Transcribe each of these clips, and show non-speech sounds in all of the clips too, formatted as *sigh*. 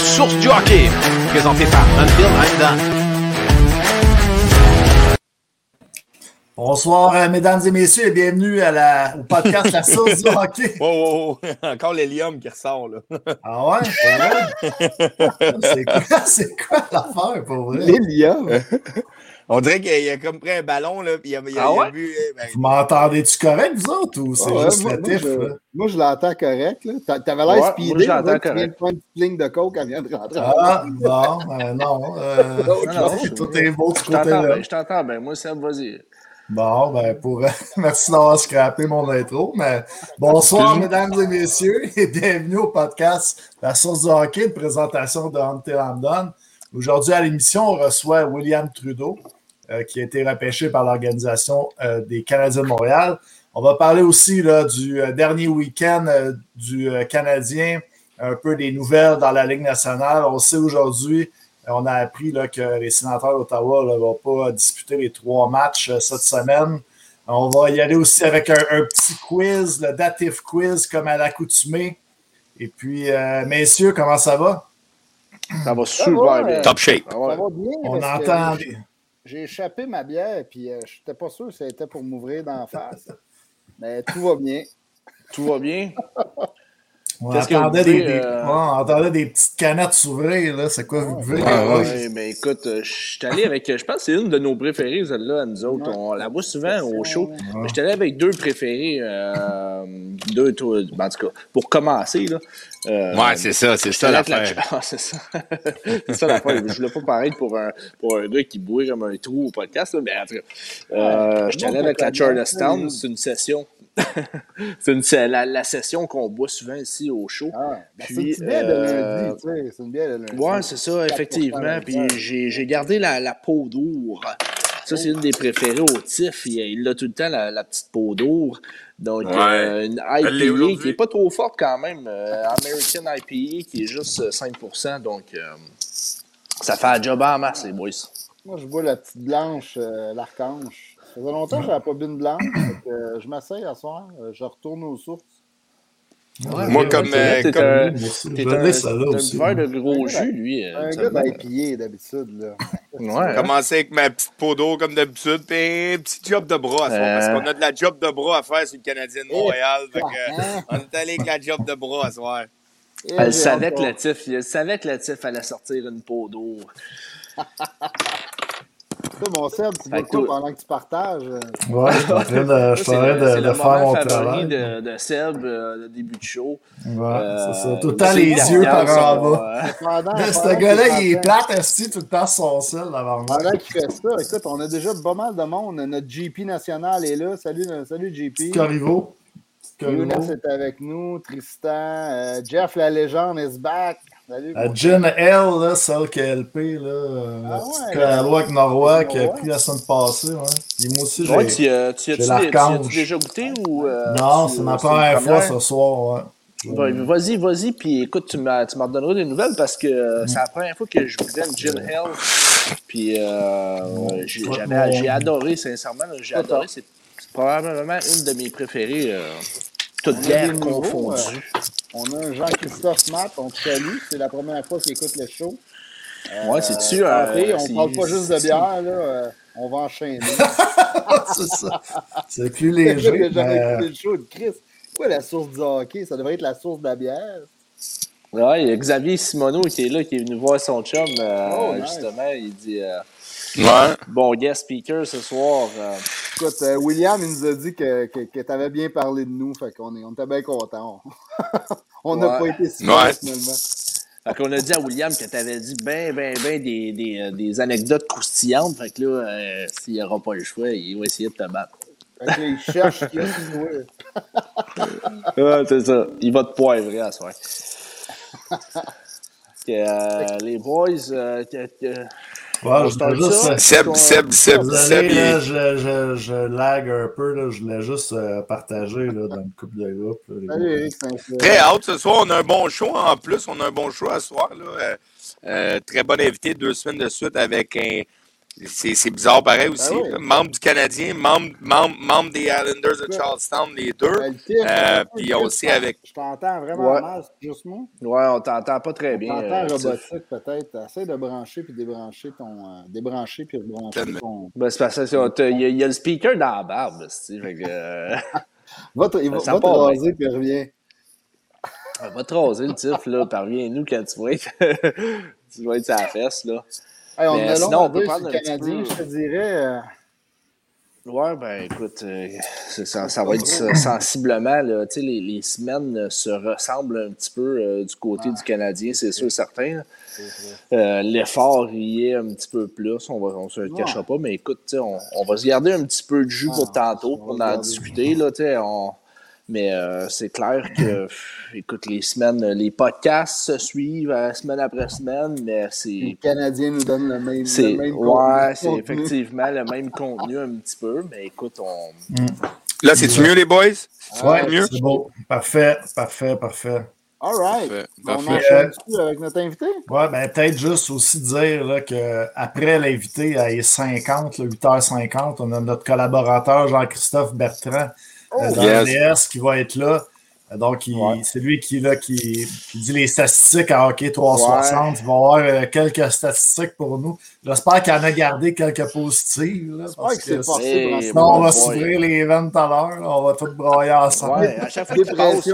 source du hockey, présenté par Until I'm Done. Bonsoir, euh, mesdames et messieurs, et bienvenue à la, au podcast La Source du hockey. Oh, oh, oh. Encore l'hélium qui ressort, là. *laughs* Ah ouais? C'est quoi, c'est quoi l'affaire pour vrai? L'hélium? *laughs* On dirait qu'il a comme pris un ballon, là, puis il a, il a, Ah il a ouais? vu. ben, Vous m'entendez-tu correct, vous autres, ou c'est Ouais, juste moi, le moi, tif? je, moi, je l'entends correct. là. T'a- T'avais l'air Ouais, moi, speedé. que tu correct. viens de prendre une petite ligne de coke, elle vient de rentrer. Ah, bon, euh, non. euh, Non, non, je- *laughs* tout est beau de ce côté-là. je t'entends bien. Moi, Seb, vas-y. Bon, ben, pour, *laughs* merci d'avoir scrappé mon intro. Mais bonsoir, mesdames et messieurs, et bienvenue au podcast La Source du hockey, une présentation de Hunter London. Aujourd'hui, à l'émission, on reçoit William Trudeau, euh, qui a été repêché par l'Organisation euh, des Canadiens de Montréal. On va parler aussi là, du euh, dernier week-end euh, du euh, Canadien, un peu des nouvelles dans la Ligue nationale. On sait aujourd'hui, euh, on a appris là, que les sénateurs d'Ottawa ne vont pas disputer les trois matchs euh, cette semaine. On va y aller aussi avec un, un petit quiz, le datif quiz, comme à l'accoutumée. Et puis, euh, messieurs, comment ça va? Ça va super va, bien. euh, Top shape. Ça va bien. On que entend. J'ai- échappé ma bière, puis euh, je n'étais pas sûr si c'était pour m'ouvrir d'en face. Mais tout va bien. Tout va bien? On que entendait, des, des- euh? on entendait des petites canettes s'ouvrir. là. C'est quoi vous buvez? Ah, ouais, ben écoute, euh, je suis allé avec, euh, je pense que c'est une de nos préférées, celle-là, à nous autres. Ouais. On la boit souvent au show. Ouais. Je suis allé avec deux préférés. euh, deux, toi, ben, en tout cas, pour commencer, là. Euh, Ouais, c'est ça, c'est ça la-. *laughs* Ah, c'est ça. *laughs* c'est ça l'affaire. Je voulais pas paraître pour un, pour un gars qui bouait comme un trou au podcast, là, mais en tout cas. Euh, allé non, avec la Charlestown. C'est une session. *laughs* c'est une, c'est la, la session qu'on boit souvent ici au show. Ah, ben, c'est une bière de euh, lundi. tu sais, C'est une bière de lundi. Ouais, c'est ça, 4% effectivement. Puis j'ai j'ai gardé la, la peau d'our. Ça, c'est une des préférées au TIFF. Il, il a tout le temps, la, la petite peau d'our. Donc, Ouais. euh, une IPA aujourd'hui. qui n'est pas trop forte quand même. euh, American IPA qui est juste euh, 5%. Donc, euh, ça fait un job en masse, les boys. Moi, je bois la petite blanche, euh, l'archange. Ça faisait longtemps que je n'avais pas bu une blanche. euh, je m'essaye à soir. euh, je retourne aux sources. Moi, comme, euh, T'es comme- un, buveur de gros jus, lui. euh, Un ça gars d'IPA d'habitude. Ouais. Commencer avec ma petite peau d'eau comme d'habitude, puis un petit job de bras à soir, Euh. parce qu'on a de la job de bras à faire sur le Canadien de Montréal. fait que, euh, Hein? on est allé avec la job de bras à soir. Elle j'ai savait hâte que le TIFF, elle savait que le TIFF allait sortir une peau d'eau. *laughs* Toi, mon Seb, tu que quoi pendant que tu partages? euh? Ouais, je suis en train de, je suis en train le, de, c'est de le faire mon travail. de, de Seb, euh, le début de show. Ouais, c'est ça. Euh, Tout le temps les yeux par en bas. euh, *laughs* Pendant, Mais pendant Ce gars-là, il est plate, esti, tout le temps son sel avant moi. Pendant qu'il fait ça, écoute, on a déjà pas mal de monde. Notre GP national est là. Salut, euh, salut GP. Corriveau. Younes est avec nous. Tristan. euh, Jeff la légende is back. Salut. La mon- Jen L, là, celle qui est LP, là, euh, la Ah petite ouais, Péalo avec Norwa qui a Norwa. pris la semaine passée. Ouais. Et moi aussi, j'ai. Ouais, tu, euh, tu, as-tu déjà goûté ou. euh, non, c'est ma première fois ce soir. Ouais. Vas-y, vas-y, puis écoute, tu m'as- tu m'en redonneras des nouvelles parce que euh, c'est la première fois que je buvais une Gin Hell. Puis euh, j'ai, Ouais, adoré, sincèrement, j'ai C'est adoré. C'est, c'est probablement une de mes préférées, euh, toutes On a bières confondues. On a un Jean-Christophe Matt. On te salue. C'est la première fois qu'il écoute le show. Euh, Ouais, c'est-tu, euh, après, on parle pas juste de bière. Là, euh, on va enchaîner. *laughs* c'est ça. C'est plus *laughs* J'ai léger. jamais mais- écouté le show de Chris. Quoi la source du hockey? Ça devrait être la source de la bière. Ouais, il y a Xavier Simoneau qui est là, qui est venu voir son chum, euh, Oh, nice. justement. Il dit euh, Ouais. Bon guest speaker ce soir. Euh, Écoute, euh, William, il nous a dit que, que, que tu avais bien parlé de nous. Fait qu'on est, on était bien contents. *laughs* On n'a Ouais. pas été si Ouais. mal, finalement. Fait qu'on a dit à William que tu avais dit ben, ben, ben des, des, euh, des anecdotes croustillantes. Fait que là, euh, s'il n'y aura pas le choix, il va essayer de te battre. Fait que là, il cherche qui. *laughs* Ouais, c'est ça. Il va te poivrer à soir. *laughs* Que, euh, les boys, je start voulais juste. ça? Seb, Seb, Seb, Désolé, Seb, il- là, je, je, je lag un peu. Là, je voulais juste euh, partager là, dans une couple de là, Saint-Cyr. Très hâte ce soir. On a un bon show en plus. On a un bon show à ce soir. Là. Euh, euh, très bon invité deux semaines de suite avec un, C'est c'est bizarre pareil aussi. Ben oui. là. Membre du Canadien, membre, membre, membre des Islanders de Charlestown, les deux. Ben, Euh, peu, puis aussi avec- Je t'entends vraiment Ouais. mal, juste moi. Ouais, on t'entend pas très On bien. t'entend euh, robotique peut-être. Essaye de brancher puis débrancher ton. euh, débrancher puis rebrancher ton. Ben, c'est parce que t'as- il y, y a le speaker dans la barbe, tu sais, euh, Va te, il va, Ça va te raser puis reviens. va te raser le tif, là, parviens-nous quand *laughs* tu vas être, tu vas être la fesse, là. Hey, on Mais a sinon, on peut le un petit Canadien, peu- je te dirais. euh, Ouais, ben écoute, euh, ça, ça va être sensiblement, là, les, les semaines se ressemblent un petit peu euh, du côté du Canadien, c'est sûr, certain. là. Euh, L'effort y est un petit peu plus, on va, on se le cachera pas, mais écoute, on, on va se garder un petit peu de jus pour Ah, tantôt, on va pour en discuter, là, on- mais euh, c'est clair que, pff, écoute, les semaines, les podcasts se suivent euh, semaine après semaine, mais Les c'est... Canadiens nous donnent le même. C'est, le même ouais, contenu. c'est effectivement le même contenu un petit peu, mais écoute, on, Là, c'est-tu mieux, les boys? Ouais, mieux? c'est beau. Parfait, parfait, parfait. All right. Parfait, On parfait. enchaîne avec notre invité? Ouais, ben peut-être juste aussi dire là, que après l'invité à 50, là, 8h50, on a notre collaborateur Jean-Christophe Bertrand yes. l'ES qui va être là. Donc, Ouais. c'est lui qui, là, qui, qui dit les statistiques à Hockey 360. Il va avoir euh, quelques statistiques pour nous. J'espère qu'il en a gardé quelques positives. Là, parce que dans sinon, bon on va s'ouvrir les ventes tout à l'heure. On va tout broyer ensemble. Ouais, à chaque fois qu'il passe,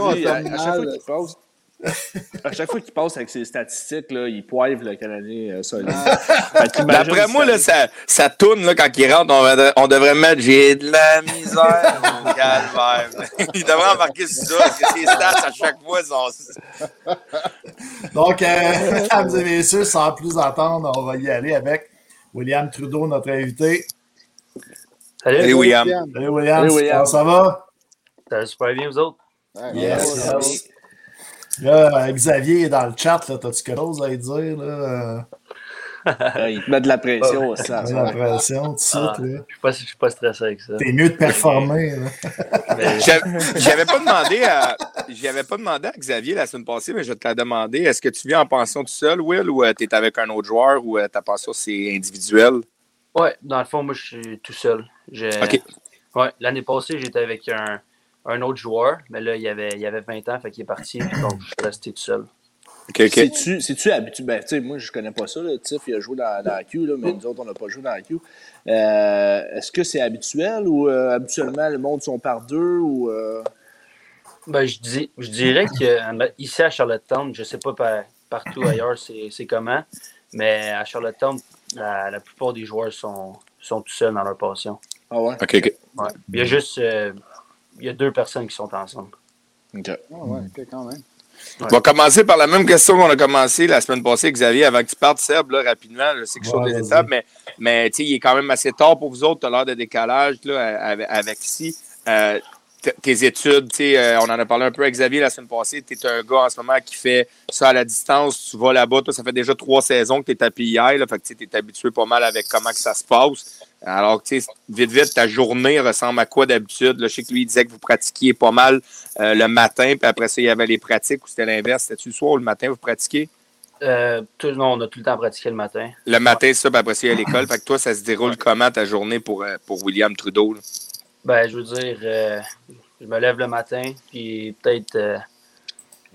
à, chaque fois qu'il passe, avec ses statistiques, là, il poivre le Canadien euh, solide. Ah. D'après moi, ça- là, ça, ça tourne là, quand il rentre. On, devrait mettre J'ai de la misère, mon calvaire. *laughs* Il devrait embarquer sur ça, parce que ses stats à chaque fois sont. *laughs* Donc, euh, mesdames et messieurs, sans plus attendre, on va y aller avec William Trudeau, notre invité. Salut, Salut, William. Salut William, Salut, William. comment ça va? ça va super bien, vous autres? Yes. Là, euh, Xavier est dans le chat, là. T'as-tu quelque chose à lui dire, là? *laughs* Ah, il te met de la pression aussi. J'ai l'impression, tout de suite, Ah. là. Je suis pas, je suis pas stressé avec ça. T'es mieux de performer. Mais- *laughs* J'avais pas demandé à. J'avais pas demandé à Xavier la semaine passée, mais je vais te la demander. Est-ce que tu viens en pension tout seul, Will, ou tu es avec un autre joueur, ou euh, ta pension c'est individuel? ouais, dans le fond, moi, je suis tout seul. Je- OK. Ouais, l'année passée, j'étais avec un, un autre joueur, mais là, il avait, il avait 20 ans, fait qu'il est parti, puis donc je suis resté tout seul. OK. C'est-tu, c'est-tu habitué? Ben, tu sais, moi, je connais pas ça. Là. Tiff, il a joué dans, dans la Q, là, mais nous autres, on n'a pas joué dans la Q. Euh, est-ce que c'est habituel ou euh, habituellement, le monde sont par deux ou. euh, Ben, je, dis, je dirais que ici à Charlottetown, je sais pas par- partout ailleurs c'est c'est comment, mais à Charlottetown, la, la plupart des joueurs sont, sont tout seuls dans leur passion. Ah ouais? OK, OK. Ouais. Il y a juste euh, y a deux personnes qui sont ensemble. OK. Ah ouais, ok, quand même. On va commencer par la même question qu'on a commencé la semaine passée, Xavier, avant que tu partes, Seb, là, rapidement. Je sais que je Ouais, des étapes, mais, mais tu sais, il est quand même assez tard pour vous autres. Tu as l'heure de décalage là, avec, avec ici. Euh, tes études, tu sais, euh, on en a parlé un peu avec Xavier la semaine passée. Tu es un gars en ce moment qui fait ça à la distance. Tu vas là-bas. Toi, ça fait déjà trois saisons que tu es à PI. Là, fait que tu es habitué pas mal avec comment que ça se passe. Alors, tu sais, vite, vite, ta journée ressemble à quoi d'habitude? Je sais que lui, il disait que vous pratiquiez pas mal euh, le matin, puis après ça, il y avait les pratiques ou c'était l'inverse? C'était-tu le soir ou le matin, vous pratiquez? Euh, tout, non, on a tout le temps pratiqué le matin. Le matin, c'est ça, puis après ça, il y a l'école. Fait que toi, ça se déroule comment ta journée pour, euh, pour William Trudeau? là? Ben, je veux dire, euh, je me lève le matin, puis peut-être euh,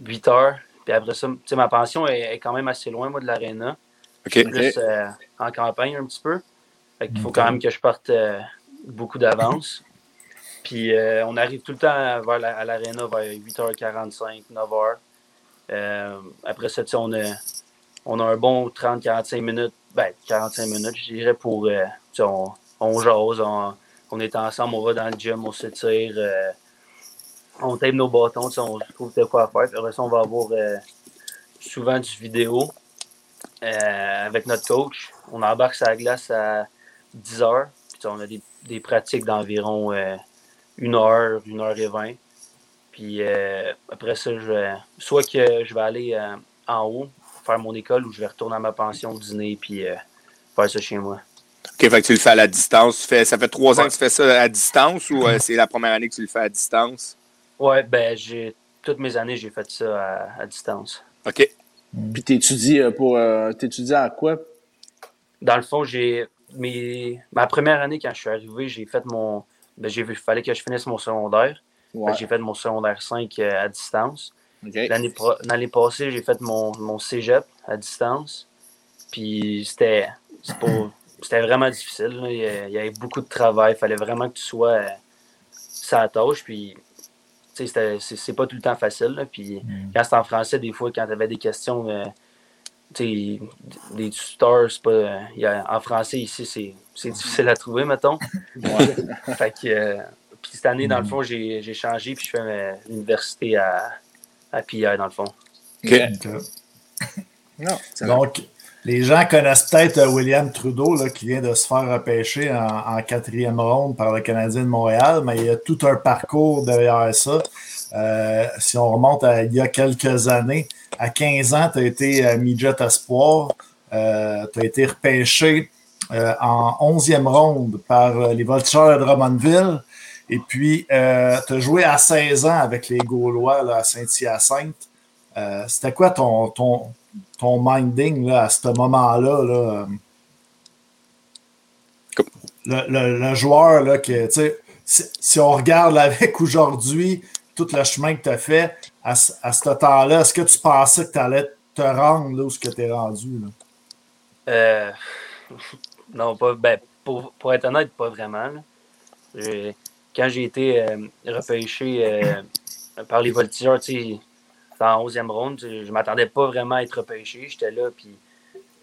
8 heures. Puis après ça, tu sais, ma pension est, est quand même assez loin, moi, de l'aréna. OK. Je suis plus euh, en campagne un petit peu. Fait qu'il faut quand même que je parte euh, beaucoup d'avance. *laughs* Puis euh, on arrive tout le temps vers la- à l'aréna vers 8h45, 9h. Euh, après ça, on a, on a un bon 30-45 minutes. Ben, 45 minutes, je dirais, pour. on, on jase, on, on est ensemble, on va dans le gym, on s'étire. on tape nos bâtons, on trouve de quoi faire. Puis après ça, on va avoir souvent du vidéo avec notre coach. On embarque la glace à 10 heures. Puis, on a des, des pratiques d'environ euh, une heure, une heure et vingt. Puis euh, après ça, je vais, soit que je vais aller euh, en haut faire mon école ou je vais retourner à ma pension dîner puis euh, faire ça chez moi. OK, fait que tu le fais à la distance. Tu fais, ça fait trois ans que tu fais ça à distance ou euh, c'est la première année que tu le fais à distance? Ouais, ben j'ai toutes mes années, j'ai fait ça à, à distance. OK. Puis t'étudies pour. Euh, t'étudies à quoi? Dans le fond, j'ai mes, ma première année, quand je suis arrivé, j'ai fait mon. Ben, j'ai vu, il fallait que je finisse mon secondaire. Ouais. J'ai fait mon secondaire 5 euh, à distance. L'année pro- l'année passée, j'ai fait mon, mon cégep à distance. Puis c'était c'est pas- c'était vraiment difficile. là. Il, y avait beaucoup de travail. Il fallait vraiment que tu sois euh, sa tâche. Puis c'est c'est pas tout le temps facile. là. Puis quand c'était en français, des fois, quand tu avais des questions, euh, des tuteurs, c'est pas. euh, il y a- en français, ici, c'est c'est difficile à trouver, mettons. *laughs* fait que. euh, puis cette année, dans le fond, j'ai j'ai changé. Puis je fais l'université à, à PI, dans le fond. OK. Ok. *laughs* Non, c'est Donc, les gens connaissent peut-être euh, William Trudeau là, qui vient de se faire repêcher en, en quatrième ronde par le Canadien de Montréal, mais il y a tout un parcours derrière ça. Euh, si on remonte à il y a quelques années, à 15 ans, tu as été euh, midget espoir. tu as été repêché euh, en 11e ronde par les Voltigeurs de Drummondville. Et puis, tu as joué à 16 ans avec les Gaulois là, à Saint-Hyacinthe. C'était quoi ton, ton, ton minding là, à ce moment-là? Là, le, le, le joueur, là, que, si, si on regarde avec aujourd'hui tout le chemin que tu as fait à, à ce temps-là, est-ce que tu pensais que tu allais te rendre là où tu es rendu? Là? Euh, *laughs* non, pas, ben, pour, pour être honnête, pas vraiment. J'ai- Quand j'ai été euh, repêché euh, par les voltigeurs, en 11e ronde, je m'attendais pas vraiment à être repêché. J'étais là, puis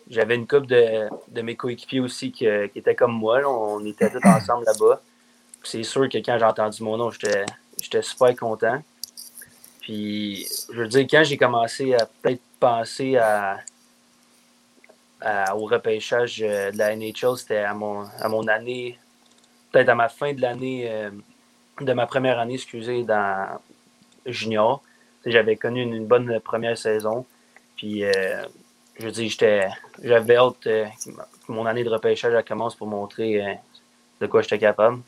j'avais une couple de, de mes coéquipiers aussi qui, euh, étaient comme moi. On était tous ensemble là-bas. C'est sûr que quand j'ai entendu mon nom, j'étais j'étais super content. Puis, je veux dire, quand j'ai commencé à peut-être penser à, au repêchage euh, de la NHL, c'était à mon, à mon année, peut-être à ma fin de l'année, euh, de ma première année, excusez, dans junior. J'avais connu une, bonne première saison. Puis, euh, je veux dire, j'étais- j'avais hâte que mon année de repêchage commence pour montrer de quoi j'étais capable.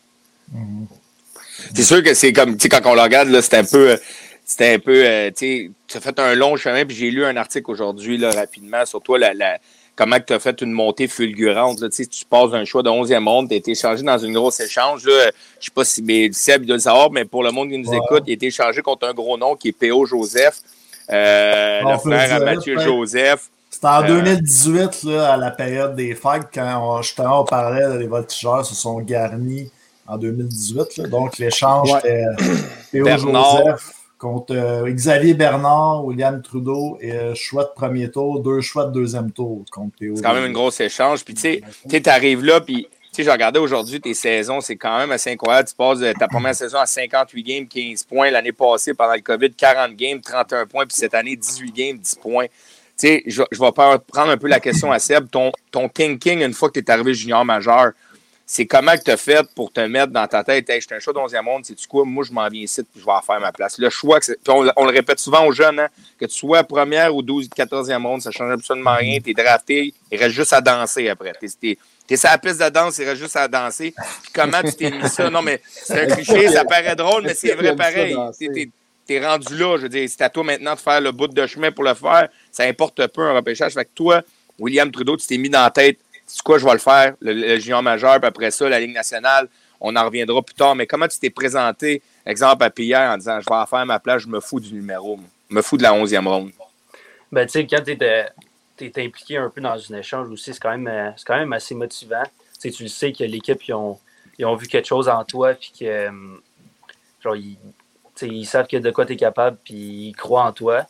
C'est sûr que c'est comme, tu sais, quand on le regarde, là, c'est un peu, euh, c'était un peu, euh, tu sais, tu as fait un long chemin, puis j'ai lu un article aujourd'hui, là, rapidement, sur toi, la, la- comment tu as fait une montée fulgurante, là, tu sais, tu passes d'un choix de 11e ronde, tu as été échangé dans une grosse échange, là, je sais pas si, mais Seb, il doit le savoir, mais pour le monde qui nous Ouais. écoute, il a été échangé contre un gros nom qui est P.O. Joseph, euh, On le frère à Mathieu ouais. Joseph. C'était en Euh, 2018, là, à la période des fêtes, quand on, justement on parlait, les voltigeurs se sont garnis en 2018. là. donc, l'échange Ouais. était *clears throat* Théo Bernard. Joseph contre euh, Xavier Bernard, William Trudeau et euh, choix de premier tour, deux choix de deuxième tour contre Théo. C'est quand même une grosse échange. Puis, tu sais, tu arrives là, puis, tu sais, j'ai regardé aujourd'hui tes saisons, c'est quand même assez incroyable. Tu passes de ta première saison à 58 games, 15 points. L'année passée, pendant le COVID, 40 games, 31 points. Puis cette année, 18 games, 10 points. Tu sais, je, je vais prendre un peu la question à Seb. Ton, ton thinking, une fois que tu es arrivé junior majeur, c'est comment que tu as fait pour te mettre dans ta tête, hey, je suis un choix de 11e monde, sais-tu quoi, moi je m'en viens ici, puis je vais en faire ma place. Le choix, que on, on le répète souvent aux jeunes, hein, que tu sois première ou 12 14e monde, ça change absolument rien. Tu es drafté, il reste juste à danser après. Tu es, sur la piste de danse, il reste juste à danser. Puis comment tu t'es mis ça? Non, mais c'est un cliché, ça paraît drôle, mais c'est vrai pareil. T'es- T'es rendu là, je veux dire, c'est à toi maintenant de faire le bout de chemin pour le faire. Ça importe peu un repêchage. Fait que toi, William Trudeau, tu t'es mis dans la tête, c'est quoi, je vais le faire, le, le junior majeur, puis après ça, la Ligue nationale, on en reviendra plus tard. Mais comment tu t'es présenté, exemple, à Pierre en disant, je vais en faire ma place, je me fous du numéro, je me fous de la 11e ronde. Ben, tu sais, quand tu es, impliqué un peu dans une échange aussi, c'est quand, même, euh, quand même assez motivant. Tu sais, tu le sais que l'équipe, ils ont, ils ont vu quelque chose en toi, puis que, euh, genre, ils, ils savent que de quoi tu es capable, puis ils croient en toi.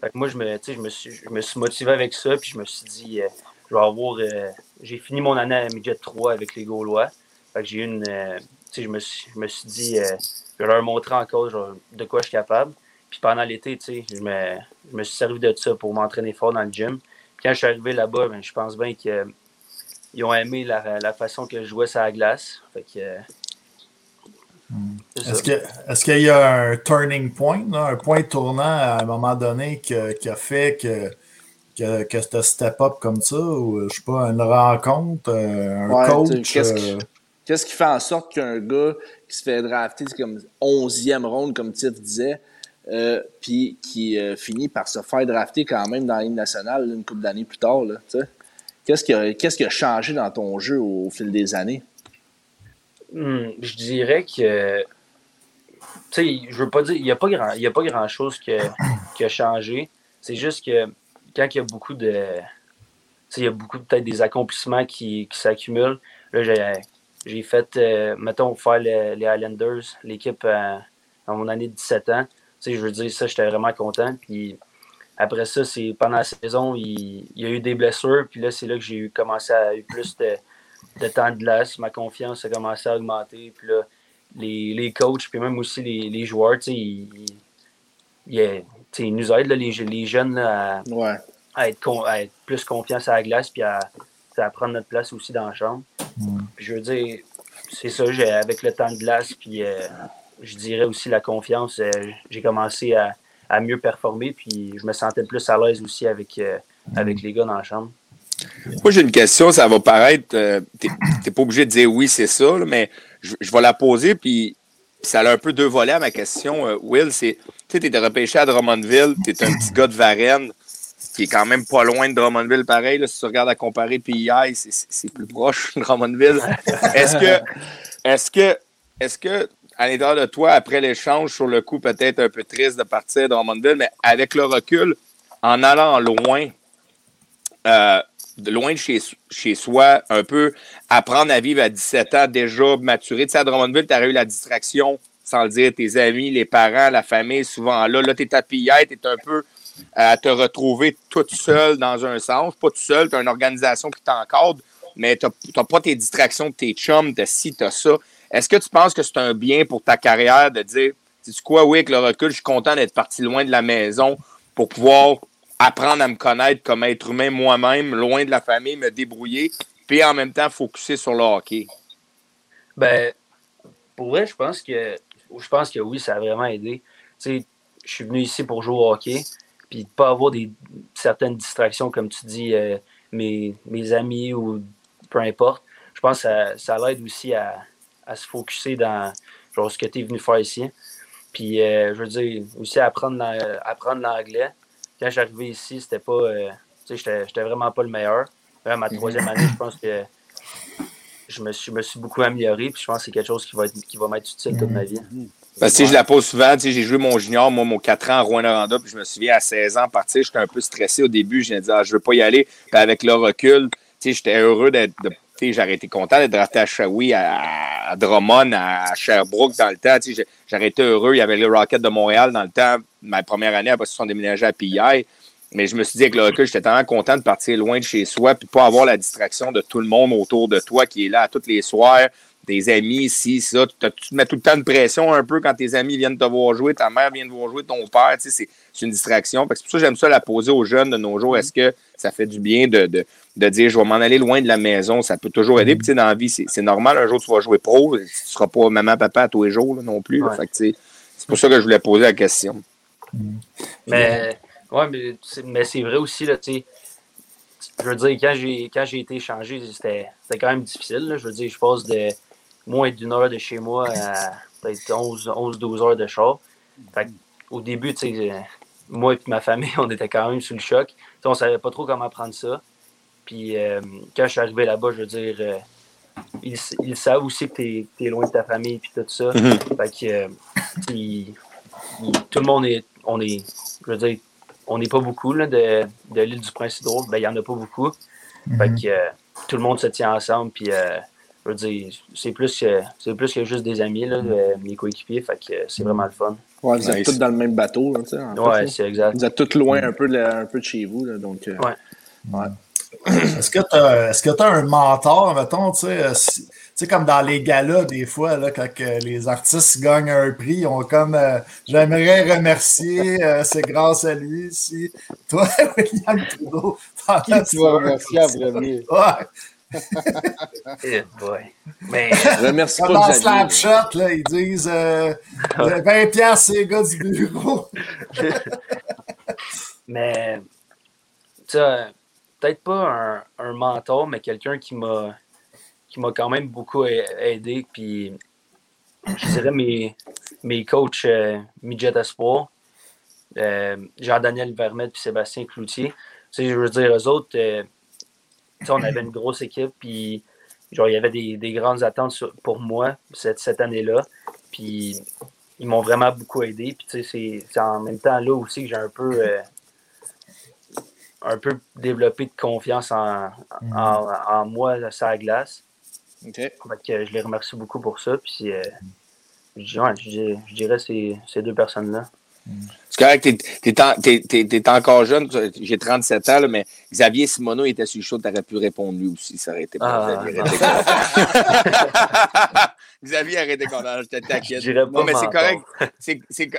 Fait que moi, je me, je, me suis, je me suis motivé avec ça, puis je me suis dit, euh, je vais avoir. J'ai fini mon année à midget 3 avec les Gaulois. Fait que j'ai eu une. euh, je me suis, je me suis dit, euh, je vais leur montrer encore genre, de quoi je suis capable. Puis pendant l'été, je me, je me suis servi de ça pour m'entraîner fort dans le gym. Puis quand je suis arrivé là-bas, ben, je pense bien qu'ils ont aimé la, la façon que je jouais sur la glace. Fait que. euh, Est-ce qu'il y a un turning point, là, un point tournant à un moment donné qui a fait que, que, que ce step-up comme ça, ou je sais pas, une rencontre, euh, un Ouais, coach? Qu'est-ce qui, euh, qu'est-ce qui fait en sorte qu'un gars qui se fait drafter c'est comme 11e ronde, comme Tiff disait, euh, puis qui euh, finit par se faire drafter quand même dans la Ligue nationale là, une couple d'années plus tard, là, tu sais? Qu'est-ce qui, a, qu'est-ce qui a changé dans ton jeu au, fil des années? Hmm, je dirais que. Tu sais, je veux pas dire. Il n'y a pas grand, il a pas grand chose qui a changé. C'est juste que quand il y a beaucoup de. Il y a beaucoup peut-être des accomplissements qui, qui s'accumulent. Là, j'ai, fait, euh, mettons, faire les, Highlanders, l'équipe euh, en mon année de 17 ans. Je veux dire, ça, j'étais vraiment content. Puis après ça, c'est pendant la saison, il, y a eu des blessures. Puis là, c'est là que j'ai eu, commencé à avoir plus de, de, temps de glace. Ma confiance a commencé à augmenter. Puis là, les, les coachs, puis même aussi les, les joueurs, ils, ils, ils, nous aident, là, les, les jeunes, là, à, ouais. à, être à, être plus confiance à la glace, puis à, à, prendre notre place aussi dans la chambre. Mm. Puis je veux dire, c'est ça, avec le temps de glace, puis euh, je dirais aussi la confiance, euh, j'ai commencé à à mieux performer. Puis je me sentais plus à l'aise aussi avec, euh, avec les gars dans la chambre. Moi, j'ai une question, ça va paraître. Euh, tu n'es pas obligé de dire oui, c'est ça, là, mais je, je, vais la poser, puis ça a un peu deux volets à ma question. Euh, Will, c'est. Tu sais, repêché à Drummondville, tu es un petit gars de Varennes, qui est quand même pas loin de Drummondville, pareil. Là, si tu regardes à comparer PI, c'est plus proche Drummondville. Est-ce que. Est-ce que. Est-ce que à l'intérieur de toi, après l'échange, sur le coup, peut-être un peu triste de partir de Drummondville, mais avec le recul, en allant loin, euh, loin de chez, chez soi, un peu apprendre à vivre à 17 ans, déjà maturé. Tu sais, à Drummondville, tu as eu la distraction, sans le dire, tes amis, les parents, la famille, souvent là. Là, tu es à tu es un peu à te retrouver toute seule dans un sens. Pas tout seul, tu as une organisation qui t'encadre, mais tu n'as pas tes distractions de tes chums, de ci, tu ça. Est-ce que tu penses que c'est un bien pour ta carrière de dire, tu quoi, oui, avec le recul, je suis content d'être parti loin de la maison pour pouvoir apprendre à me connaître comme être humain moi-même, loin de la famille, me débrouiller, puis en même temps focuser sur le hockey? Ben, pour vrai, je pense que je pense que oui, ça a vraiment aidé. Je suis venu ici pour jouer au hockey, puis de pas avoir des certaines distractions, comme tu dis, euh, mes, amis ou peu importe. Je pense que ça, ça l'aide aussi à, à se focuser dans genre, ce que tu es venu faire ici. Puis, euh, je veux dire, aussi apprendre, apprendre l'anglais. Quand j'arrivais ici, c'était pas. Euh, tu sais, j'étais vraiment pas le meilleur. Même ma troisième année, je pense que je me suis, me suis beaucoup amélioré. Puis, je pense que c'est quelque chose qui va, être, qui va m'être utile toute ma vie. Parce que je la pose souvent, j'ai joué mon junior, moi, mon 4 ans à Rouen-Noranda, puis je me souviens à 16 ans partir, j'étais un peu stressé au début, je me disais, ah, je veux pas y aller. Puis avec le recul, j'étais heureux d'être j'aurais été content d'être drafté à Shawi, à, à, Drummond, à Sherbrooke dans le temps. J'aurais été heureux. Il y avait le Rocket de Montréal dans le temps, ma première année, après ils se sont déménagés à PI. Mais je me suis dit avec le recul, j'étais tellement content de partir loin de chez soi, puis pas avoir la distraction de tout le monde autour de toi qui est là tous les soirs, des amis, ici, ça. Tu, te mets tout le temps de pression un peu quand tes amis viennent te voir jouer, ta mère vient te voir jouer, ton père, c'est une distraction. C'est pour ça que j'aime ça la poser aux jeunes de nos jours. Est-ce que ça fait du bien de, de, de dire je vais m'en aller loin de la maison? Ça peut toujours aider. Puis dans la vie, c'est normal, un jour tu vas jouer pro, tu ne seras pas maman, papa à tous les jours là, non plus. c'est pour ça que je voulais poser la question. Mais, ouais, mais, mais c'est vrai aussi, là, tu sais je veux dire, quand j'ai, quand j'ai été échangé, c'était, quand même difficile. Là. Je veux dire, je passe de moins d'une heure de chez moi à peut-être 11-12 heures de char. Fait au début, tu sais, moi et ma famille, *laughs* on était quand même sous le choc. T'sais, on savait pas trop comment prendre ça. Puis euh, quand je suis arrivé là-bas, je veux dire, euh, ils, ils, savent aussi que tu es, loin de ta famille et tout ça. Mm-hmm. Fait que euh, ils, tout le monde est, on est, je veux dire, on n'est pas beaucoup là, de, de l'île du Prince-Édouard. Ben, il n'y en a pas beaucoup. Mm-hmm. Fait que tout le monde se tient ensemble. Puis je veux dire, c'est plus que c'est plus que juste des amis, là, mes coéquipiers, fait que c'est vraiment le fun. Ouais, vous êtes tous dans le même bateau, là, tu sais. Ouais, c'est exact. Vous êtes tous loin un peu de, un peu de chez vous, là, donc. Euh, ouais. ouais. Est-ce que tu as, est as, un mentor, mettons, tu sais, euh, sais, comme dans les galas, des fois, là, quand les artistes gagnent un prix, ils ont comme euh, J'aimerais remercier, c'est grâce à lui, si. Toi, *laughs* William Trudeau, Qui tu vas remercier en premier? *laughs* Ouais. Eh boy. Mais... Remercie Comme dans Slapshot, là, ils disent euh, 20 piastres, c'est les gars du bureau. *laughs* mais, tu peut-être pas un, un, mentor, mais quelqu'un qui m'a qui m'a quand même beaucoup aidé. Puis, je dirais mes, mes coachs euh, Midget Espoir, euh, Jean-Daniel Vermette puis Sébastien Cloutier. Tu sais, je veux dire, eux autres, euh, on avait une grosse équipe, puis genre, il y avait des, des grandes attentes pour moi cette, cette année-là. Puis ils m'ont vraiment beaucoup aidé. Puis c'est en même temps là aussi que j'ai un peu euh, un peu développé de confiance en, en, en, moi sur la glace. Okay. je les remercie beaucoup pour ça. Puis euh, je, ouais, je, dirais ces, ces deux personnes-là. C'est correct, t'es, es, encore jeune, j'ai 37 ans, là, mais Xavier Simoneau était sur le show, t'aurais pu répondre lui aussi, ça aurait été ah, Xavier aurait été content, je t'inquiète. Non, mais c'est correct,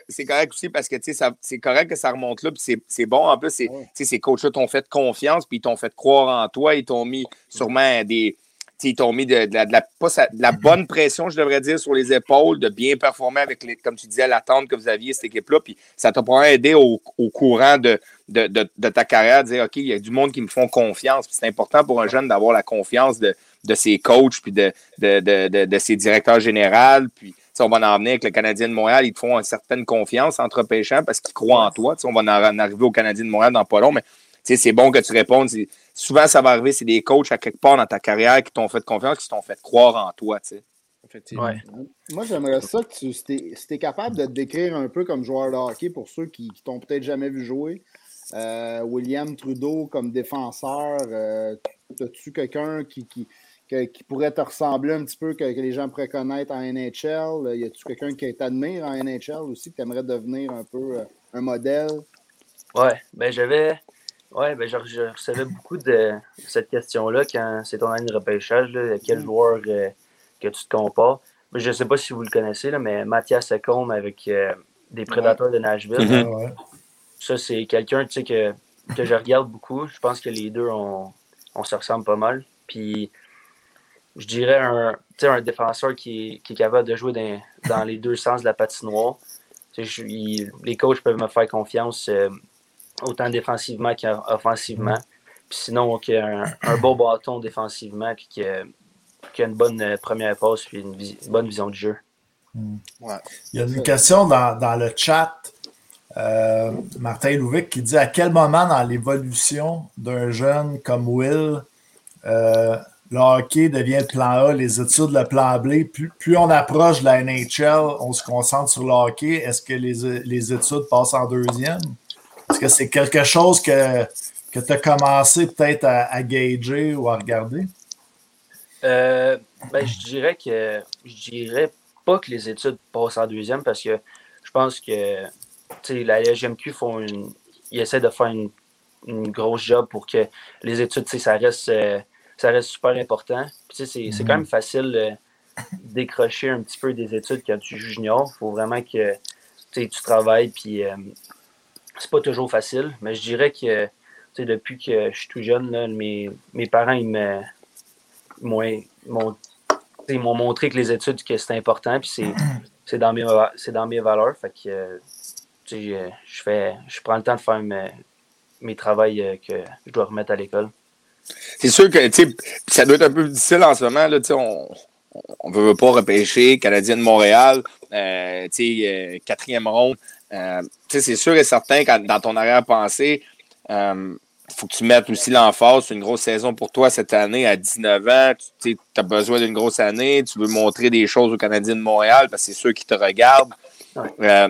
c'est, correct aussi parce que c'est correct que ça remonte là, puis c'est, bon en plus, ces coachs-là t'ont fait confiance, puis ils t'ont fait croire en toi, ils t'ont mis sûrement des ils t'ont mis de, la, la, bonne pression, je devrais dire, sur les épaules, de bien performer avec, les, comme tu disais, l'attente que vous aviez, cette équipe-là. Puis ça t'a pas aidé au, courant de, de, ta carrière, de dire, OK, il y a du monde qui me font confiance. c'est important pour un jeune d'avoir la confiance de, ses coachs, puis de, de, ses directeurs généraux. Puis on va en venir avec le Canadien de Montréal, ils te font une certaine confiance entre pêchants parce qu'ils croient en toi. on va en arriver au Canadien de Montréal dans pas long, mais c'est bon que tu répondes souvent, ça va arriver, c'est des coachs à quelque part dans ta carrière qui t'ont fait confiance, qui t'ont fait croire en toi, tu sais. Moi, j'aimerais ça que tu, si tu es, capable de te décrire un peu comme joueur de hockey pour ceux qui, qui t'ont peut-être jamais vu jouer. Euh, William Trudeau comme défenseur, euh, as-tu quelqu'un qui, qui, qui, pourrait te ressembler un petit peu, que, les gens pourraient connaître en NHL? Y a-tu quelqu'un qui t'admire en NHL aussi, que tu aimerais devenir un peu euh, un modèle? Ouais, ben j'avais oui, ben, je, recevais beaucoup de cette question-là quand c'est ton année de repêchage. Là, quel mm. joueur euh, que tu te compares? Je ne sais pas si vous le connaissez, là, mais Mathias Secombe avec euh, des prédateurs de Nashville. Mm-hmm. Ça, c'est quelqu'un que, que je regarde beaucoup. Je pense que les deux, on, on se ressemble pas mal. Puis, je dirais un, un défenseur qui est, capable de jouer dans, les deux sens de la patinoire. les coachs peuvent me faire confiance. Euh, autant défensivement qu'offensivement. Puis sinon, qu'il un, un beau bâton défensivement, puis qu'il y a une bonne euh, première passe, puis une, bonne vision du jeu. Hmm. Il y a une question dans, le chat. Euh, Martin Louvic qui dit à quel moment dans l'évolution d'un jeune comme Will, euh, le hockey devient le plan A, les études le plan B? Plus, plus, on approche de la NHL, on se concentre sur le hockey. Est-ce que les, les études passent en deuxième? Est-ce que c'est quelque chose que, que tu as commencé peut-être à, à, gager ou à regarder? Euh, ben, je dirais que je dirais pas que les études passent en deuxième parce que je pense que la LGMQ font une. Ils essaient de faire une, une grosse job pour que les études, ça reste, euh, ça reste super important. C'est quand mhm. même facile de décrocher un petit peu des études quand tu joues junior. Il faut vraiment que tu travailles puis euh, c'est pas toujours facile, mais je dirais que depuis que je suis tout jeune, là, mes, mes parents ils m'ont montré que les études que c'est important, puis c'est *clears throat* dans, mes, dans mes valeurs. Fait que je, fais, je prends le temps de faire mes, mes travaux euh, que je dois remettre à l'école. C'est sûr que ça doit être un peu difficile en ce moment. Là, on ne veut pas repêcher Canadien de Montréal, euh, euh, quatrième ronde. Euh, c'est sûr et certain que dans ton arrière-pensée, il euh, faut que tu mettes aussi l'emphase sur une grosse saison pour toi cette année à 19 ans. Tu as besoin d'une grosse année. Tu veux montrer des choses aux Canadiens de Montréal parce que c'est ceux qui te regardent. Euh,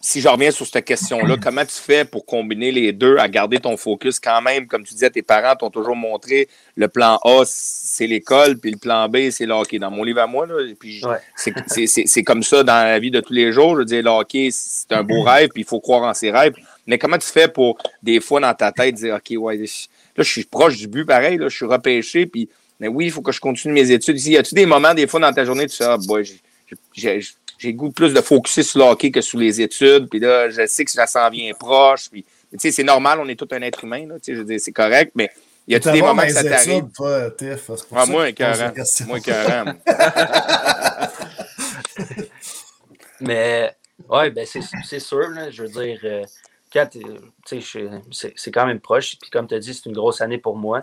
si je reviens sur cette question-là, *clears throat* comment tu fais pour combiner les deux, à garder ton focus quand même? Comme tu disais, tes parents t'ont toujours montré le plan A, c'est l'école, puis le plan B, c'est le hockey. Dans mon livre à moi, là, puis *laughs* c'est comme ça dans la vie de tous les jours. Je veux dire, le hockey, c'est un beau *clears throat* rêve, puis il faut croire en ses rêves. Mais comment tu fais pour, des fois, dans ta tête, dire, OK, ouais, là, je suis proche du but, pareil, là, je suis repêché, puis, mais oui, il faut que je continue mes études. Y a-tu des moments, des fois, dans ta journée, tu sais, ah, boy, j'ai j'ai goût plus de focuser sur le hockey que sur les études. Puis là, je sais que ça s'en vient proche. Tu sais, c'est normal, on est tout un être humain. Là, je veux dire, c'est correct, mais il y a des moments que ça t'arrive. Ah, moi, un carré. Moi, un *laughs* mais, ouais, ben, c'est sûr. Là, je veux dire, euh, c'est quand même proche. Puis, comme tu as dit, c'est une grosse année pour moi.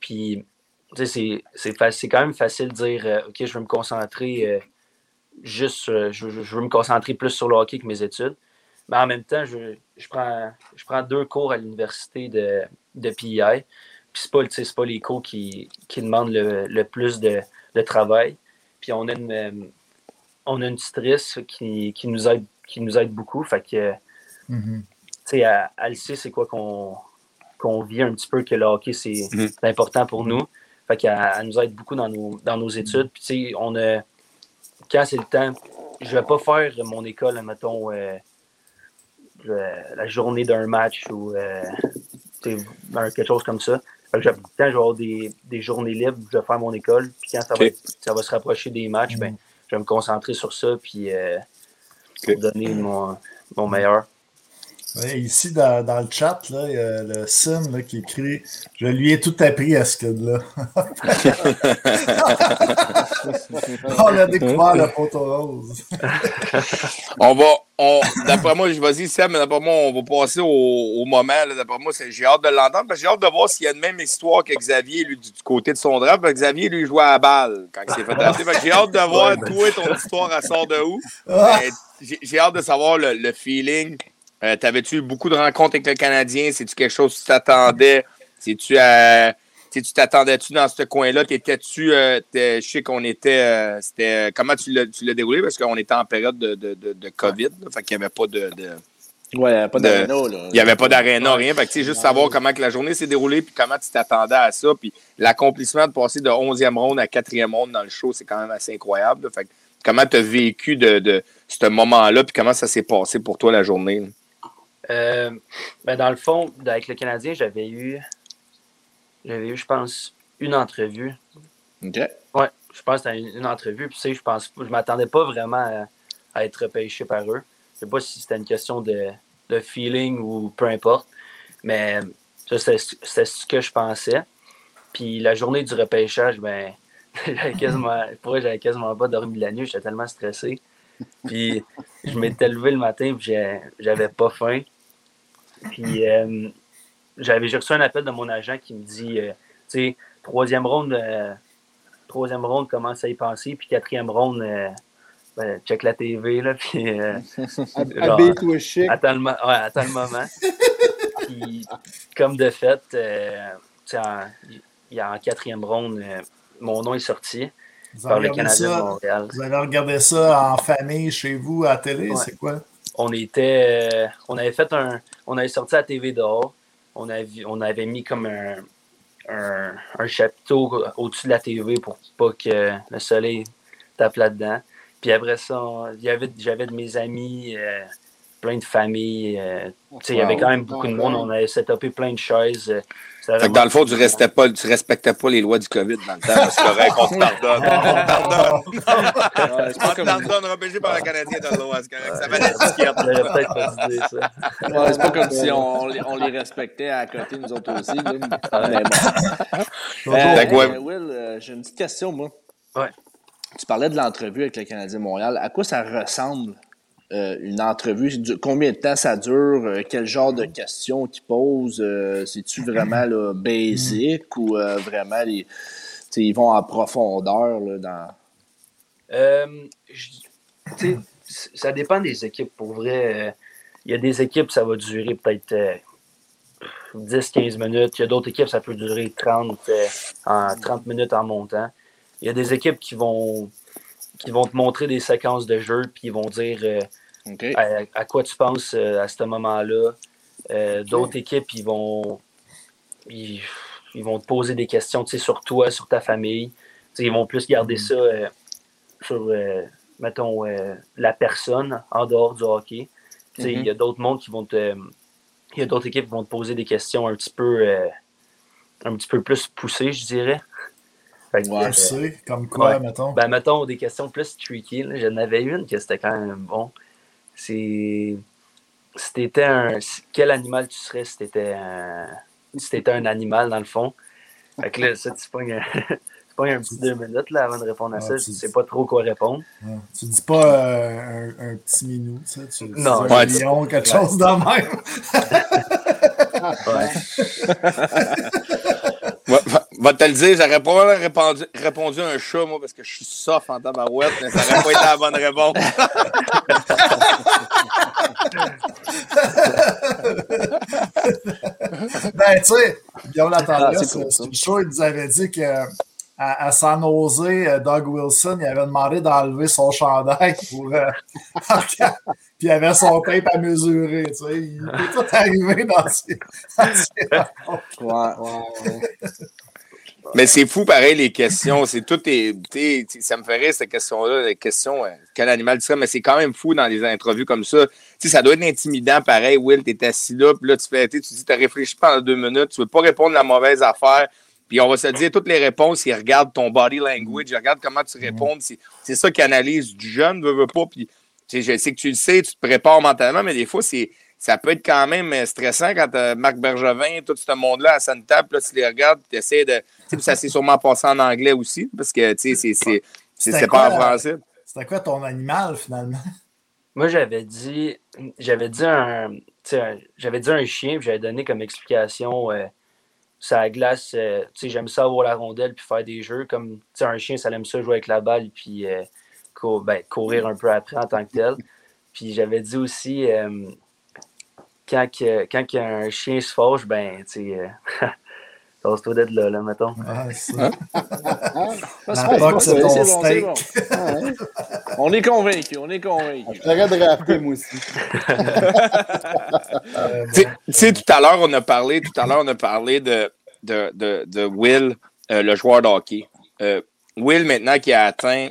Puis, c'est quand même facile de dire, euh, OK, je vais me concentrer. Euh, juste, euh, je, veux me concentrer plus sur le hockey que mes études. Mais en même temps, je, prends, je prends deux cours à l'université de, de PEI. c'est pas, pas les cours qui, qui demandent le, le plus de, de, travail. Puis on a une, euh, on a une tutrice qui, qui, nous aide, qui nous aide beaucoup. Fait que, Mhm. tu sais, elle, elle sait c'est quoi qu'on qu'on vit un petit peu, que le hockey, c'est Mhm. c'est important pour nous. Fait qu'elle elle nous aide beaucoup dans nos, dans nos études. Puis, tu sais, on a, quand c'est le temps, je vais pas faire mon école, mettons, euh, la journée d'un match ou euh, quelque chose comme ça. Quand je vais avoir des, des journées libres, je vais faire mon école. Puis quand ça, va, ça va se rapprocher des matchs, ben, je vais me concentrer sur ça puis euh, Ok. pour donner mon, mon meilleur. Ouais, ici, dans, dans le chat, là, il y a le Sim là, qui écrit Je lui ai tout appris à ce kid-là. *laughs* *laughs* On a découvert le poteau rose. *laughs* On va, on, d'après moi, je vas-y, Sam, mais d'après moi, on va passer au, au moment. là. D'après moi, c'est- j'ai hâte de l'entendre parce que j'ai hâte de voir s'il y a une même histoire que Xavier, lui, du, du côté de son draft. Parce que Xavier, lui, jouait à la balle quand il s'est fait drafter. Que j'ai hâte de voir, toi, ton histoire, elle sort de où? Ah, j'ai j'ai hâte de savoir le, le feeling. Euh, T'avais-tu eu beaucoup de rencontres avec le Canadien? C'est-tu quelque chose que tu t'attendais? C'est-tu à. tu t'attendais-tu dans ce coin-là? T'étais-tu. euh, je sais qu'on était. euh, c'était, comment tu l'as, déroulé? Parce qu'on était en période de, de, de, de COVID. là. fait qu'il n'y avait pas de. de- Ouais, pas De- d'aréna, là. il n'y avait pas d'aréna, rien. Fait que, tu sais, juste savoir comment que la journée s'est déroulée puis comment tu t'attendais à ça. Puis l'accomplissement de passer de 11e ronde à 4e ronde dans le show, c'est quand même assez incroyable. là. Fait que, comment tu as vécu de, de ce moment-là puis comment ça s'est passé pour toi la journée? Euh, ben dans le fond, avec le Canadien, j'avais eu, j'avais eu, je pense, une entrevue. OK. Ouais, je pense que c'était une, une entrevue. Puis, tu sais, je pense, je m'attendais pas vraiment à, à être repêché par eux. Je sais pas si c'était une question de, de feeling ou peu importe. Mais ça, c'était c'était ce que je pensais. Puis la journée du repêchage, ben, *laughs* j'avais quasiment, pour j'avais quasiment pas dormi la nuit. J'étais tellement stressé. Puis je m'étais levé le matin, puis j'avais pas faim. Puis euh, j'avais j'ai reçu un appel de mon agent qui me dit, euh, tu sais, troisième ronde, euh, troisième ronde, commence à y penser, puis quatrième ronde, euh, ben, check la TV, là, *laughs* puis euh, Genre, attends, le, ouais, attends le moment. *laughs* puis comme de fait, euh, tu sais, en, il y a en quatrième ronde, euh, mon nom est sorti vous, par avez le regardé Canadien de ça, Montréal. vous avez regardé ça en famille chez vous à la télé, Ouais. c'est quoi? On était euh, on avait fait un on avait sorti la TV dehors. On avait on avait mis comme un un, un chapiteau au-dessus de la TV pour pas que le soleil tape là-dedans. Puis après ça j'avais de mes amis euh, plein de familles euh, tu sais, il y avait quand même beaucoup de monde. on avait setupé plein de chaises Fait que dans le fond, tu vraiment- restais pas, tu respectais pas les lois du COVID dans le temps. C'est correct, on te pardonne. *laughs* On te pardonne. C'est On pas te comme, pardonne, repêché par le Canadien, t'as le droit, c'est correct. Ça ouais, c'est pas comme si on, on les- on les respectait à côté, nous autres aussi. là. Mais bon. Toujours. Euh, euh, Will, euh, j'ai une petite question, moi. Ouais. Tu parlais de l'entrevue avec le Canadien de Montréal. À quoi ça ressemble euh, une entrevue? Combien de temps ça dure? Euh, quel genre de questions qu'ils posent? Euh, C'est-tu vraiment là, basic ou vraiment les, ils vont en profondeur là, dans. Ça dépend des équipes. Pour vrai, il y a des équipes, ça va durer peut-être euh, 10-15 minutes. Il y a d'autres équipes, ça peut durer 30, euh, en 30 minutes en montant. Il y a des équipes qui vont, qui vont te montrer des séquences de jeu, puis ils vont dire euh, à, à quoi tu penses euh, à ce moment-là. Euh, D'autres équipes, ils vont, ils, ils vont te poser des questions sur toi, sur ta famille. Ils vont plus garder ça euh, sur, mettons, la personne en dehors du hockey. Il Mhm. y a d'autres mondes qui vont te. Il y a d'autres équipes qui vont te poser des questions un petit peu, un petit peu plus poussées, je dirais. Fait que, Ouais, euh, sais, comme quoi, Ouais. mettons? ben, mettons des questions plus tricky. J'en avais une que c'était quand même bon. C'est. Si t'étais un. Quel animal tu serais si t'étais un. Si t'étais un animal, dans le fond? Fait que là, ça, tu pognes un, *laughs* tu pognes un petit deux minutes là, avant de répondre à Ah, ça. tu- sais pas trop quoi répondre. Ouais. Tu dis pas euh, un, un petit minou, tu sais, tu, tu Non. dis un tu- lion, quelque chose de même. *laughs* Ouais. Va- te le dire, j'aurais probablement répondu, répondu à un chat, moi, parce que je suis soft en tabarouette, mais ça aurait pas été la bonne réponse. *laughs* Ben, tu sais, Guillaume Ah, Latendresse, c'est show, il nous avait dit que à, à San Jose, euh, Doug Wilson, il avait demandé d'enlever son chandail pour. euh, *laughs* puis il avait son tape à mesurer. Tu sais. Il est tout arrivé dans ses. dans ses rencontres. Ouais. Ouais, ouais. Mais c'est fou, pareil, les questions. C'est tout est, tu ça me ferait cette question-là, les questions, euh, quel animal tu serais, mais c'est quand même fou dans les entrevues comme ça. Tu ça doit être intimidant, pareil. Will, t'es assis là, puis là, tu fais, tu tu dis, t'as réfléchi pendant deux minutes, tu veux pas répondre à la mauvaise affaire. Puis on va se dire, toutes les réponses, ils regardent ton body language, ils regardent comment tu réponds. C'est c'est ça qu'ils analysent du jeune, veut, veut pas. Puis tu je sais que tu le sais, tu te prépares mentalement, mais des fois, c'est ça peut être quand même euh, stressant quand euh, Marc Bergevin, tout ce monde-là à une table, là, tu les regardes, tu essaies de. Ça s'est sûrement passé en anglais aussi, parce que tu sais, c'est- c'est c'est- C'était c'est pas en quoi, français. C'était quoi ton animal, finalement? Moi, j'avais dit, j'avais dit un, tu sais, un- j'avais dit un chien, puis j'avais donné comme explication, euh, ça la glace, euh, tu sais, j'aime ça avoir la rondelle puis faire des jeux. Comme, tu sais, un chien, ça aime ça jouer avec la balle puis euh, cour- ben, courir un peu après en tant que tel. Puis j'avais dit aussi, euh, quand, que, quand un chien se fâche, ben, tu sais, euh, *laughs* Tasse-toi d'être là, là, mettons. Ouais, c'est ça. La c'est POC, bon, c'est ton c'est bon, c'est steak. bon. ouais. On est convaincus, on est convaincus. J'aurais drafté, moi aussi. Euh, Tu sais- sais, tout à l'heure, on a parlé, tout à l'heure, on a parlé de, de, de, de Will, euh, le joueur de hockey. Euh, Will, maintenant, qui a atteint,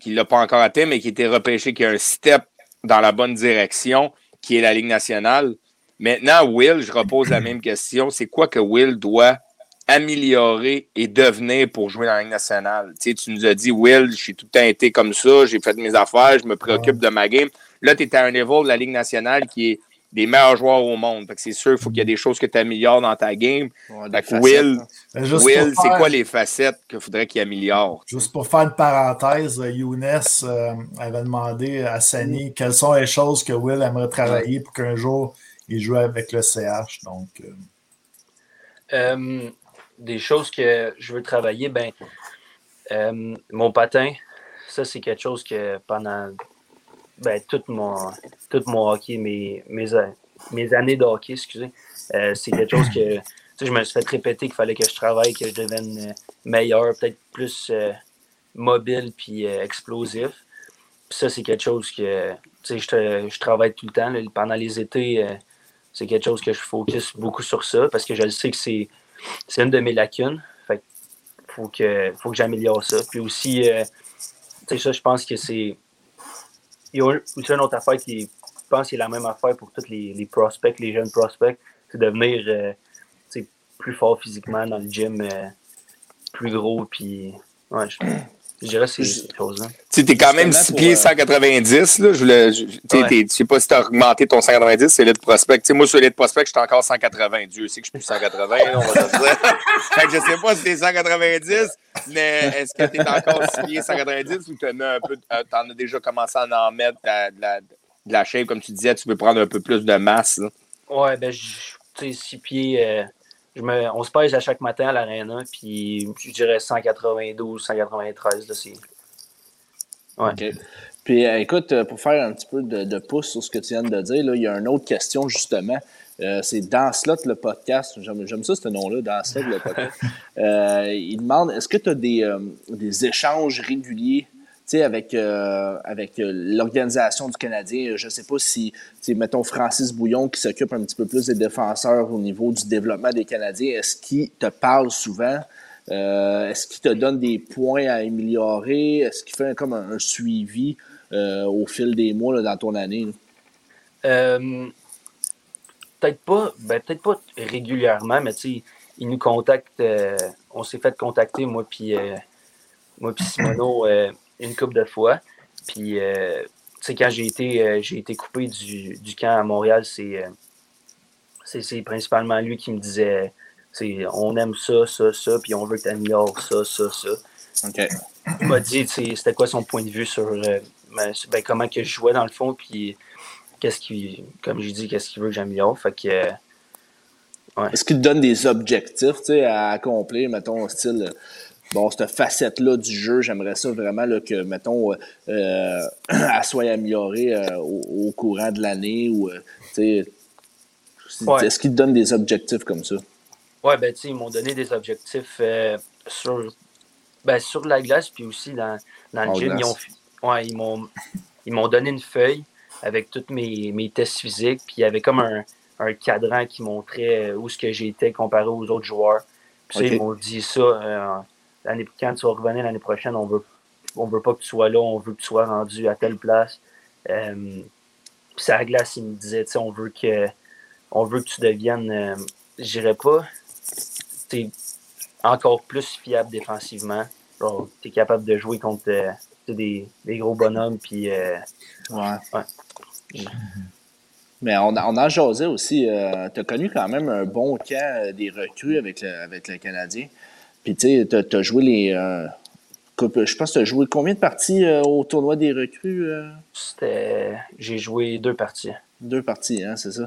qui ne l'a pas encore atteint, mais qui a été repêché, qui a un step dans la bonne direction, qui est la Ligue nationale. Maintenant, Will, je repose la même question. C'est quoi que Will doit améliorer et devenir pour jouer dans la Ligue nationale? Tu sais, tu nous as dit, Will, j'ai tout le temps été comme ça, j'ai fait mes affaires, je me préoccupe de ma game. Là, tu es à un niveau de la Ligue nationale qui est des meilleurs joueurs au monde. Fait que c'est sûr, il faut qu'il y ait des choses que tu améliores dans ta game. Ouais, Fait des que facettes, Will, hein. Juste Will c'est faire- quoi les facettes qu'il faudrait qu'il améliore? Juste pour faire une parenthèse, euh, Younes euh, avait demandé à Sani quelles sont les choses que Will aimerait travailler pour qu'un jour il joue avec le CH. Donc, euh, Euh, des choses que je veux travailler, ben, euh, mon patin, ça, c'est quelque chose que pendant ben, tout, mon, tout mon hockey, mes, mes, mes années de hockey, excusez, euh, c'est quelque chose que je me suis fait répéter qu'il fallait que je travaille, que je devienne euh, meilleur, peut-être plus mobile puis explosif. Puis ça, c'est quelque chose que je, je travaille tout le temps. pendant les étés, c'est quelque chose que je focus beaucoup sur ça parce que je le sais que c'est c'est une de mes lacunes. Fait faut que, faut que j'améliore ça. Puis aussi, euh, tu sais, ça, je pense que c'est. Il y a aussi une autre affaire qui je pense qui est la même affaire pour tous les, prospects, les jeunes prospects, c'est devenir euh, plus fort physiquement dans le gym, euh, plus gros. Puis, ouais, je, je dirais que c'est ces choses-là. Tu sais, t'es quand même Justement 6 pour, pieds euh, 190. Là. Je, voulais- je, tu sais, Ouais. je sais pas si tu as augmenté ton 190, c'est l'élite prospect. Tu sais, moi, sur l'élite prospect, j'étais encore 180. Dieu sait que je suis plus 180, là, on va dire. *laughs* fait que je sais pas si t'es 190, mais est-ce que t'es encore 6 pieds 190 ou t'en as, un peu, euh, t'en as déjà commencé à en mettre de la, de la shape, comme tu disais, tu veux prendre un peu plus de masse. là. Ouais, ben, je- tu sais, six pieds. euh, je me, on se pèse à chaque matin à l'aréna, puis je dirais 192, 193. Là, c'est. Ouais. OK. Puis euh, écoute, euh, pour faire un petit peu de, de pouce sur ce que tu viens de dire, là, il y a une autre question justement. Euh, c'est Dans Slot le podcast. J'aime j'aime ça ce nom-là, Dans Slot le podcast. *laughs* Euh, il demande est-ce que tu as des, euh, des échanges réguliers avec, euh, avec euh, l'organisation du Canadien? Je ne sais pas si, mettons Francis Bouillon qui s'occupe un petit peu plus des défenseurs au niveau du développement des Canadiens, est-ce qu'il te parle souvent? Euh, Est-ce qu'il te donne des points à améliorer? Est-ce qu'il fait un- comme un, suivi au fil des mois dans ton année? peut-être pas, ben, peut-être pas régulièrement, mais tu il nous contacte. on s'est fait contacter, moi puis moi puis Simono, une couple de fois. Puis, euh, tu sais, quand j'ai été, euh, j'ai été coupé du, du camp à Montréal, c'est, euh, c'est, principalement lui qui me disait, c'est, on aime ça, ça, ça, puis on veut que tu améliores ça, ça, ça OK. il m'a dit c'était quoi son point de vue sur euh, ben, comment que je jouais dans le fond, puis qu'est-ce qu'il, comme j'ai dit, qu'est-ce qu'il veut que j'améliore. Fait que, Est-ce qu'il te donne des objectifs tu sais, à accomplir, mettons, style, bon, cette facette-là du jeu, j'aimerais ça vraiment là, que, mettons, euh, euh, *clears throat* elle soit améliorée euh, au, au courant de l'année ou, tu sais, Ouais. est-ce qu'il te donne des objectifs comme ça? Ouais, ben, tu sais, ils m'ont donné des objectifs euh, sur, ben, sur la glace, puis aussi dans, dans le En gym. Ils, ont, ouais, ils, m'ont, ils m'ont donné une feuille avec tous mes, mes tests physiques, puis il y avait comme un, un cadran qui montrait où ce que j'étais comparé aux autres joueurs. Puis ils m'ont dit ça. Quand tu vas revenir l'année prochaine, on veut, on veut pas que tu sois là, on veut que tu sois rendu à telle place. Euh, puis ça, la glace, il me disait, on veut que, on veut que tu deviennes, euh, je dirais pas, t'es encore plus fiable défensivement. Tu es capable de jouer contre euh, des, des gros bonhommes. Puis, euh, Ouais. Ouais. Mais on, on en jasait aussi. tu as connu quand même un bon camp des recrues avec le, avec le Canadien. Puis, tu sais, tu as, joué les. euh, coupe- je pense que tu as joué combien de parties euh, au tournoi des recrues euh? c'était, j'ai joué deux parties. Deux parties, hein, c'est ça.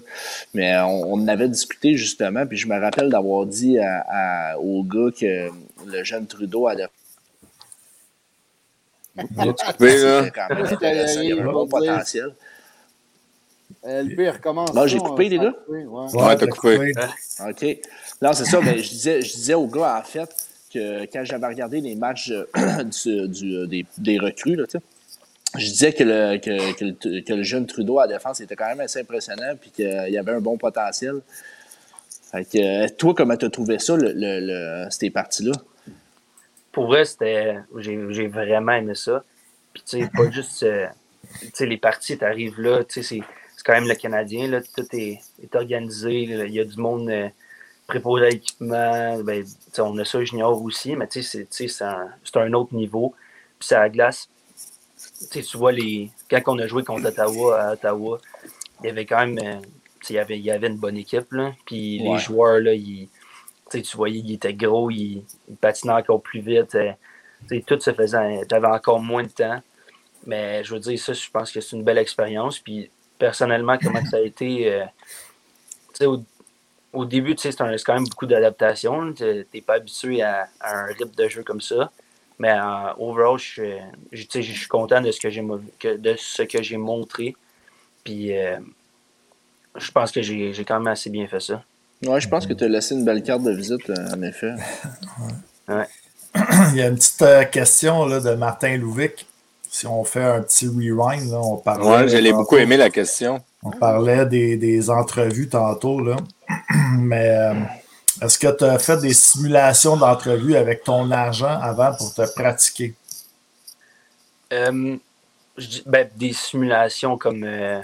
Mais on, on en avait discuté justement, puis je me rappelle d'avoir dit à, à- au gars que le jeune Trudeau allait. coupé, là. Quand même il y avait un bon potentiel. LP recommence. Là, j'ai coupé, les gars? ouais. Ouais, t'as coupé. OK. Non, c'est ça. Ben, je, disais, je disais au gars, en fait, que quand j'avais regardé les matchs euh, *clears throat* du, du- des, des recrues, là, je disais que le, que, le, jeune Trudeau à défense était quand même assez impressionnant puis qu'il y avait un bon potentiel. Fait que, euh, toi, comment tu as trouvé ça, le, ces parties-là? Pour vrai, c'était, j'ai, j'ai vraiment aimé ça. Puis, tu sais, pas juste, euh, tu sais, les parties, t'arrives là, tu sais, c'est, c'est quand même le Canadien, là, tout est, est organisé, il y a du monde euh, préposé à l'équipement, ben, tu on a ça junior aussi, mais tu sais, c'est, tu un, c'est un autre niveau. Puis, c'est à la glace, tu tu vois, les, quand on a joué contre Ottawa, à Ottawa, il y avait quand même, euh, tu il y avait, il y avait une bonne équipe, là, puis Ouais. les joueurs, là, ils, tu sais, tu voyais, il était gros, il, il patinait encore plus vite. euh, tu tout se faisait. J'avais encore moins de temps. Mais je veux dire, ça, je pense que c'est une belle expérience. Puis personnellement, comment ça a été. euh, tu au, début, tu sais, c'est quand même beaucoup d'adaptation. Tu n'es pas habitué à, à un rythme de jeu comme ça. Mais euh, overall, je, suis- je, tu sais, je suis content de ce que j'ai de ce que j'ai montré. Puis euh, je pense que j'ai j'ai quand même assez bien fait ça. Ouais, je pense que tu as laissé une belle carte de visite, euh, en effet. *laughs* *clears throat* Il y a une petite euh, question là, de Martin Louvic. Si on fait un petit rewind, là, on parlait. Ouais, je l'ai beaucoup aimé la question. On parlait des, des entrevues tantôt, là. *clears throat* Mais euh, est-ce que tu as fait des simulations d'entrevues avec ton argent avant pour te pratiquer? Euh, je dis- ben, des simulations comme. euh,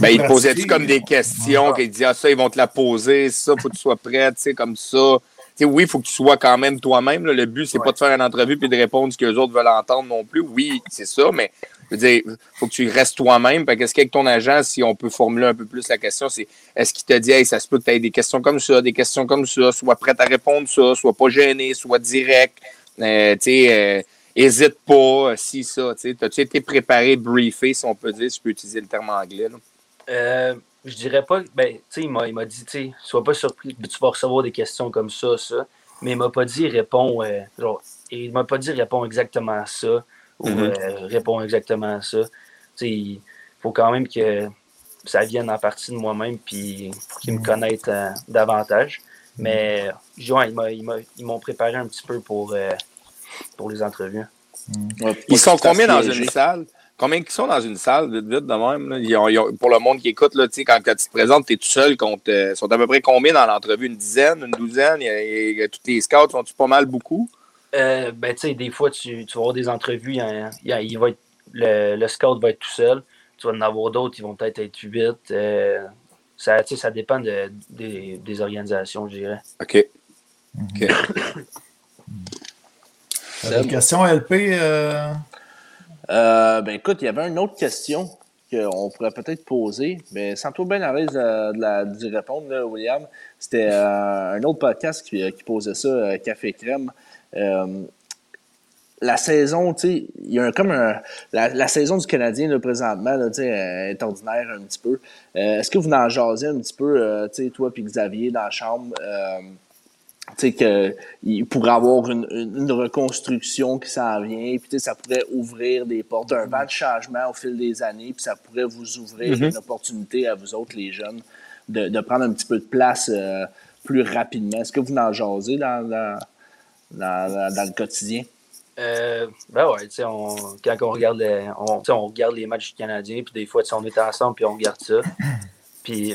Ben, il te posait-tu comme des questions, qu'il disait, ah, ça, ils vont te la poser, ça, faut que tu sois prêt, tu sais, comme ça. Tu sais, oui, il faut que tu sois quand même toi-même. Le but, c'est Ouais. pas de faire une entrevue puis de répondre ce que les autres veulent entendre non plus. Oui, c'est ça, mais je veux dire, faut que tu restes toi-même. Fait qu'est-ce qu'avec ton agent, si on peut formuler un peu plus la question, c'est est-ce qu'il te dit, hey, ça se peut que tu aies des questions comme ça, des questions comme ça, sois prêt à répondre ça, sois pas gêné, sois direct, euh, euh, hésite pas, euh, si ça, tu sais. T'as-tu été préparé, briefé, si on peut dire, si je peux utiliser le terme anglais? Euh, je dirais pas. Ben, tu sais, il m'a, dit, tu sois pas surpris, tu vas recevoir des questions comme ça, ça. Mais il m'a pas dit réponds. euh, il m'a pas dit réponds exactement ça ou Mhm. euh, réponds exactement ça. Tu sais, il faut quand même que ça vienne en partie de moi-même puis qu'ils me connaissent euh, davantage. Mais ouais, il m'a- il m'a- ils m'ont préparé un petit peu pour, euh, pour les entrevues. Ouais, Ils sont combien dans une salle? Combien qui sont dans une salle, vite, vite, de même? là? Ils ont- ils ont- pour le monde qui écoute, là, quand, quand tu te présentes, tu es tout seul. Euh, sont à peu près combien dans l'entrevue? Une dizaine, une douzaine? Il y a, il y a- tous les scouts sont-tu pas mal beaucoup? Euh, ben, tu sais, des fois, tu, tu vas avoir des entrevues, il, y a- il y a- il va être, le, le scout va être tout seul. Tu vas en avoir d'autres, ils vont peut-être être huit. Euh, ça, tu sais, ça dépend de- des, des organisations, je dirais. OK. *coughs* Une question, LP? euh, Euh, ben écoute, il y avait une autre question qu'on pourrait peut-être poser, mais sans toi bien à l'aise d'y répondre, là, William. C'était euh, un autre podcast qui, qui posait ça, euh, Café Crème. Euh, la saison, tu sais, il y a un- comme un. La, la saison du Canadien, là, présentement, là, tu sais, euh, est ordinaire un petit peu. Euh, Est-ce que vous en jasez un petit peu, euh, tu sais, toi puis Xavier, dans la chambre? tu sais, qu'il pourrait avoir une, reconstruction qui s'en vient, puis tu sais, ça pourrait ouvrir des portes, un vent de changement au fil des années, puis ça pourrait vous ouvrir Mhm. une opportunité à vous autres, les jeunes, de, de prendre un petit peu de place plus rapidement. Est-ce que vous en jasez dans, dans, dans, dans le quotidien? Euh, ben ouais, on, quand on regarde, les, on, on, regarde les matchs canadiens, puis des fois, on est ensemble, puis on regarde ça. *coughs* Puis,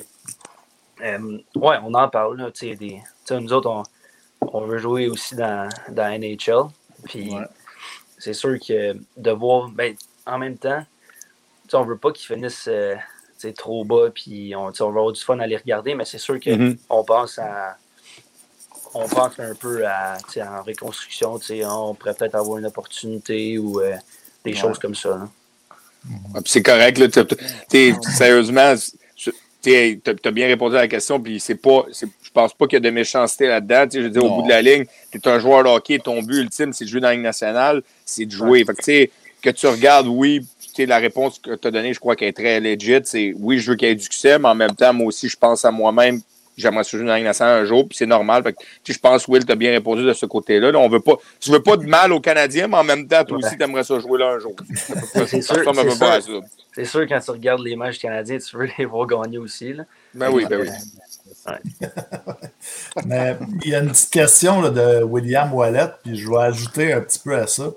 euh, ouais, on en parle. Là, des, nous autres, on, on, veut jouer aussi dans, dans NHL. Puis, c'est sûr que de voir, ben, en même temps, on veut pas qu'ils finissent euh, trop bas, puis on, on va avoir du fun à les regarder, mais c'est sûr qu'on mm-hmm. on pense à on pense un peu à, en reconstruction, on pourrait peut-être avoir une opportunité ou euh, des choses comme ça. Ah, c'est correct. Là, sérieusement, tu as, bien répondu à la question, puis c'est pas. Je pense pas qu'il y a de méchanceté là-dedans. Je veux dire, au bout de la ligne, tu es un joueur de hockey, ton but ultime, c'est de jouer dans la Ligue nationale, c'est de jouer. Fait que, que tu regardes, oui, la réponse que tu as donnée, je crois qu'elle est très legit. C'est oui, je veux qu'il y ait du succès, mais en même temps, moi aussi, je pense à moi-même j'aimerais se jouer dans la un jour, puis c'est normal. je pense, Will, tu as bien répondu de ce côté-là. Là, on veut pas, tu veux pas de mal aux Canadiens, mais en même temps, toi aussi, tu aimerais ça jouer là un jour. *laughs* C'est sûr, c'est sûr, quand tu regardes les matchs canadiens, tu veux les voir gagner aussi. Là. Ben oui, ben oui. mais il y a une petite question là, de William Wallet, puis je vais ajouter un petit peu à ça.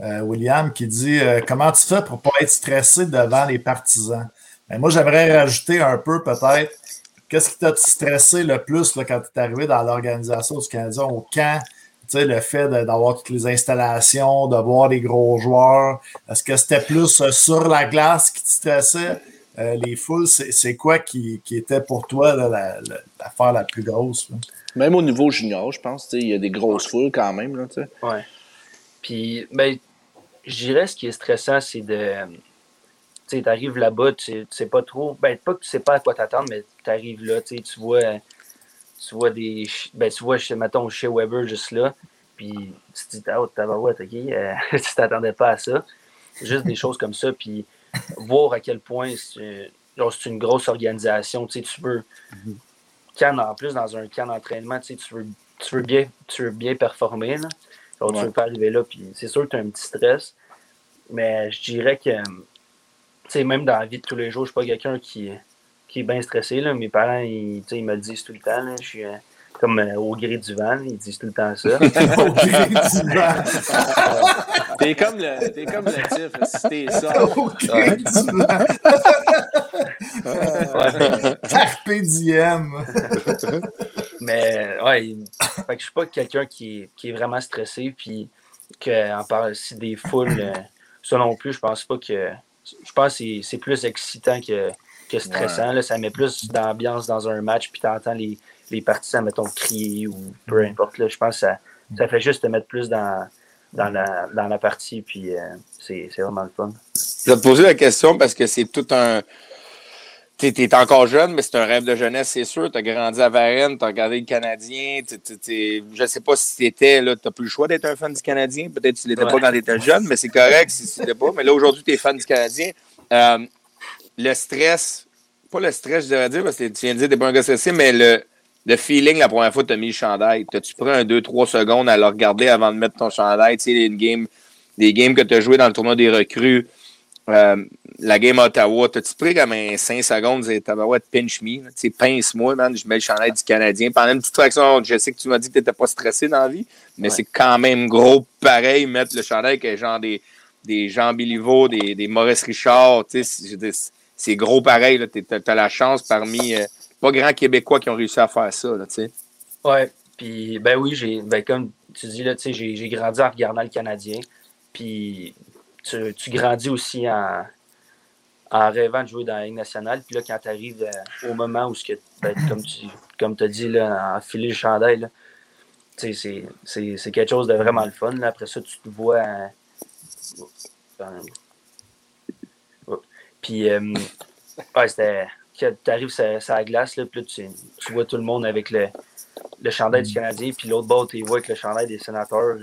Euh, William qui dit euh, Comment tu fais pour ne pas être stressé devant les partisans? Ben, moi, j'aimerais rajouter un peu peut-être Qu'est-ce qui t'a stressé le plus là, quand tu es arrivé dans l'organisation du Canadien au camp? le fait d'avoir toutes les installations, de voir les gros joueurs. Est-ce que c'était plus euh, sur la glace qui te stressait? Euh, les foules, c'est quoi qui, était pour toi l'affaire la, plus grosse? Même au niveau junior, je pense, il y a des grosses foules quand même. Oui. Puis, ben, je dirais ce qui est stressant, c'est de tu arrives là-bas, tu sais pas trop. Ben, pas que tu sais pas à quoi t'attendre, mais tu arrives là, tu vois, tu vois des. Ben, tu vois, mettons, chez Weber juste là, puis tu te dis, ah, t'as ok, euh, *laughs* tu t'attendais pas à ça. Juste des choses comme ça, puis voir à quel point c'est une grosse organisation, tu tu veux. en plus, dans un camp d'entraînement, tu veux, tu, veux bien, tu veux bien performer, là. tu veux pas arriver là, puis c'est sûr que tu as un petit stress, mais je dirais que même dans la vie de tous les jours, je suis pas quelqu'un qui, qui est bien stressé. Là. Mes parents, ils, ils me le disent tout le temps. Je suis euh, comme euh, au gré du vent, ils disent tout le temps ça. *laughs* au gré du vent. *laughs* t'es comme le, t'es comme le tif, si t'es *laughs* ça. Au gré du vent. Carpe diem. Mais ouais, fait que je suis pas quelqu'un qui, qui est vraiment stressé. Puis qu'en parle si des foules, euh, ça non plus, je pense pas que je pense que c'est plus excitant que, que stressant. Là. Ça met plus d'ambiance dans un match, puis tu entends les, les partisans, mettons, crier ou peu mm. importe. Là. Je pense que ça, ça fait juste te mettre plus dans, dans, la, dans la partie, puis euh, c'est vraiment le fun. Je vais te poser la question parce que c'est tout un. Tu es, encore jeune, mais c'est un rêve de jeunesse, c'est sûr. Tu as grandi à Varennes, tu as regardé le Canadien. je ne sais pas si tu étais, tu n'as plus le choix d'être un fan du Canadien. Peut-être que tu l'étais pas quand tu étais jeune, mais c'est correct si tu l'étais pas. Mais là, aujourd'hui, tu es fan du Canadien. Euh, le stress, pas le stress, je devrais dire, parce que tu viens de dire que tu pas un gars stressé, mais le, le feeling la première fois que tu as mis le chandail. T'as-tu pris un 2-3 secondes à le regarder avant de mettre ton chandail? Tu sais, une game, des games que tu as joué dans le tournoi des recrues. Euh, la game à Ottawa, t'as-tu pris comme un 5 secondes et de pinch me, tu pince-moi, man, je mets le chandail du Canadien. Pendant une petite fraction, je sais que tu m'as dit que t'étais pas stressé dans la vie, mais c'est quand même gros pareil, mettre le chandail avec genre des, des Jean Béliveau, des, des Maurice Richard, tu sais, c'est gros pareil, t'as as la chance parmi euh, pas grands Québécois qui ont réussi à faire ça, tu sais. Ouais, puis ben oui, ben comme tu dis, là, tu j'ai grandi en regardant le Canadien, puis tu, tu, grandis aussi en, en, rêvant de jouer dans la Ligue nationale. Puis là, quand tu arrives euh, au moment où, que, ben, comme tu comme as dit, là, enfiler le chandail, c'est quelque chose de vraiment le fun. Là. Après ça, tu te vois. Euh. Puis, euh, ouais, c'était. Tu arrives sur, la glace, là, puis là, tu, tu, vois tout le monde avec le, le chandail du Canadien, puis l'autre bord, tu vois avec le chandail des sénateurs.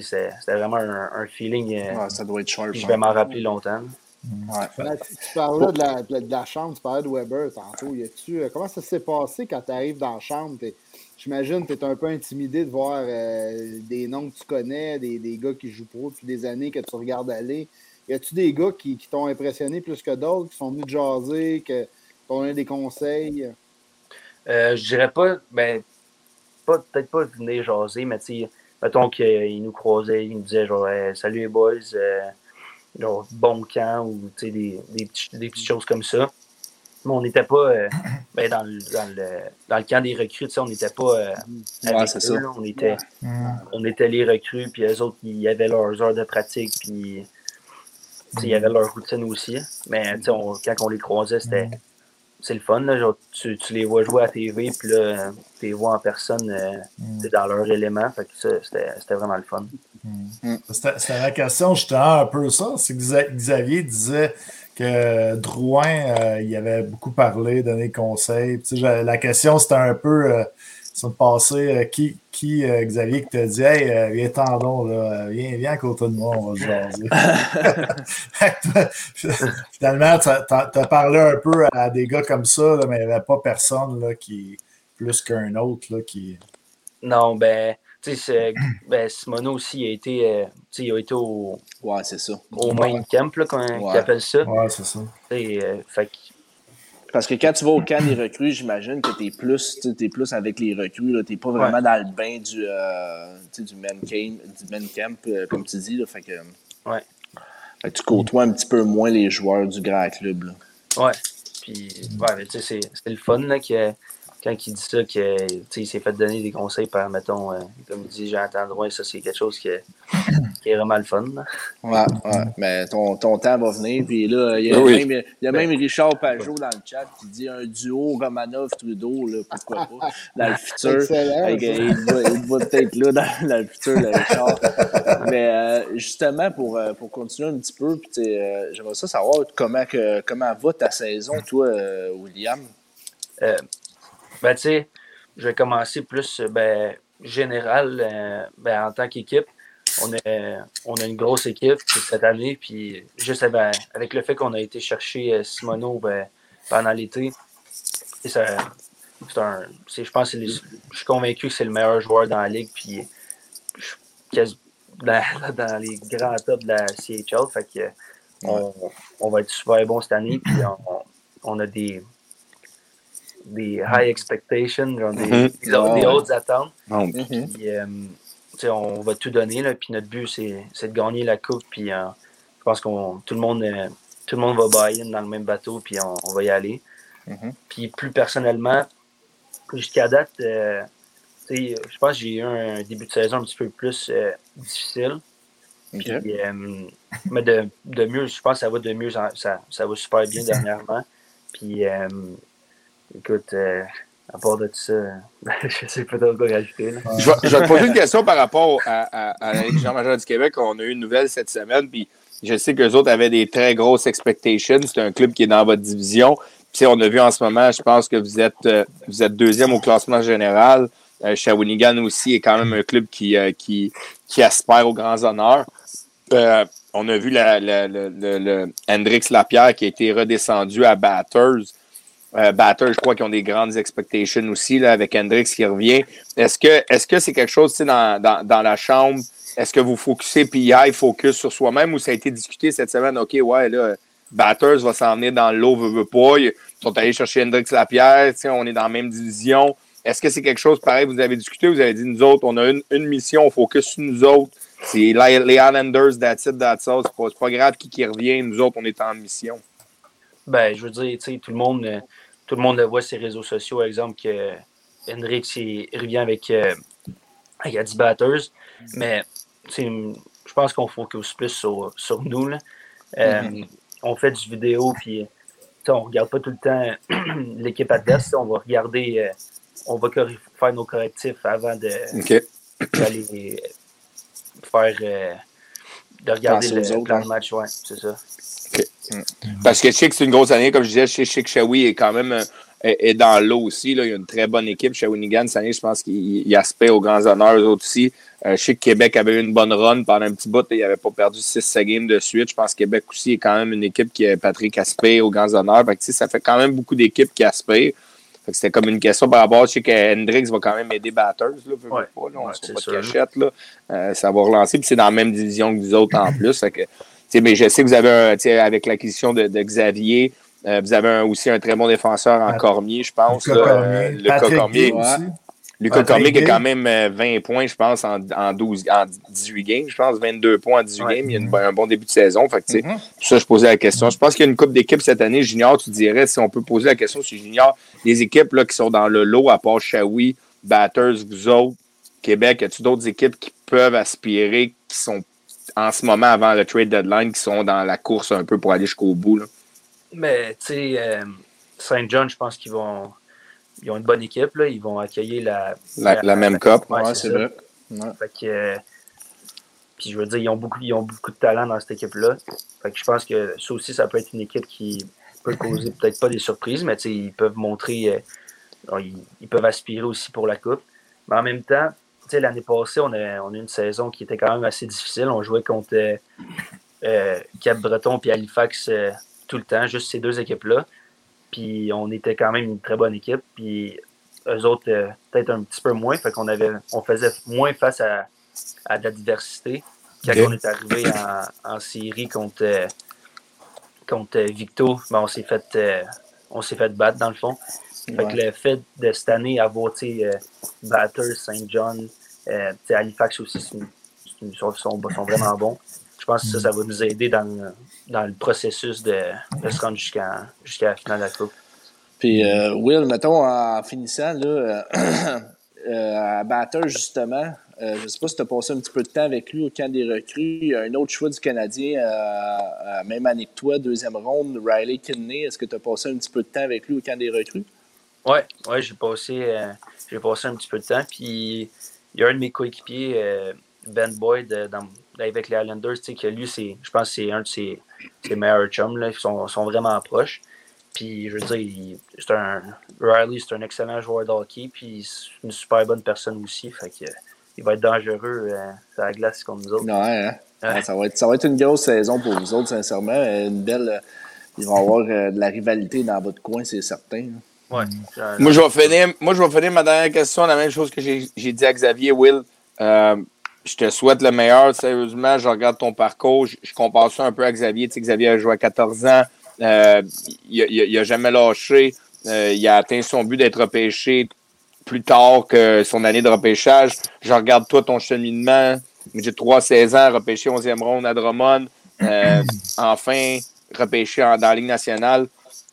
C'était vraiment un, feeling. Euh, ça doit être sharp. Je vais m'en rappeler longtemps. Ouais. Tu, parlais de la, de, la, chambre, tu parlais de Weber tantôt. Y -tu, euh, comment ça s'est passé quand tu arrives dans la chambre? J'imagine que tu es un peu intimidé de voir euh, des noms que tu connais, des, des, gars qui jouent pro depuis des années que tu regardes aller. Y a-tu des gars qui, qui t'ont impressionné plus que d'autres, qui sont venus te jaser, qui t'ont donné des conseils? Euh, je dirais pas, ben, pas, peut-être pas venir jaser, mais tu sais, mettons qu'il nous croisait, il nous disait genre, salut les boys, euh, genre, bon camp ou tu sais, des, des, des, petites choses comme ça. Mais on n'était pas euh, *laughs* ben, dans, le, dans, le, dans, le, camp des recrues, on n'était pas euh, ouais, c'est ça. on, était, on était les recrues, puis eux autres, ils avaient leurs heures de pratique, puis il y avait leur routine aussi. Mais on, quand on les croisait, c'était c'est le fun. Là, genre, tu, tu, les vois jouer à TV, puis là, tu les vois en personne euh, mm. dans leur élément. Fait que ça, c'était vraiment le fun. Mm. C'était la question, justement, un peu ça. C'est que Xavier disait que Drouin, euh, il avait beaucoup parlé, donné conseils. La question, c'était un peu. Euh, ça me passait euh, qui, qui euh, Xavier, qui t'a dit Hey, euh, viens tendons, là, viens, viens à côté de moi, on va se jaser. *laughs* *laughs* Finalement, tu as, parlé un peu à des gars comme ça, là, mais il n'y avait pas personne là, qui, plus qu'un autre là, qui. Non, ben, tu sais, ben, Simono aussi il a été, il a été au, ouais, c'est ça. au main camp, là, qu'on ouais. appelle ça. Ouais, c'est ça. fait parce que quand tu vas au camp des recrues, j'imagine que tu es plus, es plus avec les recrues. Tu n'es pas vraiment ouais. dans le bain du, euh, du man camp, du man camp euh, comme tu dis. Là, fait que, ouais. fait que tu côtoies un petit peu moins les joueurs du grand club. Là. Ouais. Puis, ouais, c'est le fun là, que, quand il dit ça, qu'il s'est fait donner des conseils par, mettons, euh, comme il dit Jean-Antoine Drouin, ça c'est quelque chose qui est, qui est vraiment le fun. Là. Ouais, ouais, mais ton, ton temps va venir. Puis là, il y a, oui. même, il y a même Richard Pajot dans le chat qui dit un duo Romanov-Trudeau, là, pourquoi pas, dans le futur. Avec, il va, il va peut-être là dans, dans, le futur, le Richard. mais euh, justement, pour, pour continuer un petit peu, euh, j'aimerais ça savoir comment, que, comment va ta saison, toi, euh, William? Ben, tu sais, je vais commencer plus ben, général euh, ben, en tant qu'équipe. On a, on a une grosse équipe cette année, puis juste ben, avec le fait qu'on a été chercher euh, Simono ben, pendant l'été, c'est un. Je pense je suis convaincu que c'est le meilleur joueur dans la ligue, puis dans, *laughs* dans, les grands tops de la CHL. Fait que, on, on, va être super bon cette année, puis on, on a des des high expectations, genre des, mm -hmm. des, des, hautes attentes. Mm -hmm. puis, euh, on va tout donner, là, puis notre but, c'est de gagner la coupe. Puis euh, je pense que tout, le monde, euh, tout le monde va buy dans le même bateau, puis on, on va y aller. Mm -hmm. Puis plus personnellement, jusqu'à date, je pense que j'ai eu un début de saison un petit peu plus difficile. Okay. Puis, mais de, de, mieux, je pense que ça va de mieux, ça, ça va super bien dernièrement. Puis Écoute, euh, à part de tout ça, *laughs* je sais pas trop quoi rajouter. Je, vais, je vais te poser une question par rapport à, à, à majeure du Québec. On a eu une nouvelle cette semaine, puis je sais qu'eux autres avaient des très grosses expectations. C'est un club qui est dans votre division. Puis on a vu en ce moment, je pense que vous êtes, euh, vous êtes deuxième au classement général. Euh, Shawinigan aussi est quand même un club qui, qui, qui aspire aux grands honneurs. On a vu la, Hendrix Lapierre qui a été redescendu à Batters. Euh, Batters, je crois qu'ils ont des grandes expectations aussi là, avec Hendrix qui revient. Est-ce que est-ce que c'est quelque chose dans, dans, dans la chambre? Est-ce que vous focussez PI, focus sur soi-même ou ça a été discuté cette semaine? OK, ouais, là, Batters va s'en dans l'eau, veut, veut pas. Ils sont allés chercher Hendrix Lapierre, on est dans la même division. Est-ce que c'est quelque chose pareil, vous avez discuté, vous avez dit nous autres, on a une, une mission, on focus sur nous autres. C'est les Islanders, that's it, that's all. C'est pas, grave qui, qui revient, nous autres, on est en mission. Ben, je veux dire, tout le monde. Euh, tout le monde le voit sur les réseaux sociaux, par exemple, que Hendrix il revient avec, euh, avec 10 batters. Mais je pense qu'on focus plus sur, sur nous. Là. Euh, mm-hmm. On fait du vidéo, puis on ne regarde pas tout le temps *clears throat* l'équipe adverse. On va regarder, euh, on va faire nos correctifs avant de okay. d'aller faire euh, de regarder le, le plan de match. Ouais, c'est ça. Okay. Parce que je sais que c'est une grosse année, comme je disais, je sais que Shawi est quand même est, est dans l'eau aussi. Là. Il y a une très bonne équipe. Shawinigan, cette année, je pense qu'il aspire aux grands honneurs, eux autres aussi. Euh, je sais que Québec avait eu une bonne run pendant un petit bout. Il n'avait pas perdu 6 games de suite. Je pense que Québec aussi est quand même une équipe qui, Patrick, aspire aux grands honneurs. Fait que, ça fait quand même beaucoup d'équipes qui aspirent. C'était comme une question par rapport, je sais que Hendrix va quand même aider Batters, là, ouais, pas, là, on ouais, ne pas de cachette, là. Euh, ça va relancer, puis c'est dans la même division que nous autres en plus. Fait que, mais je sais que vous avez, un, avec l'acquisition de, de, Xavier, Euh, vous avez un- aussi un très bon défenseur en Cormier, je pense. Lucas Cormier. euh, Lucas Patrick Cormier. Gay aussi. Lucas Patrick Cormier qui a quand même euh, 20 points, je pense, en, en 12, en 18 games. Je pense 22 points en 18 Ouais. games. Il y a une- un bon début de saison. Fait que, Mhm. pour ça, je posais la question. Je pense qu'il y a une coupe d'équipes cette année. Junior, tu dirais, si on peut poser la question sur Junior, les équipes là, qui sont dans le lot, à part Shawi, Batters, vous autres, Québec, y a-tu d'autres équipes qui peuvent aspirer, qui sont en ce moment avant le trade deadline, qui sont dans la course un peu pour aller jusqu'au bout? Là? Mais tu sais, euh, Saint John, je pense qu'ils vont. Ils ont une bonne équipe, là. Ils vont accueillir la. La, la même coupe. Ouais, Ouais, c'est vrai. Ouais. Fait que. euh, puis je veux dire, ils ont beaucoup, ils ont beaucoup de talent dans cette équipe-là. Fait que je pense que ça aussi, ça peut être une équipe qui peut causer *laughs* peut-être pas des surprises, mais tu sais, ils peuvent montrer. euh, alors, ils, ils peuvent aspirer aussi pour la Coupe. Mais en même temps, l'année passée, on a, on a eu une saison qui était quand même assez difficile. On jouait contre euh, euh, Cap-Breton et Halifax euh, tout le temps, juste ces deux équipes-là. Puis on était quand même une très bonne équipe. Puis eux autres, euh, peut-être un petit peu moins. Fait qu'on avait, on faisait moins face à, à de la diversité. Quand on est arrivé en, en série contre, euh, contre euh, Victo, ben, on s'est fait, euh, on s'est fait battre dans le fond. Fait que le fait de cette année avoir euh, Batters, Saint John, euh, Halifax aussi, c'est une- c'est une- sont, sont, vraiment bons. Je pense que ça, ça va nous aider dans, le- dans le processus de, de se rendre jusqu'à la finale de la Coupe. Puis, euh, Will, mettons, en finissant, là, euh, *clears throat* à Batter, justement, euh, je ne sais pas si tu as passé un petit peu de temps avec lui au camp des recrues. Il y a un autre choix du Canadien, euh, même année que toi, deuxième ronde, Riley Kidney. Est-ce que tu as passé un petit peu de temps avec lui au camp des recrues? Ouais, ouais, j'ai passé, euh, j'ai passé un petit peu de temps. Puis il y a un de mes coéquipiers, euh, Ben Boyd, euh, dans- avec les Islanders, tu sais, que lui, c'est, je pense que c'est un de ses, ses meilleurs chums. Là. Ils sont, sont vraiment proches. Puis je veux dire, il- c'est un, Riley, c'est un excellent joueur de hockey. Puis une super bonne personne aussi. Fait que, euh, il va être dangereux euh, sur la glace contre nous autres. Non, hein? Ouais. Ouais, ça, va être, ça va être une grosse saison pour vous autres, sincèrement. Une belle. euh, il va y avoir euh, de la rivalité dans votre coin, c'est certain. Ouais. Moi, je vais finir, moi, je vais finir ma dernière question, la même chose que j'ai j'ai dit à Xavier, Will. Euh, je te souhaite le meilleur, sérieusement. Je regarde ton parcours. Je, je compare ça un peu à Xavier. Tu sais, Xavier a joué à 14 ans. Euh, il n'a jamais lâché. Euh, il a atteint son but d'être repêché plus tard que son année de repêchage. Je regarde toi, ton cheminement. J'ai 3-16 ans, repêché 11e ronde à Drummond. Euh, *clears throat* enfin, repêché en- dans la Ligue nationale.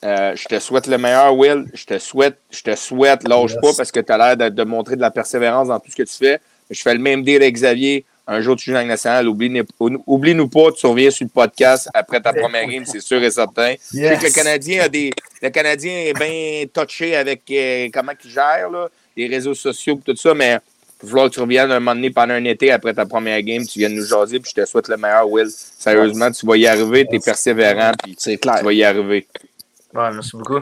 Euh, je te souhaite le meilleur, Will. Je te souhaite, je te souhaite, lâche Yes. pas parce que tu as l'air de, de montrer de la persévérance dans tout ce que tu fais. Je fais le même deal avec Xavier. Un jour, tu joues dans nationale. Oublie- Oublie-nous pas, tu reviens sur le podcast après ta première game, c'est sûr et certain. Que le. Canadien a des. Le Canadien est bien touché avec euh, comment il gère là, les réseaux sociaux et tout ça, mais il va falloir que tu reviennes un moment donné pendant un été après ta première game, tu viennes nous jaser, puis je te souhaite le meilleur, Will. Sérieusement, tu vas y arriver, tu es persévérant, puis C'est clair. tu vas y arriver. Ouais, merci beaucoup.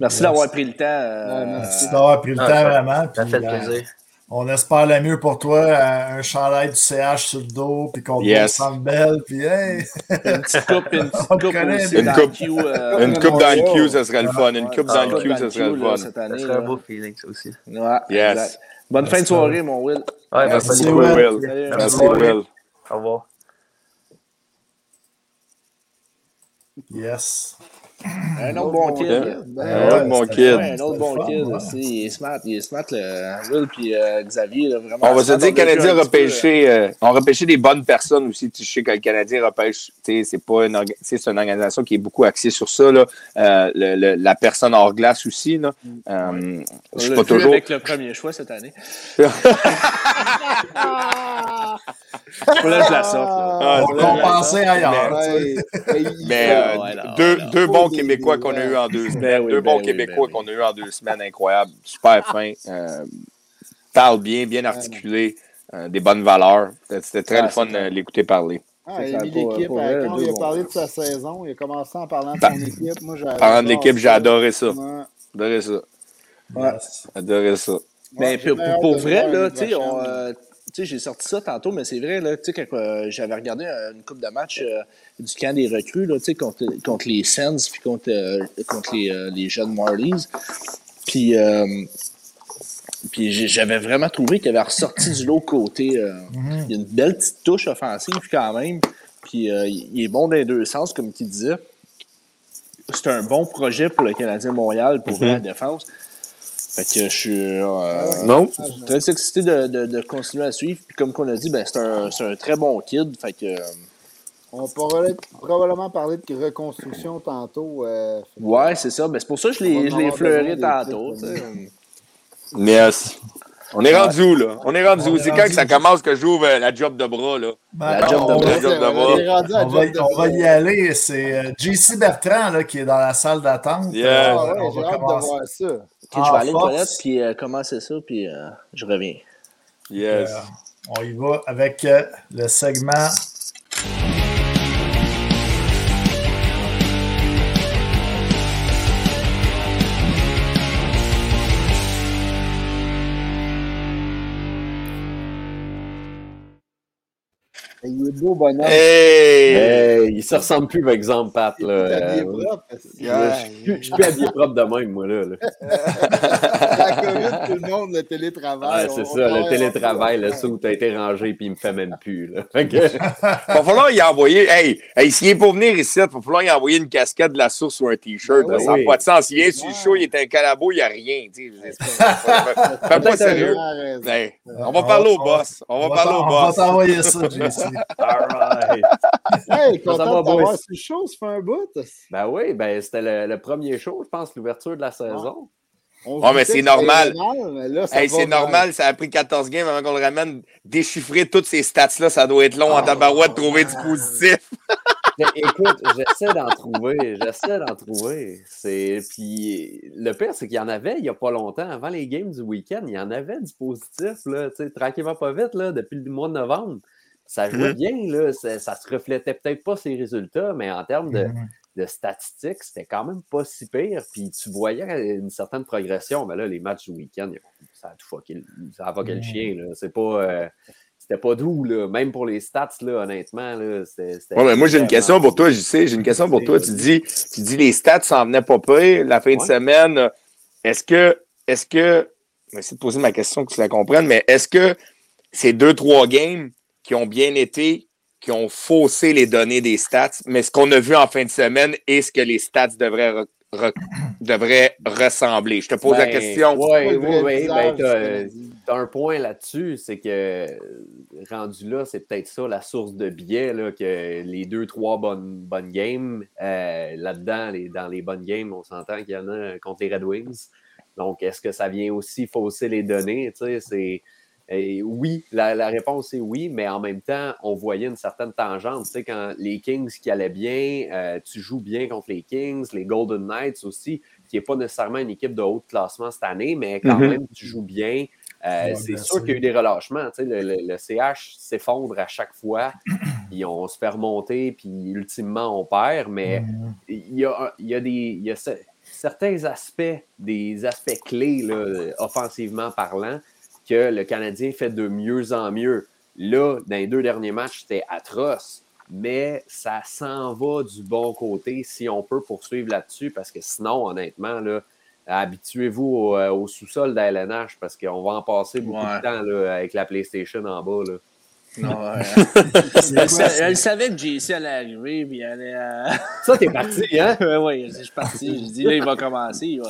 Merci d'avoir pris le temps. euh, Merci d'avoir pris le Ah, temps, ça- vraiment. Ça fait euh, plaisir. On espère le mieux pour toi, euh, un chandail du CH sur le dos, puis qu'on Yes. te belle, puis hey! Une petite coupe, une *laughs* petite coupe aussi une dans coupe. le queue, euh, Une coupe dans le queue, ça serait le fun. Une coupe ah, dans le queue, ça serait le fun. cette Ça année. serait un beau feeling, ça aussi. Ouais, Yes. exact. Bonne fin de soirée, mon Will. Ouais, Merci, merci beaucoup, Will. Will. Merci. Will. Au revoir. Yes. Un autre bon kid. Ben, Un autre bon kid. un autre bon kid. aussi. Il est smart, il est smart, le Will puis euh, Xavier. Là, vraiment On va se dire que le Canadien a repêché, euh, on repêché des bonnes personnes aussi. Tu sais que le Canadien repêche, tu sais, c'est pas une, orga- tu sais, c'est une organisation qui est beaucoup axée sur ça. Là. Euh, le- le- la personne hors glace aussi. Là. Euh, On je suis pas toujours. avec le premier choix cette année. *laughs* Là je la sorte. Ah, On compenser ailleurs. Mais euh, ouais, non, deux, non. deux Faut bons Québécois qu'on a eu en deux semaines. Ben oui, deux ben bons oui, Québécois ben qu'on a eu en deux semaines. Incroyable. Super fin. Euh, parle bien, bien articulé. euh, des bonnes valeurs. C'était très Ah, le fun de clair. l'écouter parler. Ah, il a mis l'équipe. euh, Quand il a parlé de sa saison, il a commencé en parlant de son équipe. Moi, Parlant de l'équipe, j'ai adoré ça. Adoré ça. Adoré ça. Mais Ben, pour, vrai, là, tu sais, sais, j'ai sorti ça tantôt, mais c'est vrai, là, tu sais, quand euh, j'avais regardé euh, une coupe de match euh, du camp des recrues, là, tu sais, contre, contre les Sens puis contre, euh, contre les, les jeunes Marlies. Puis, puis j'avais vraiment trouvé qu'il avait ressorti du lot côté. euh, Il y a une belle petite touche offensive quand même. Puis il est bon dans les deux sens, comme tu disais. c'est un bon projet pour le Canadien Montréal pour Mhm. la défense. Fait que je suis euh, Non? très excité de, de, de continuer à suivre. Puis comme qu'on a dit, ben, c'est un, c'est un très bon kid. Fait que, euh, On pourrait probablement parler de reconstruction tantôt. euh, ouais, c'est ça. Ben, c'est pour ça que je l'ai, des tantôt. Yes. On est rendu où, là? On est rendu On où? est C'est quand que ça commence que j'ouvre euh, la job de bras, là? Ben, La job on, de bras. La job de on va, y aller. C'est euh, JC Bertrand là, qui est dans la salle d'attente. Yeah. Euh, Ah ouais, on j'ai va hâte de commencer. voir ça. En je vais aller toilettes puis euh, commencer ça, puis euh, je reviens. Yes. Euh, on y va avec euh, le segment. Il est beau, bonhomme. Hey! Hey, il se ressemble plus, par exemple, Pat. Là. Euh, propre. je suis plus- je suis plus habillé propre de même, moi, là. là. *laughs* La COVID, tout le monde, le télétravail. Ouais, c'est ça, le télétravail, le sou a été rangé puis il me fait même plus. Là. *laughs* Va falloir y envoyer. Hey, hey s'il est pour venir ici, il va falloir y envoyer une casquette de la source ou un t-shirt. Ben oui. ça n'a pas de sens. Il sur le show, il est un calabo, il n'y a rien. Fais pas *laughs* sérieux. Hey, on va parler au boss. On va parler au t'en- on va boss. t'envoyer ça, *laughs* JC. All right. Hey, Ça va, content sur le show, ça fait un bout. Ben oui, ben c'était le, le premier show, je pense, l'ouverture de la saison. On Se mais c'est normal. Hey, c'est mal. normal, ça a pris 14 games avant qu'on le ramène. Déchiffrer toutes ces stats-là, ça doit être long en tabarouette de trouver du positif. *laughs* Écoute, j'essaie d'en trouver, j'essaie d'en trouver. C'est puis le pire c'est qu'il y en avait il y a pas longtemps avant les games du week-end, il y en avait du positif là, tu sais, tranquillement pas vite là, depuis le mois de novembre. Ça jouait Mhm. bien là, ça, ça se reflétait peut-être pas ses résultats, mais en termes de, Mhm. De statistiques, c'était quand même pas si pire. Puis tu voyais une certaine progression. Mais là, les matchs du week-end, ça a tout fucké, le- ça a fucké le chien. Là. C'est pas. euh, c'était pas doux, là. Même pour les stats, là, honnêtement. Là, Ouais, mais moi, j'ai une question pour toi, je sais. J'ai une question pour toi. Tu dis, tu dis les stats s'en venaient pas pire la fin de semaine. Est-ce que, est-ce que, je vais essayer de poser ma question que tu la comprennes, mais est-ce que ces deux, trois games qui ont bien été, qui ont faussé les données des stats, mais ce qu'on a vu en fin de semaine et ce que les stats devraient, re- re- devraient ressembler? Je te pose la Ben, question. Oui, oui, oui. Ben, un point là-dessus, c'est que rendu là, c'est peut-être ça la source de biais, là, que les deux, trois bonnes, bonnes games, euh, là-dedans, les, dans les bonnes games, on s'entend qu'il y en a contre les Red Wings. Donc, est-ce que ça vient aussi fausser les données? Tu sais, c'est. Et oui, la, la réponse est oui, mais en même temps, on voyait une certaine tangente. Tu sais, quand les Kings qui allaient bien, euh, tu joues bien contre les Kings, les Golden Knights aussi, qui n'est pas nécessairement une équipe de haut classement cette année, mais quand Mhm. même, tu joues bien. Euh, Ouais, c'est sûr qu'il y a eu des relâchements. Tu sais, le, le- le CH s'effondre à chaque fois, puis on se fait remonter, puis ultimement, on perd, mais Mhm. il y a, il y a des. il y a ce- certains aspects, des aspects clés, là, offensivement parlant, que le Canadien fait de mieux en mieux. Là, dans les deux derniers matchs, c'était atroce, mais ça s'en va du bon côté si on peut poursuivre là-dessus, parce que sinon, honnêtement, là, habituez-vous au, euh, au sous-sol d'ALNH parce qu'on va en passer beaucoup Ouais. de temps là, avec la PlayStation en bas. Là. Non, ouais. C'est quoi, elle, savait que JC allait arriver, puis elle allait. euh, Ça, t'es parti, hein? *laughs* oui, je suis parti. Je dis, là, il va commencer. Il, va...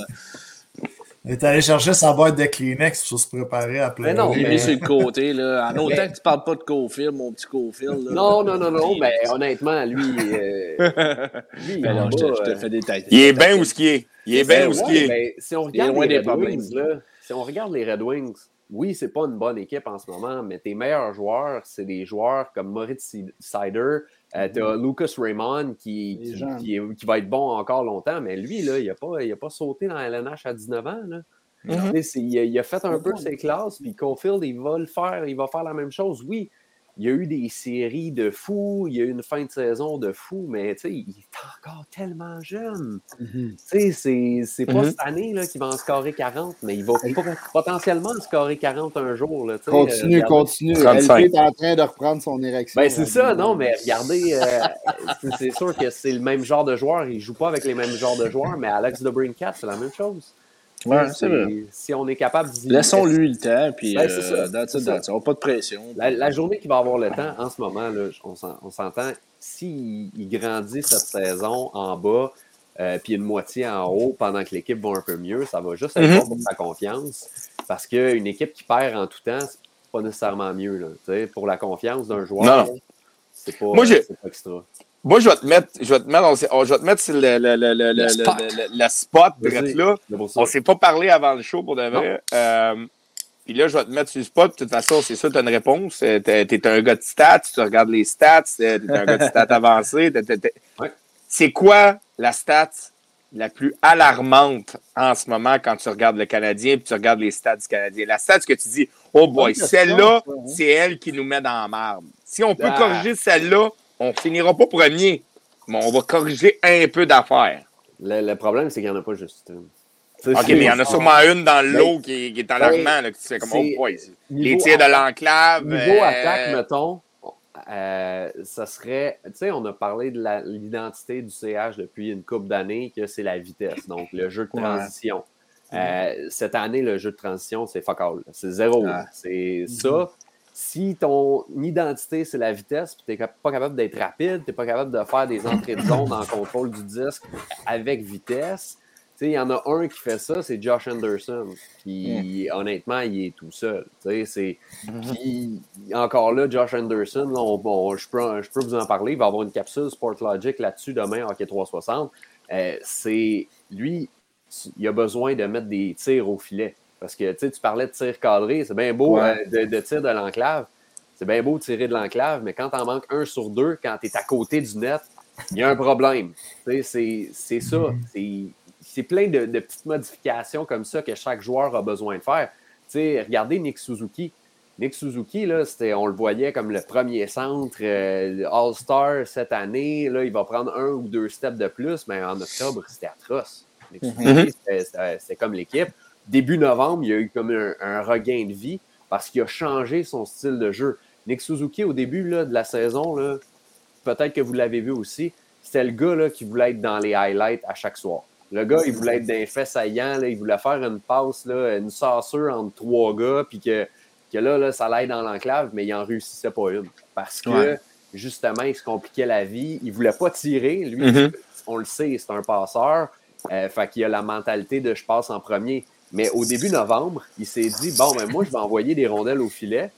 Il est allé chercher sa boîte de Kleenex pour se préparer à pleurer. Mais non, il est sur le côté. Là. *laughs* En autant que tu parles pas de co-film, mon petit co-film. là. Non, non, non, non, mais *laughs* honnêtement, lui, euh, lui Ben non, en je te, bas, je te euh, fais des tailles. Il est bien où ce qui est. Il est bien où ce qui est. ben, si on regarde loin les des Red problèmes. Wings, là, si on regarde les Red Wings, oui, c'est pas une bonne équipe en ce moment, mais tes meilleurs joueurs, c'est des joueurs comme Moritz Sider, euh, t'as Lucas Raymond qui, qui, jeunes. qui est- qui va être bon encore longtemps, mais lui, là, il n'a pas, il a pas sauté dans la LNH à 19 ans. Là. Tu il, a, il a fait un peu ses classes, puis Caulfield, il va le faire, il va faire la même chose. Oui, il y a eu des séries de fous, il y a eu une fin de saison de fou, mais tu sais, il est encore tellement jeune. Tu sais, c'est, c'est pas Mhm. cette année là, qu'il va en scorer 40, mais il va po- potentiellement en scorer 40 un jour. Là, Continue, euh, continue. 35. LP est en train de reprendre son érection. Ben, c'est ça, non, mais regardez, euh, c'est, sûr que c'est le même genre de joueur. Il joue pas avec les mêmes genres de joueurs, mais Alex de Brincat, c'est la même chose. Ouais, Tu sais, c'est vrai. Si on est capable d'y Laissons-lui le temps, puis Ben, euh, ça, that's c'est it, ça. that's it. On n'a pas de pression. La, la journée qu'il va avoir le temps, en ce moment, là, on, s'en- on s'entend, s'il il grandit cette saison en bas, euh, puis une moitié en haut pendant que l'équipe va un peu mieux, ça va juste être bon pour sa confiance. Parce qu'une équipe qui perd en tout temps, c'est pas nécessairement mieux. Là. Pour la confiance d'un joueur, c'est pas, Moi, pas extra. Moi, je vais te mettre, je vais te mettre, on s'est- on- je vais te mettre sur le, le, le, le, le, spot. le- le- le spot, là. On s'est pas parlé avant le show pour de vrai. Euh, puis là, je vais te mettre sur le spot. De toute façon, c'est ça, tu as une réponse. Euh, T'es es un gars de stats, tu regardes les stats, euh, t'es un gars de stats *laughs* avancé. t'es- t'es- t'es- Ouais. C'est quoi la stat la plus alarmante en ce moment quand tu regardes le Canadien et tu regardes les stats du Canadien? La stat que tu dis, oh boy, celle-là, c'est elle qui nous met dans la marde. Si on peut Ah. corriger celle-là, on finira pas premier, mais on va corriger un peu d'affaires. Le, le problème, c'est qu'il n'y en a pas juste une. OK, mais il y en a sûrement une dans le lot qui, est- qui est alarmant, là, que tu fais comme, oh boy, les tirs de l'enclave. Niveau euh, attaque, mettons, euh, ça serait. Tu sais, on a parlé de l'identité du CH depuis une couple d'années, que c'est la vitesse, donc le jeu de Ouais. transition. Euh, cette année, le jeu de transition, c'est fuck all. C'est zéro. Ouais. C'est ça. Si ton identité, c'est la vitesse, puis tu n'es pas capable d'être rapide, tu n'es pas capable de faire des entrées de zone en contrôle du disque avec vitesse, il y en a un qui fait ça, c'est Josh Anderson, qui, honnêtement, il est tout seul. C'est... Puis, encore là, Josh Anderson, là, on- on- je, peux, je peux vous en parler, il va avoir une capsule Sportlogic là-dessus demain, Hockey 360. Euh, c'est... Lui, il a besoin de mettre des tirs au filet. Parce que, tu parlais de tir cadré, c'est bien beau Ouais. euh, de, de tir de l'enclave. C'est bien beau de tirer de l'enclave, mais quand t'en manques un sur deux, quand tu es à côté du net, il y a un problème. C'est- ça. C'est- C'est plein de, de petites modifications comme ça que chaque joueur a besoin de faire. Regardez Nick Suzuki. Nick Suzuki, là, on le voyait comme le premier centre euh, All-Star cette année. Là, il va prendre un ou deux steps de plus, mais en octobre, c'était atroce. Nick Suzuki, c'était- c'était, c'était comme l'équipe. Début novembre, il y a eu comme un, un regain de vie parce qu'il a changé son style de jeu. Nick Suzuki, au début là, de la saison, peut-être que vous l'avez vu aussi, c'était le gars là, qui voulait être dans les highlights à chaque soir. Le gars, il voulait être d'un fait saillant, là, il voulait faire une passe, là, une sassure entre trois gars, puis que, que là, là, ça l'aide dans l'enclave, mais il en réussissait pas une. Parce que, Ouais. justement, il se compliquait la vie. Il voulait pas tirer. Lui, Mhm. on le sait, c'est un passeur. Euh, fait qu'il a la mentalité de je passe en premier. Mais au début novembre, il s'est dit bon, ben moi, je vais envoyer des rondelles au filet.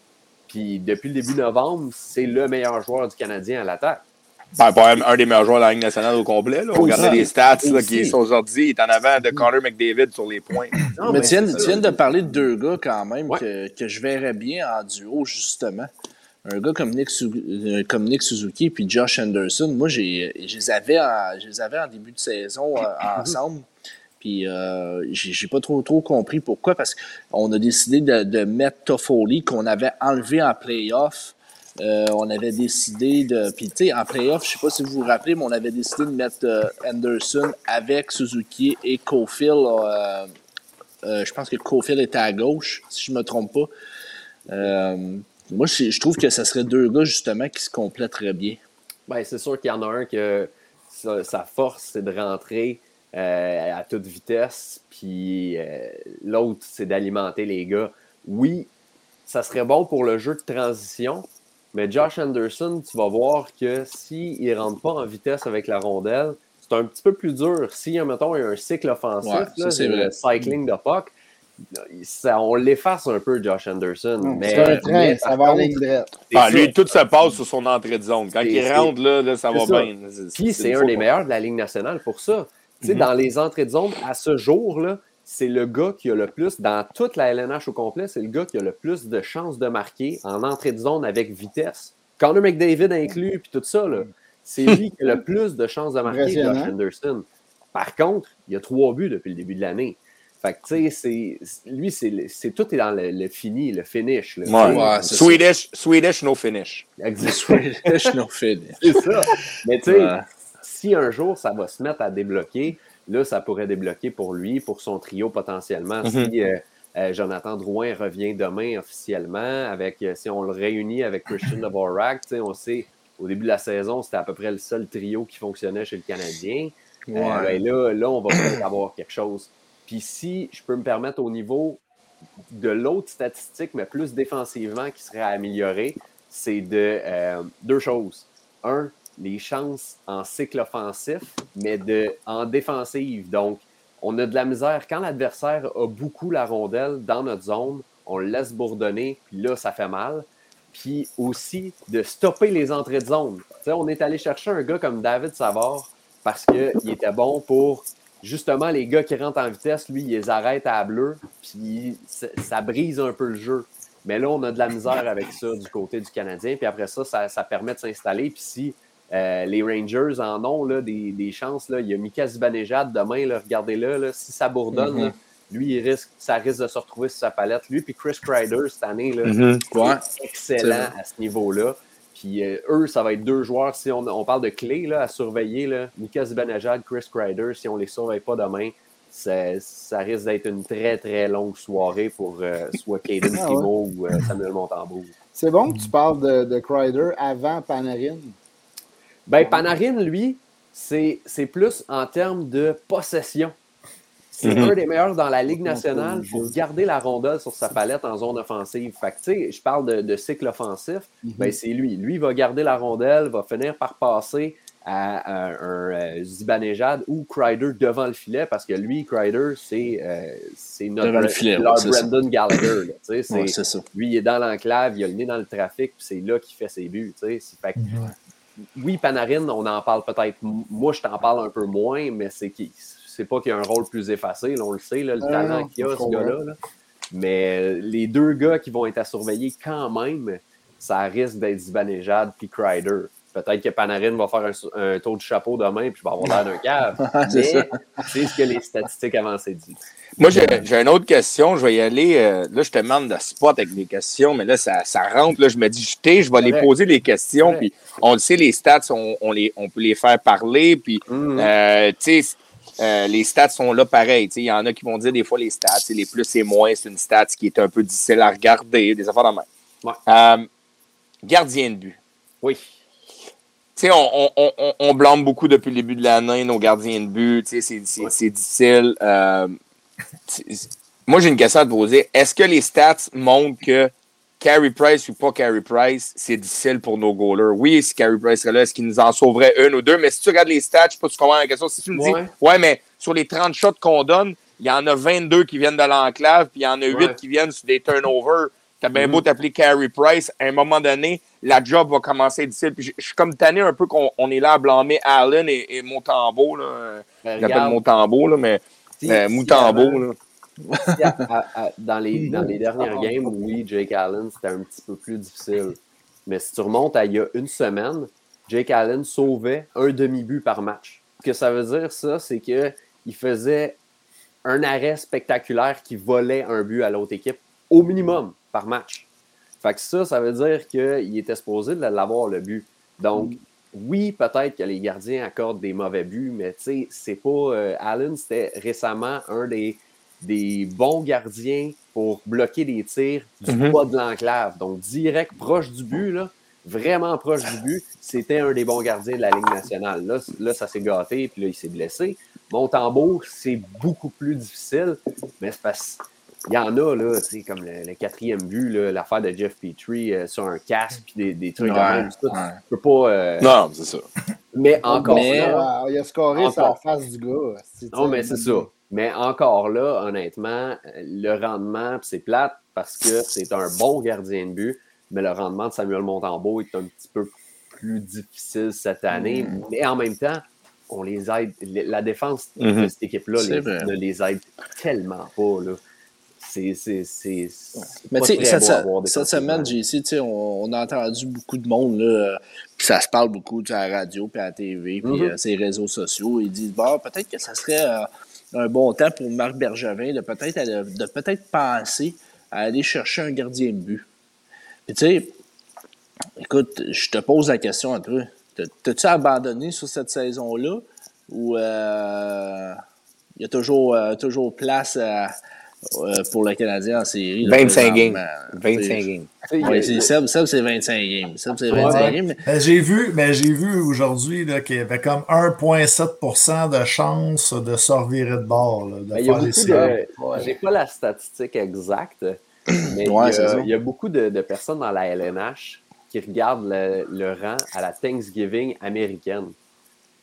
Puis depuis le début novembre, c'est le meilleur joueur du Canadien à l'attaque. Ben, pas un des meilleurs joueurs de la Ligue nationale au complet. Là. On regardait les stats là, qui sont aujourd'hui. Il est en avant de Connor McDavid sur les points. Non, mais ben, tu viens, tu de parler de deux gars quand même Ouais. que, que je verrais bien en duo, justement. Un gars comme Nick, euh, comme Nick Suzuki puis Josh Anderson, moi, j'ai, je, les avais en, je les avais en début de saison euh, ensemble. Puis euh, j'ai, pas trop, trop compris pourquoi, parce qu'on a décidé de, mettre Toffoli, qu'on avait enlevé en playoff. Euh, on avait décidé de. Puis, tu sais, en playoff, je sais pas si vous vous rappelez, mais on avait décidé de mettre euh, Anderson avec Suzuki et Cofield. euh, je pense que Cofield était à gauche, si je me trompe pas. Moi, je, trouve que ce serait deux gars, justement, qui se compléteraient bien. Ben, c'est sûr qu'il y en a un que sa force, c'est de rentrer euh, à toute vitesse, puis euh, l'autre, c'est d'alimenter les gars. Oui, ça serait bon pour le jeu de transition, mais Josh Anderson, tu vas voir que s'il ne rentre pas en vitesse avec la rondelle, c'est un petit peu plus dur. Si, mettons, il y a un cycle offensif, Ouais, ça, là, c'est le cycling de puck, ça- on l'efface un peu, Josh Anderson. mais, C'est un train, mais ça va c'est Ah, lui, tout se passe sur son entrée de zone. Quand C'est- il rentre, là, là ça va ça. bien. Puis c'est un des meilleurs de la Ligue nationale pour ça. Tu sais, Mhm. Dans les entrées de zone, à ce jour-là, c'est le gars qui a le plus, dans toute la LNH au complet, c'est le gars qui a le plus de chances de marquer en entrée de zone avec vitesse. Connor McDavid inclus, puis tout ça, là, c'est lui qui a le plus de chances de marquer, Josh Impressionnant. Anderson. Par contre, il y a trois buts depuis le début de l'année. Fait que, tu sais, lui, c'est tout est dans le, le fini, le finish. Ouais. Swedish, Swedish, no finish. Exact. Swedish no finish. *laughs* C'est ça. Mais tu sais, Ouais. Si un jour ça va se mettre à débloquer, là, ça pourrait débloquer pour lui, pour son trio potentiellement. Mhm. Si euh, euh, Jonathan Drouin revient demain officiellement, avec euh, si on le réunit avec Christian *laughs* Dvorak, on sait, au début de la saison, c'était à peu près le seul trio qui fonctionnait chez le Canadien. Ouais. ben là, là, on va peut-être *coughs* avoir quelque chose. Puis si je peux me permettre au niveau de l'autre statistique, mais plus défensivement, qui serait améliorée, c'est de deux choses. Un, les chances en cycle offensif mais de, en défensive. Donc, on a de la misère. Quand l'adversaire a beaucoup la rondelle dans notre zone, on le laisse bourdonner, puis là, ça fait mal. Puis aussi de stopper les entrées de zone. on est allé chercher un gars comme David Savard parce qu'il était bon pour justement les gars qui rentrent en vitesse, lui, il les arrête à bleu, puis ça brise un peu le jeu. Mais là, on a de la misère avec ça du côté du Canadien. Puis après ça, ça, permet de s'installer. Puis si euh, les Rangers en ont là, des, chances, là, il y a Mika Zibanejad demain, regardez-le, si ça bourdonne, mm-hmm. lui, il risque, ça risque de se retrouver sur sa palette. Lui, puis Chris Kreider cette année, là, mm-hmm. excellent à ce niveau-là. Puis euh, eux, ça va être deux joueurs, si on, parle de clés là, à surveiller, là, Mika Zibanejad, Chris Kreider, si on ne les surveille pas demain, ça, risque d'être une très, très longue soirée pour euh, soit Caden ah, ou euh, Samuel Montembeau. C'est bon que tu parles de, de Crider avant Panarin. Ben, Panarin, lui, c'est plus en termes de possession. C'est mm-hmm. un des meilleurs dans la Ligue nationale pour garder la rondelle sur sa palette en zone offensive. Fait que, je parle de, cycle offensif. Mm-hmm. ben, c'est lui. Lui, il va garder la rondelle, va finir par passer à, un euh, Zibanejad ou Crider devant le filet parce que lui, Crider, c'est euh, notre filet, Brandon Gallagher. c'est ça. Lui, il est dans l'enclave, il a le nez dans le trafic, puis c'est là qu'il fait ses buts. Fait Oui, Panarin, on en parle peut-être. Moi, je t'en parle un peu moins, mais c'est qui c'est pas qu'il a un rôle plus effacé, on le sait, le talent qu'il a, ce gars-là. Mais les deux gars qui vont être à surveiller quand même, ça risque d'être Zibanejad puis Crider. Peut-être que Panarin va faire un, tour du chapeau demain, puis je vais avoir l'air d'un cave. *laughs* mais c'est ce que les statistiques avancées disent. Moi, j'ai une autre question. Je vais y aller. Euh, là, je te demande de spot avec des questions, mais là, ça, rentre. Là, je me dis, jeter, je vais les poser les questions. Puis, on le sait, les stats, on, les, on peut les faire parler. Puis, mm. euh, tu sais, euh, les stats sont là pareil. Il y en a qui vont dire des fois les stats, les plus et moins, c'est une stat qui est un peu difficile à regarder, des affaires de même. gardien de but. Oui sais, on, on, on, blâme beaucoup depuis le début de l'année nos gardiens de but. C'est difficile. Euh, moi, j'ai une question à te poser. Est-ce que les stats montrent que Carey Price ou pas Carey Price, c'est difficile pour nos goalers? Oui, si Carey Price serait là, est-ce qu'il nous en sauverait une ou deux? Mais si tu regardes les stats, je sais pas si tu comprends la question. Si tu me dis, ouais, mais sur les 30 shots qu'on donne, il y en a 22 qui viennent de l'enclave, puis il y en a 8 qui viennent sur des turnovers. T'as bien beau mm-hmm. t'appeler Carey Price, à un moment donné, la job va commencer. Puis je, suis comme tanné un peu qu'on est là à blâmer Allen et, et Montembeau. Là. Ben, J'appelle Montembeau, là, mais Moutambeau. dans, les, *laughs* dans les dernières games, oui, Jake Allen, c'était un petit peu plus difficile. Mais si tu remontes à il y a une semaine, Jake Allen sauvait un demi-but par match. Ce que ça veut dire, ça, c'est qu'il faisait un arrêt spectaculaire qui volait un but à l'autre équipe, au minimum, par match. Fait que ça, ça veut dire qu'il était supposé de l'avoir le but. Donc, oui, peut-être que les gardiens accordent des mauvais buts, mais tu sais, c'est pas. Euh, Allen, c'était récemment un des, des bons gardiens pour bloquer des tirs du mm de l'enclave. Donc, direct proche du but, là, vraiment proche du but, c'était un des bons gardiens de la Ligue nationale. Là, là ça s'est gâté, puis là, il s'est blessé. Montembeau, c'est beaucoup plus difficile, mais c'est parce il y en a, là, tu sais, comme le, quatrième but, l'affaire de Jeff Petrie euh, sur un casque, puis des, des, trucs de même. Tu peux pas. Euh, non, c'est ça. Mais encore là. il a scoré sur la face du gars. Non, mais c'est ça. Mais encore là, honnêtement, le rendement, c'est plate parce que c'est un bon gardien de but, mais le rendement de Samuel Montembeau est un petit peu plus difficile cette année. Mm. Mais en même temps, on les aide. La défense de mm-hmm. cette équipe-là ne les aide tellement pas. Là. C'est. Mais tu sais, cette, semaine, j'ai ici, on, on, a entendu beaucoup de monde, là, puis ça se parle beaucoup à la radio, puis à la TV, puis euh, ces réseaux sociaux. Ils disent, bon, peut-être que ça serait euh, un bon temps pour Marc Bergevin de peut-être de peut-être penser à aller chercher un gardien de but. Puis tu sais, écoute, je te pose la question à toi. T'as-tu abandonné sur cette saison-là? Ou euh, il y a toujours, toujours place à euh, pour le Canadien en série. 25 games. 25 games. Oui, c'est 25 games. c'est 25 games. J'ai vu, mais j'ai vu aujourd'hui qu'il y avait comme 1,7% de chance de sortir de bord. de ben, faire les J'ai pas la statistique exacte, *clears throat* mais il, y a, beaucoup de, personnes dans la LNH qui regardent le, rang à la Thanksgiving américaine.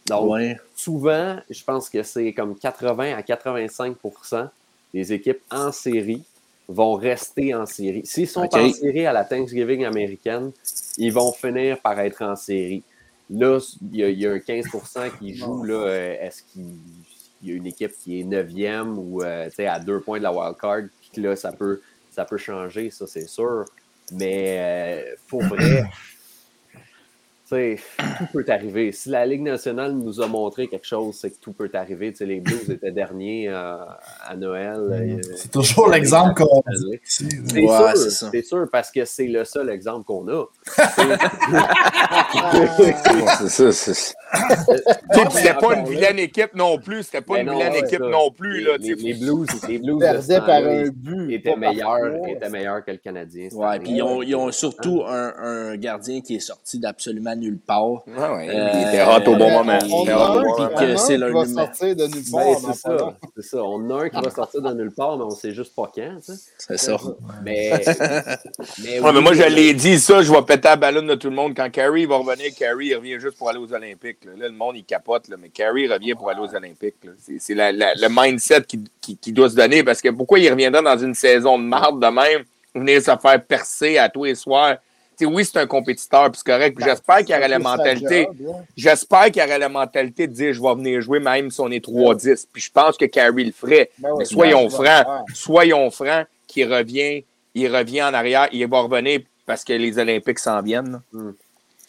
Donc, Ouais. souvent, je pense que c'est comme 80 à 85 des équipes en série vont rester en série. S'ils sont en série à la Thanksgiving américaine, ils vont finir par être en série. Là, il y a, il y a un 15% qui joue. là, euh, Est-ce qu'il il y a une équipe qui est 9e ou euh, à deux points de la wild card? Puis là, ça peut, ça peut changer, ça, c'est sûr. Mais euh, pour vrai, tout peut arriver. Si la Ligue nationale nous a montré quelque chose, c'est que tout peut arriver. Tu sais, les Blues étaient derniers euh, à Noël. euh, C'est toujours l'exemple qu'on ici. C'est Ouais, sûr, sûr, parce que c'est le seul exemple qu'on a. *laughs* c'est ça. c'est- Tu sais, puis c'était pas une vilaine équipe non plus. C'était pas une vilaine équipe ça. non plus. Là, les, Blues, les Blues par un ils but. étaient meilleurs, trois. étaient meilleurs que le Canadien. Ouais, puis ils ont, ils ont surtout un, un gardien qui est sorti d'absolument nulle part. Ouais, ouais, Euh, il était hot au bon Mais moment. Il qui- moment. que c'est qui leur va numéro. sortir de nulle Ben, part. c'est ça, ça. On a un qui va sortir de nulle part, mais on sait juste pas quand. C'est ça. Mais, *laughs* mais, Ouais, mais oui, moi, je l'ai dit, ça, je vais péter la ballonne de tout le monde. Quand Carey va revenir, Carey il revient juste pour aller aux Olympiques. Là, Là, le monde, il capote, là, mais Carey revient pour aller aux Olympiques. C'est le mindset qui, qui- qui doit se donner parce que pourquoi il reviendra dans une saison de marde de même, venir se faire percer à tous les soirs? Oui, c'est un compétiteur, puis c'est correct. Puis j'espère qu'il aurait la mentalité. J'espère qu'il aurait la mentalité de dire je vais venir jouer même si on est 3-10. Puis je pense que Carey le ferait. Ben oui, Mais soyons ben, francs, soyons francs qu'il revient, il revient en arrière, il va revenir parce que les Olympiques s'en viennent.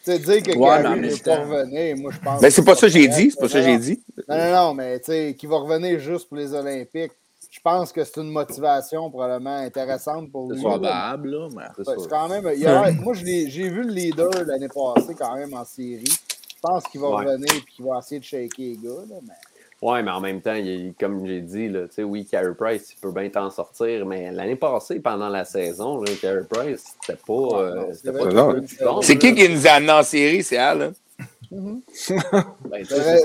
Tu sais, dire que Ouais, mais ne pas temps- revenir, moi, je pense. Ben, c'est pas ça que j'ai dit, c'est pas ça que j'ai dit. Non, non, non, mais tu sais, qu'il va revenir juste pour les Olympiques, je pense que c'est une motivation probablement intéressante pour lui. C'est probable, là. Mais... c'est quand même, il y a- moi, j'ai vu le leader l'année passée quand même en série. Je pense qu'il va Ouais. revenir et qu'il va essayer de shaker les gars. Là, mais... Ouais, mais en même temps, il- comme j'ai dit, là, tu sais, oui, Carey Price, il peut bien t'en sortir, mais l'année passée, pendant la saison, là, Carey Price, c'était pas. euh, c'est qui qui nous a amené en série? C'est Al. Ben, *laughs* tu T'as sais,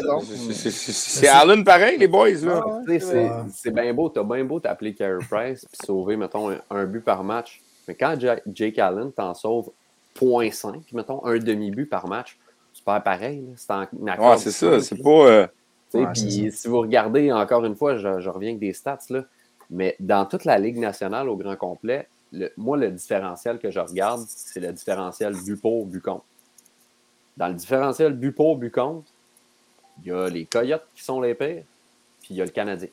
c'est Allen pareil, les boys. Là. Ah, c'est bien beau, t'as bien beau t'appeler Carey Price puis sauver, mettons, un, un but par match. Mais quand Ja- Jake Allen t'en sauve 0.5, mettons, un demi-but par match, c'est pas pareil. C'est en accord Ouais, c'est ça. C'est pas. euh, Ouais, puis si vous regardez, encore une fois, je, je reviens avec des stats, là, mais dans toute la Ligue nationale au grand complet, le- moi, le différentiel que je regarde, c'est le différentiel but pour, but contre. Dans le différentiel but pour, but contre, il y a les Coyotes qui sont les pires, puis il y a le Canadien.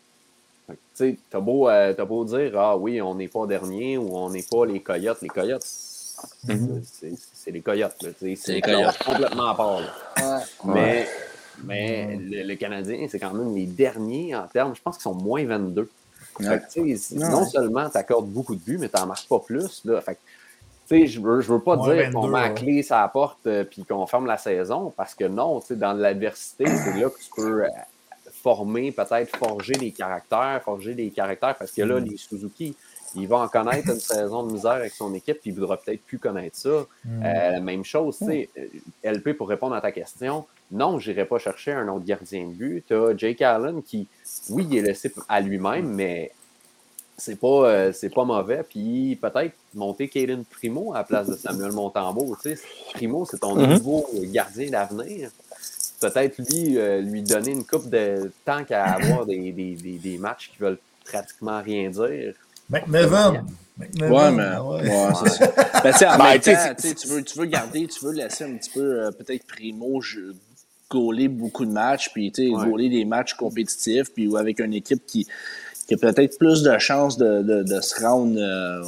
Tu sais, t'as beau, euh, t'as beau dire, ah oui, on n'est pas dernier ou on n'est pas les Coyotes. Les Coyotes, c'est c'est- c'est les Coyotes. C'est les Coyotes. complètement à part. là. Ouais. Mais, mais le, le Canadien, c'est quand même les derniers en termes. Je pense qu'ils sont moins 22. Fait Ouais. que, tu sais, Ouais. non seulement tu accordes beaucoup de buts, mais tu n'en marques pas plus. Là. Fait que, tu sais, je veux, je veux pas Moins dire qu'on 22, met la ouais. clé sur la porte et qu'on ferme la saison, parce que non, tu sais, dans l'adversité, c'est là que tu peux euh, former, peut-être forger des caractères, forger des caractères, parce que là, Mm. les Suzuki, il va en connaître une saison de misère avec son équipe, puis il voudra peut-être plus connaître ça. Mm. Euh, même chose, tu sais, euh, LP, pour répondre à ta question, non, je n'irai pas chercher un autre gardien de but. Tu as Jake Allen qui, oui, il est laissé à lui-même, mais c'est pas, euh, c'est pas mauvais. Puis peut-être monter Caden Primo à la place de Samuel Montembeau. Primo, c'est ton Mhm. nouveau gardien d'avenir. Peut-être lui, euh, lui donner une coupe de temps qu'à avoir des, des, des, des matchs qui veulent pratiquement rien dire. McNevin. Ouais, mais. Ouais, c'est ça. *laughs* Ben, tu Ben, temps, veux, tu veux garder, tu veux laisser un petit peu, euh, peut-être Primo, je- gauler beaucoup de matchs, puis tu sais, Ouais. gauler des matchs compétitifs, puis ou avec une équipe qui, qui a peut-être plus de chances de, de, de se rendre. euh,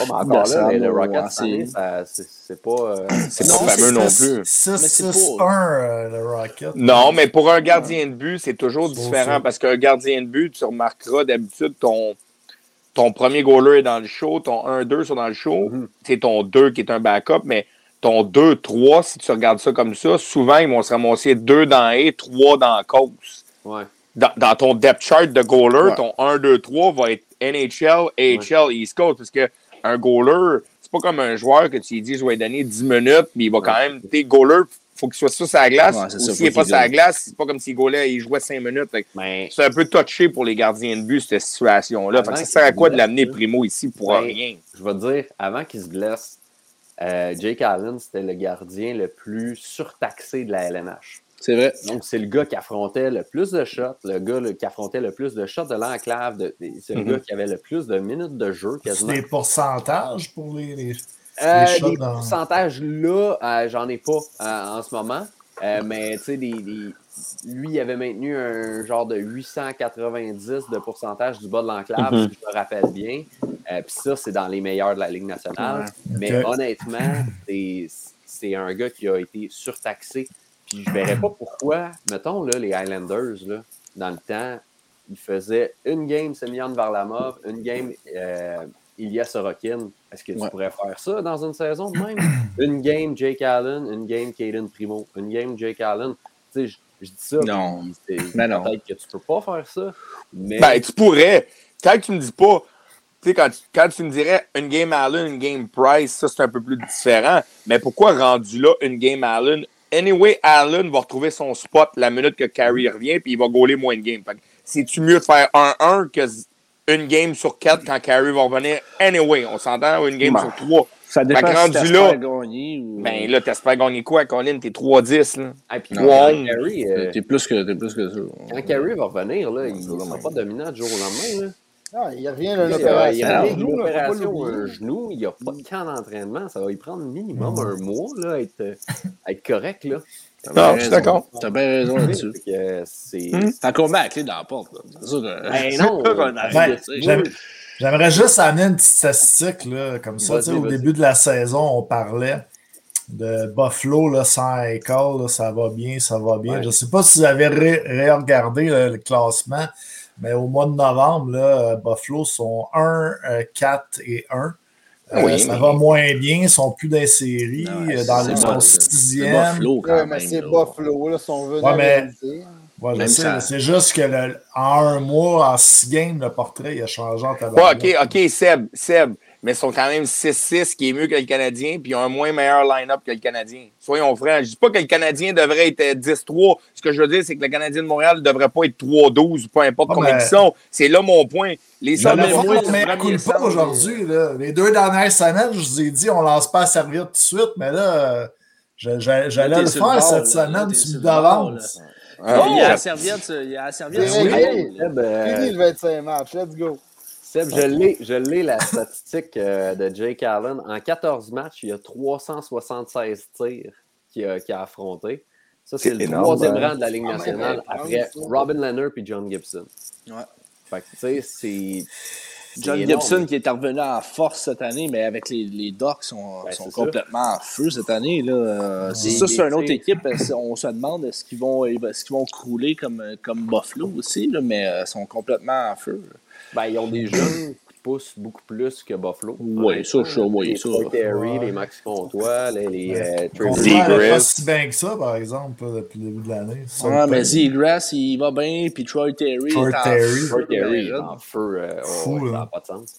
Oh, ben, encore là, le Rocket, c'est c'est pas. euh, *coughs* C'est Non, pas fameux non plus. 6-1, euh, le Rocket. Non, mais pour un gardien de but, c'est toujours C'est différent parce qu'un gardien de but, tu remarqueras d'habitude ton, ton premier goaler est dans le show, ton 1-2 sont dans le show, Mhm. c'est ton 2 qui est un backup, mais ton 2-3, si tu regardes ça comme ça, souvent ils vont se ramasser 2 dans A, 3 dans cause. ouais. Dans, dans ton depth chart de goaler, Ouais. ton 1-2-3 va être NHL, AHL, East Coast, parce que un goaler, c'est pas comme un joueur que tu lui dis je vais lui donner 10 minutes, mais il va quand même. Tes goalers, faut qu'il soit sur sa glace. Ou s'il n'est pas sur la glace, c'est pas comme s'il goalait il jouait 5 minutes. Fait que Mais C'est un peu touché pour les gardiens de but, cette situation-là. Fait que Avant ça sert à quoi de l'amener Primo ici pour Ben, rien? je vais te dire, avant qu'il se blesse, euh, Jake Allen, c'était le gardien le plus surtaxé de la LNH. C'est vrai. Donc, c'est le gars qui affrontait le plus de shots, le gars le- qui affrontait le plus de shots de l'enclave. de- C'est le Mhm. gars qui avait le plus de minutes de jeu C'est quasiment. des pourcentages pour les. les- Euh, les shots des dans- pourcentages là, euh, j'en ai pas euh, en ce moment. Euh, mais tu sais, des, des- lui, il avait maintenu un genre de 890 de pourcentage du bas de l'enclave, Mhm. si je me rappelle bien. Euh, Puis ça, c'est dans les meilleurs de la Ligue nationale. Mais honnêtement, c'est- un gars qui a été surtaxé. Puis je verrais pas pourquoi, mettons, là, les Highlanders, là, dans le temps, ils faisaient une game Semyon Varlamov, une game euh, Ilya Sorokin. Est-ce que tu Ouais. pourrais faire ça dans une saison de même? une game Jake Allen, une game Caden Primo, une game Jake Allen. Tu sais, je, dis ça, Non. non. peut-être que tu peux pas faire ça, mais Ben, tu pourrais. Quand tu me dis pas, tu sais, quand, tu- quand tu me dirais une game Allen, une game Price, ça, c'est un peu plus différent. Mais pourquoi rendu là, une game Allen? Anyway, Allen va retrouver son spot la minute que Carey revient, puis il va gauler moins de que C'est-tu mieux de faire 1-1 que une game sur 4 quand Carey va revenir? Anyway, on s'entend, une game Ben. sur 3. Ça dépend que si là, gagner ou... Ben là, t'espères gagner quoi, Colin? T'es 3-10, là. Ah, puis euh, T'es plus que, t'es plus que ça. quand Carey va revenir, là, il ne sera pas dominant du jour au lendemain. Là. Ah, il revient Il de une genou, là, faut pas opération, l'oublier. un genou, il n'y a pas de camp d'entraînement. Ça va y prendre minimum un mois là, à être, euh, à être correct. Là. T'as Non, bien je suis d'accord. T'as bien raison là-dessus. Que, euh, c'est. T'as encore mis la clé dans la porte. C'est sûr que... Ben *laughs* non, J'aimerais juste amener une petite statistique, là, comme ça. Vas-y, tu sais, Au début de la saison, on parlait de Buffalo là, sans école, là, ça va bien, ça va bien. Ouais. Je ne sais pas si vous avez ré- regardé le classement, mais au mois de novembre, là, euh, Buffalo sont 1, euh, 4 et 1. Euh, Oui, ça mais- va moins bien, ils sont plus dans les séries. Non, ouais, euh, dans bon, sont c'est- sixième. Buffalo quand Ouais, même. mais c'est. Buffalo, là, sont venus Ouais, je sais, c'est juste que le- en un mois, en six games, le portrait il a changé en Ouais. OK, OK, Seb, Seb. Mais ils sont quand même 6-6, qui est mieux que le Canadien, puis ils ont un moins meilleur line-up que le Canadien. Soyons francs. Je dis pas que le Canadien devrait être euh, 10-3. Ce que je veux dire, c'est que le Canadien de Montréal ne devrait pas être 3-12, peu importe Ah, combien mais- ils sont. C'est là mon point. Les coule pas aujourd'hui. Les deux dernières semaines, je vous ai dit, on lance pas à servir tout de suite, mais là, euh, j'allais le faire le bord, cette semaine, tu sur me le Ah, Il y a la serviette, il y a la serviette. Réglé. l'épaule, là. Seb, euh, Fini le 25 matchs, let's go. Seb, je l'ai, je l'ai la statistique euh, de Jake Allen. En 14 matchs, il y a 376 tirs qu'il a, qu'il a affronté. Ça, c'est C'est le énorme, troisième hein. rang de la Ligue Ah, nationale après. Robin Leonard et John Gibson. Ouais. Fait que, tu sais, c'est. John énorme. Gibson qui est revenu en force cette année, mais avec les, les Ducks sont, Ben, sont complètement en feu cette année. Là. Euh, c'est- ça, c'est une autre équipe. Euh, On se demande est-ce qu'ils vont, qu'ils vont crouler comme, comme Buffalo aussi, là, mais euh, ils sont complètement en feu. Ben, ils ont des jeunes qui poussent beaucoup plus que Buffalo. Oui, ça, ça, oui, les ça. Troy Terry, Ouais. les Max Comtois, les, les euh, pas Seagrass. si bien que ça, par exemple, depuis le début de l'année. Le mais. Seagrass, il va bien, puis Troy Terry Troy est en Terry. feu. Troy Terry en feu. euh, oh, Fou, ouais, ça n'a pas de sens.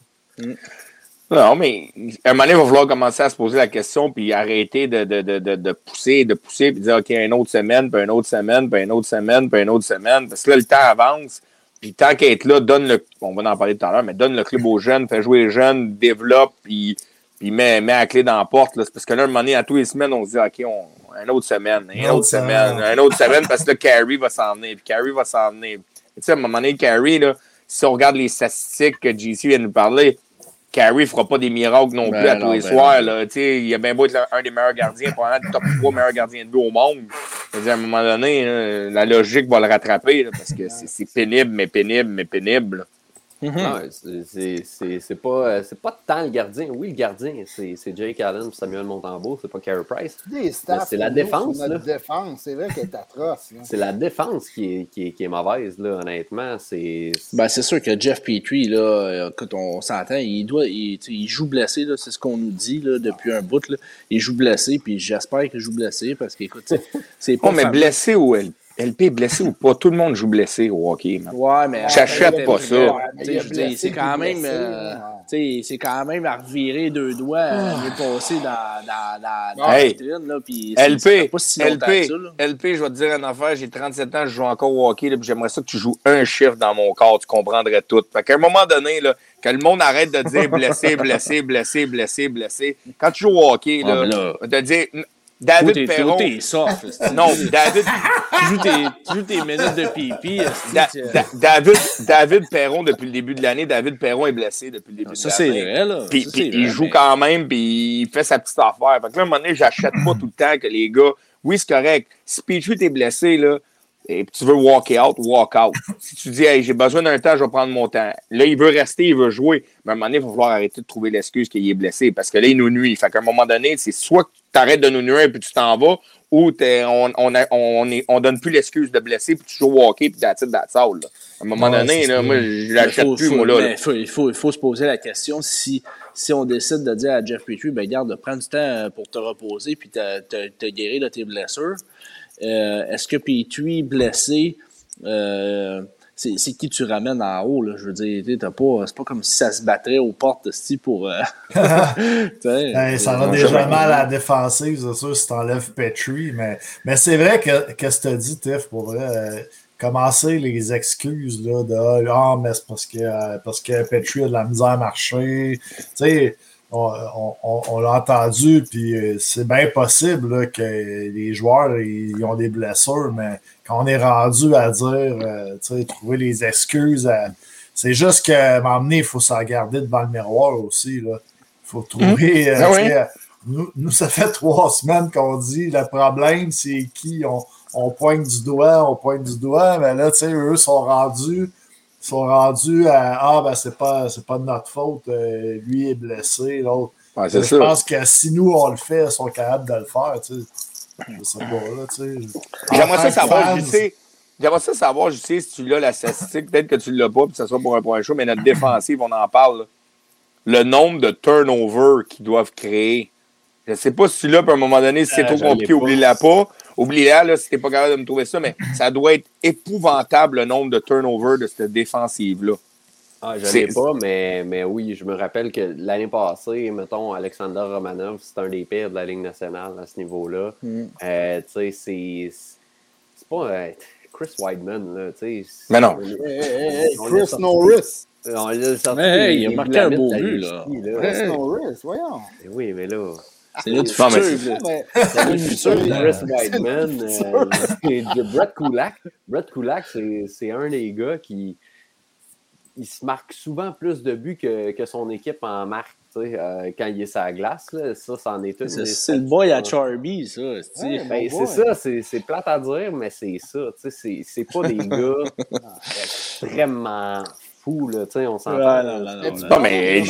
Non, mais à un moment donné, il va falloir commencer à se poser la question puis arrêter de, de, de, de, de pousser, de pousser, puis dire OK, une autre semaine, puis une autre semaine, puis une autre semaine, puis une autre semaine. Parce que là, le temps avance. Puis tant qu'à être là, donne le. On va en parler tout à l'heure, mais donne le club aux jeunes, fais jouer les jeunes, développe, puis, puis met, met la clé dans la porte. Là. Parce que là, un moment donné, à tous les semaines, on se dit OK, on, une autre semaine, une, autre autre semaine, semaine. une autre semaine, parce que là, Carey va s'en venir, puis Carey va s'en venir. Tu sais, à un moment donné, Carey, là, si on regarde les statistiques que JC vient de nous parler, Carey fera pas des miracles non Ben plus à non, tous les ben soirs. Là. Il a bien beau être un des meilleurs gardiens, probablement top 3 meilleurs gardiens de but au monde. Dire, à un moment donné, là, la logique va le rattraper là, parce que c'est c'est pénible, mais pénible, mais pénible. Mhm. Non, c'est- c'est- c'est c'est pas, euh, c'est pas tant le gardien. Oui, le gardien, c'est c'est Jake Allen et Samuel Montembeau, c'est pas Carey Price. C'est la défense, là. défense, c'est vrai qu'elle est atroce. là. C'est la défense qui est, qui est, qui est mauvaise, là, honnêtement. C'est. Ben, c'est sûr que Jeff Petrie, là, euh, quand on s'entend, il doit, il, il joue blessé, là, c'est ce qu'on nous dit là, depuis un bout. Là. Il joue blessé, puis j'espère qu'il joue blessé parce qu'écoute, c'est- *laughs* c'est pas. Oh, mais blessé ou L- LP blessé ou pas, tout le monde joue blessé au hockey. man. Ouais, mais. J'achète pas ça. il c'est quand même. euh, là. tu sais, c'est quand même à revirer deux doigts euh, l'année passée dans, dans, dans, dans Hey, la vitrine. Là, LP, pas si LP, que ça, là. LP, je vais te dire une affaire, j'ai 37 ans, je joue encore au hockey, là, puis j'aimerais ça que tu joues un chiffre dans mon corps, tu comprendrais tout. Fait qu'à un moment donné, là, que le monde arrête de dire blessé, *laughs* blessé, blessé, blessé, blessé. Quand tu joues au hockey, Ah, là, te dire, David Perron. t'es soft. *laughs* esti. Non, David, tu joues tes, minutes de pipi. Da- Da- David, David Perron, depuis le début de l'année, David Perron est blessé depuis le début Ça, de c'est l'année. vrai, là. Puis, Ça, c'est il vrai, joue mais- quand même, puis il fait sa petite affaire. Fait que là, à un moment donné, j'achète pas tout le temps que les gars. Oui, c'est correct. Si Petrie t'es blessé, là, et tu veux walk out, walk out. Si tu dis, hey, j'ai besoin d'un temps, je vais prendre mon temps. Là, il veut rester, il veut jouer. Mais à un moment donné, il va falloir arrêter de trouver l'excuse qu'il est blessé parce que là, il nous nuit. Fait qu'à un moment donné, c'est soit que tu arrêtes de nous nuire et puis tu t'en vas, ou t'es- on, on, a- on, est- on donne plus l'excuse de blesser puis tu joues au hockey puis that's it, that's all, là. À un moment Ouais, donné, là, moi, je l'achète plus, faut- moi, là. faut- il, faut, il faut se poser la question si, si on décide de dire à Jeff Petrie, ben garde, prends du temps pour te reposer puis te, te, te guérir de tes blessures. Euh, Est-ce que Petrie blessé, euh, c'est qui tu ramènes en haut? Là? Je veux dire, t'as pas, c'est pas comme si ça se battrait aux portes esti, pour. euh, *laughs* *laughs* Hey, ça va déjà mal à la défensive, c'est sûr, si t'enlèves Petrie. Mais, mais c'est vrai que, que ce que tu dit, Tiff, pour vrai, euh, commencer les excuses là, de Ah, mais c'est parce que, euh, parce que Petrie a de la misère à marcher. Tu sais, on, on- l'a entendu, puis euh, c'est bien possible là, que les joueurs ils, ont des blessures, mais quand on est rendu à dire, euh, tu sais, trouver les excuses, à- c'est juste que m'emmener, il faut s'en garder devant le miroir aussi. Là. Il faut trouver. euh, Ah oui. nous, nous, ça fait trois semaines qu'on dit le problème, c'est qui on, on pointe du doigt, on pointe du doigt, mais là, tu sais, eux sont rendus, sont rendus à Ah, ben, c'est pas, c'est pas de notre faute, euh, lui est blessé, l'autre. Ouais, Je pense que si nous, on le fait, ils sont capables de le faire, tu sais. Là. J'aimerais ça savoir, sais. J'aimerais ça savoir, je sais, si tu l'as la statistique, peut-être que tu l'as pas, puis ça sera pour un point chaud, mais notre défensive, on en parle. là. Le nombre de turnovers qu'ils doivent créer. Je sais pas si tu l'as, puis à un moment donné, si c'est Euh, trop compliqué, oublie-la pas. Oublie-la, là, si t'es pas capable de me trouver ça, mais ça doit être épouvantable le nombre de turnovers de cette défensive-là. Ah, je l'ai pas, mais, mais oui, je me rappelle que l'année passée, mettons, Alexander Romanov, c'est un des pires de la Ligue nationale à ce niveau-là. Mm. Euh, tu sais, c'est. C'est pas euh, Chris Weidman, là, tu sais. Mais non. Hey, hey, hey, On Chris. Norris. On l'a sorti il a marqué un beau but, là. Chris Norris, voyons. Mais Oui, mais là. C'est mais futur. c'est- le futur. Chris Weidman. euh, Brett Kulak. Brett Kulak, c'est c'est un des gars qui il se marque souvent plus de buts que, que son équipe en marque. tu sais, euh, quand il est sur la glace, là, ça, c'en est une. C'est le boy à. Charby, ça. Ouais, Ben, c'est ça, c'est c'est plate à dire, mais c'est ça. tu sais, C'est c'est pas des gars *laughs* extrêmement fous, là, tu sais, on s'entend. Ouais, non, non, non, Mais non. tu Non, mais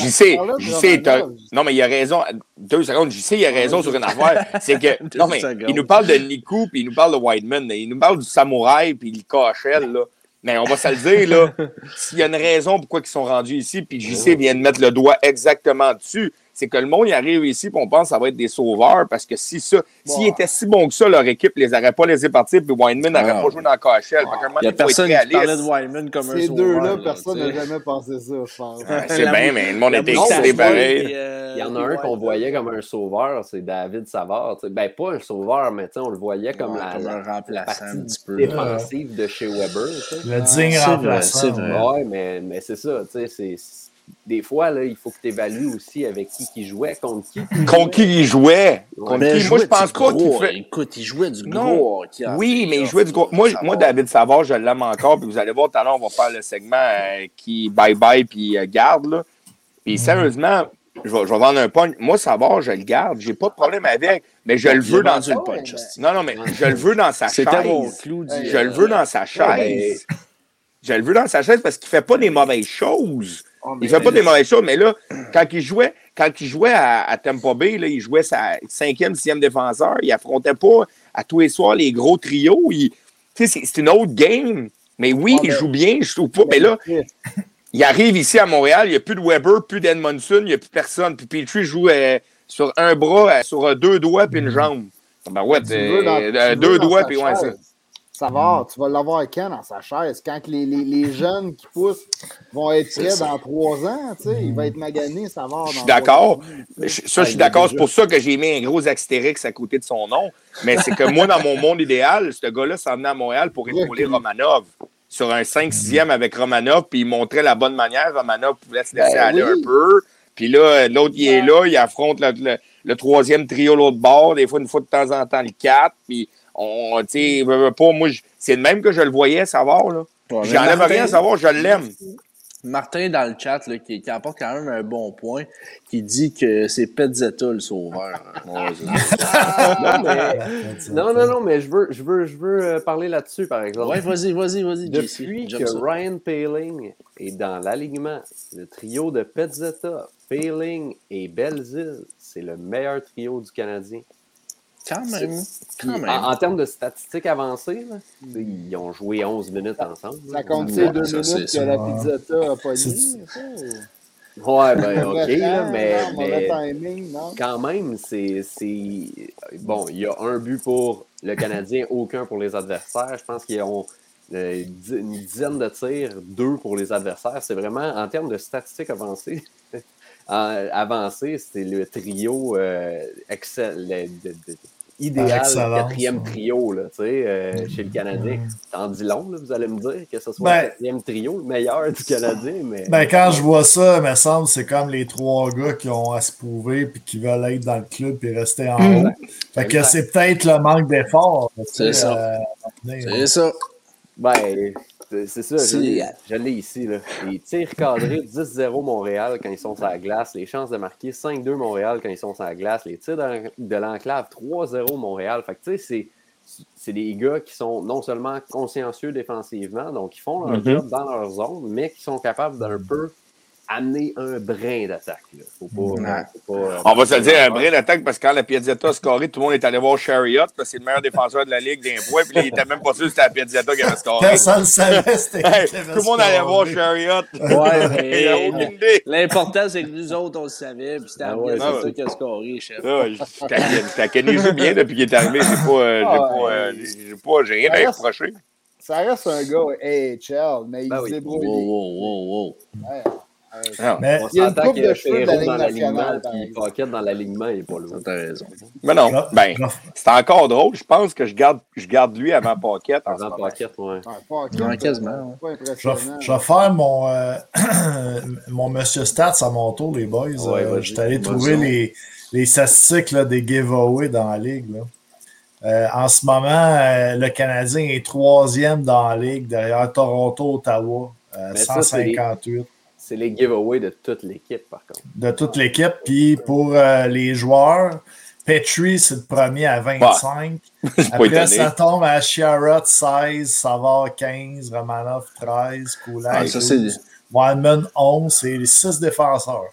non, il a raison. Deux secondes, j'y sais, il a raison sur une affaire. C'est que, *laughs* non, mais il nous parle de Niku, puis il nous parle de Whiteman. Il nous parle du samouraï, puis le KHL, là. Mais on va se le dire, là, *laughs* s'il y a une raison pourquoi ils sont rendus ici, puis JC vient de mettre le doigt exactement dessus, c'est que le monde y arrive ici, puis on pense que ça va être des sauveurs, parce que si ça, s'ils étaient si bons que ça, leur équipe les aurait pas laissés partir, puis n'aurait Ah. pas joué dans le KHL. Il n'y a personne qui parlait de. Wyman comme un Ces deux-là, là, personne n'a jamais pensé ça, je pense. Ouais, C'est La bien, mais le monde la était excité pareil. Euh, Il y en a un qu'on voyait comme un sauveur, c'est David Savard. Ben, pas un sauveur, mais tu sais, on le voyait comme Ouais, la, comme la- un remplaçant la partie peu. défensive de chez Weber. Le digne c'est vrai, remplaçant. ouais. Mais, mais c'est ça, tu sais, c'est- des fois, là, il faut que tu évalues aussi avec qui qui jouait, contre qui. qui Contre qui il jouait? Contre qui? il Moi, je jouait pense pas qu'il fait. Écoute, il jouait du Non. gros Oui, mais il jouait du gros. Moi, moi. David Savard, je l'aime encore. Puis vous allez voir, tout à l'heure, on va faire le segment euh, qui bye-bye puis euh, garde. Là. Puis sérieusement, je vais, je vais vendre un punch. Moi, Savard, je le garde. J'ai pas de problème avec. Mais je le veux dans le punch. Non, non, mais je le veux dans sa chaise. clou du. Je le veux dans sa chaise. Je le veux dans sa chaise parce qu'il fait pas des mauvaises choses. Il fait pas des mauvaises choses, mais là, quand il jouait, quand il jouait à, à Tampa Bay, là, il jouait sa cinquième, sixième défenseur. Il affrontait pas à tous les soirs les gros trios. Il- tu sais, C'est c'est une autre game. Mais oui, Ouais, il mais- joue bien, je trouve pas. Mais là, il arrive ici à Montréal, il n'y a plus de Weber, plus d'Edmondson, il n'y a plus personne. Puis Petrie joue euh, sur un bras, euh, sur euh, deux doigts, puis une jambe. Ben ouais, Tu veux dans- euh, tu euh, veux deux dans doigts, puis ouais, ça. Ça va, tu vas l'avoir quand dans sa chaise? Quand que les, les, les *laughs* jeunes qui poussent vont être prêts dans trois ans, tu sais, il va être magané, ça va. Je suis d'accord. Ça, je suis d'accord. C'est pour ça que j'ai mis un gros astérix à côté de son nom. Mais c'est que moi, dans mon monde idéal, ce gars-là s'en venait à Montréal pour épauler Romanov. Sur un 5-6e avec Romanov, puis il montrait la bonne manière. Romanov pouvait se laisser Ben aller oui. un peu. Puis là, l'autre, il est là, il affronte le, le- le troisième trio l'autre bord, des fois, une fois de temps en temps, le quatre. Puis, on, tu sais, pas, moi, c'est le même que je le voyais, savoir, là. Ouais, J'enlève rien à savoir, je l'aime. Martin, dans le chat, là, qui, qui apporte quand même un bon point, qui dit que c'est Petzetta le sauveur. *laughs* Non, mais- *laughs* non, non, non, mais je veux, je veux, je veux euh, parler là-dessus, par exemple. ouais vas-y, vas-y, vas-y. Depuis que ça. Ryan Paling est dans l'alignement, le trio de Petzetta, Paling et Belzil, c'est le meilleur trio du Canadien. Quand même. Puis, Quand même. en, en termes de statistiques avancées, là, ils ont joué 11 minutes ensemble. Ça compte ces deux ça, minutes que la pizzetta a pas ça, Ouais, ben ok, là, mais, non, mais timing, non? quand même, c'est. c'est- Bon, il y a un but pour le Canadien, aucun pour les adversaires. Je pense qu'ils ont euh, une dizaine de tirs, deux pour les adversaires. C'est vraiment, en termes de statistiques avancées, *laughs* avancées, c'est le trio euh, excel, le- de- de- idéal, Par excellence, quatrième trio là, tu sais, euh, chez le Canadien. T'en dis long, là, vous allez me dire, que ce soit Ben- le quatrième trio, le meilleur du Canadien, mais. Ben, quand je vois ça, il me semble c'est comme les trois gars qui ont à se prouver puis qui veulent être dans le club et rester en haut. Fait que c'est peut-être le manque d'effort. C'est ça. euh. C'est ça. Ben, c'est ça, je l'ai je l'ai ici. Là. Les tirs cadrés 10-0 Montréal quand ils sont sur la glace, les chances de marquer 5-2 Montréal quand ils sont sur la glace, les tirs de, de l'enclave 3-0 Montréal. Fait que tu sais, c'est. C'est des gars qui sont non seulement consciencieux défensivement, donc ils font leur Mhm. job dans leur zone, mais qui sont capables d'un peu amener un brin d'attaque. là. Faut pas, Ouais. faut pas, euh, On va se le dire, un brin d'attaque, parce que quand la Piazzetta a scoré, tout le monde est allé voir Chariot, parce que c'est le meilleur défenseur de la Ligue d'un point, puis là, il était même pas sûr que c'était la Piazzetta qui avait scoré. Personne ne savait c'était Hey, tout le monde allait voir. Chariot. Ouais, mais *laughs* l'important, c'est que nous autres, on le savait, puis c'était Ah la c'est ça qui a scoré, chef. Ah, je- je taquine- je taquine joue bien depuis qu'il est arrivé. J'ai pas, euh, j'ai Ah, pas, euh, j'ai pas, j'ai rien à Ah, reprocher. Ça reste un gars AHL, mais il Ben se oui. Wow, débrouille. wow, wow, wow. Non. Mais On Il y a une s'entend coupe de que cheveux de la Perrault Ligue dans l'alignement, nationale, par puis exemple. Pocket dans l'alignement, il est pas loin. T'as raison. Mais non, ben, c'est encore drôle. Je pense que je garde, je garde lui avant Pocket. Avant. Pocket, ouais. Ouais, quasiment, euh, ouais. Pas je, vais, impressionnant. je vais faire mon, euh, *clears throat* mon Monsieur Stats à mon tour, les boys. Ouais, Euh, je suis allé trouver les, les statistiques là, des giveaways dans la ligue. là. Euh, en ce moment, euh, le Canadien est troisième dans la ligue derrière Toronto, Ottawa, euh, Mais ça, c'est les- 158 C'est les giveaways de toute l'équipe, par contre. de toute l'équipe. Puis pour euh, les joueurs, Petrie, c'est le premier à 25. C'est pas Après, ça tombe à Sherrod 16, Savard 15, Romanov 13, Koulak Ah, ça, c'est 12, Wildman 11, c'est les 6ix défenseurs.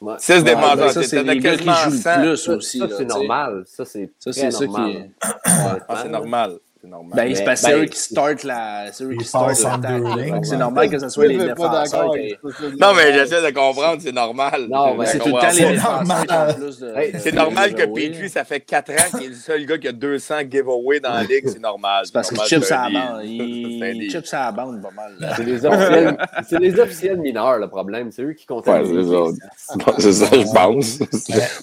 Ouais. Six Ouais, défenseurs. c'est les gars qui jouent 100. le plus aussi. ça, c'est normal. Ça, c'est Ça, très c'est ça qui normal. *clears throat* Ah, c'est normal. C'est normal. Ben, c'est parce que Ben, c'est eux qui startent la. C'est eux qui startent que C'est normal que ce soit les défenseurs non, mais j'essaie de comprendre, c'est normal. Non, mais C'est tout le temps les C'est défenseurs C'est normal que. Petrie, ça fait 4 ans qu'il est le seul gars qui a 200 giveaways dans la ligue. C'est normal. C'est parce qu'il normal, chip c'est sa un bande. deal. *laughs* Il C'est un il deal. chip sa bande pas mal. C'est les, officiels, mineurs, le problème. C'est eux qui Ouais, comptabilisent. c'est ça. C'est ça, je pense.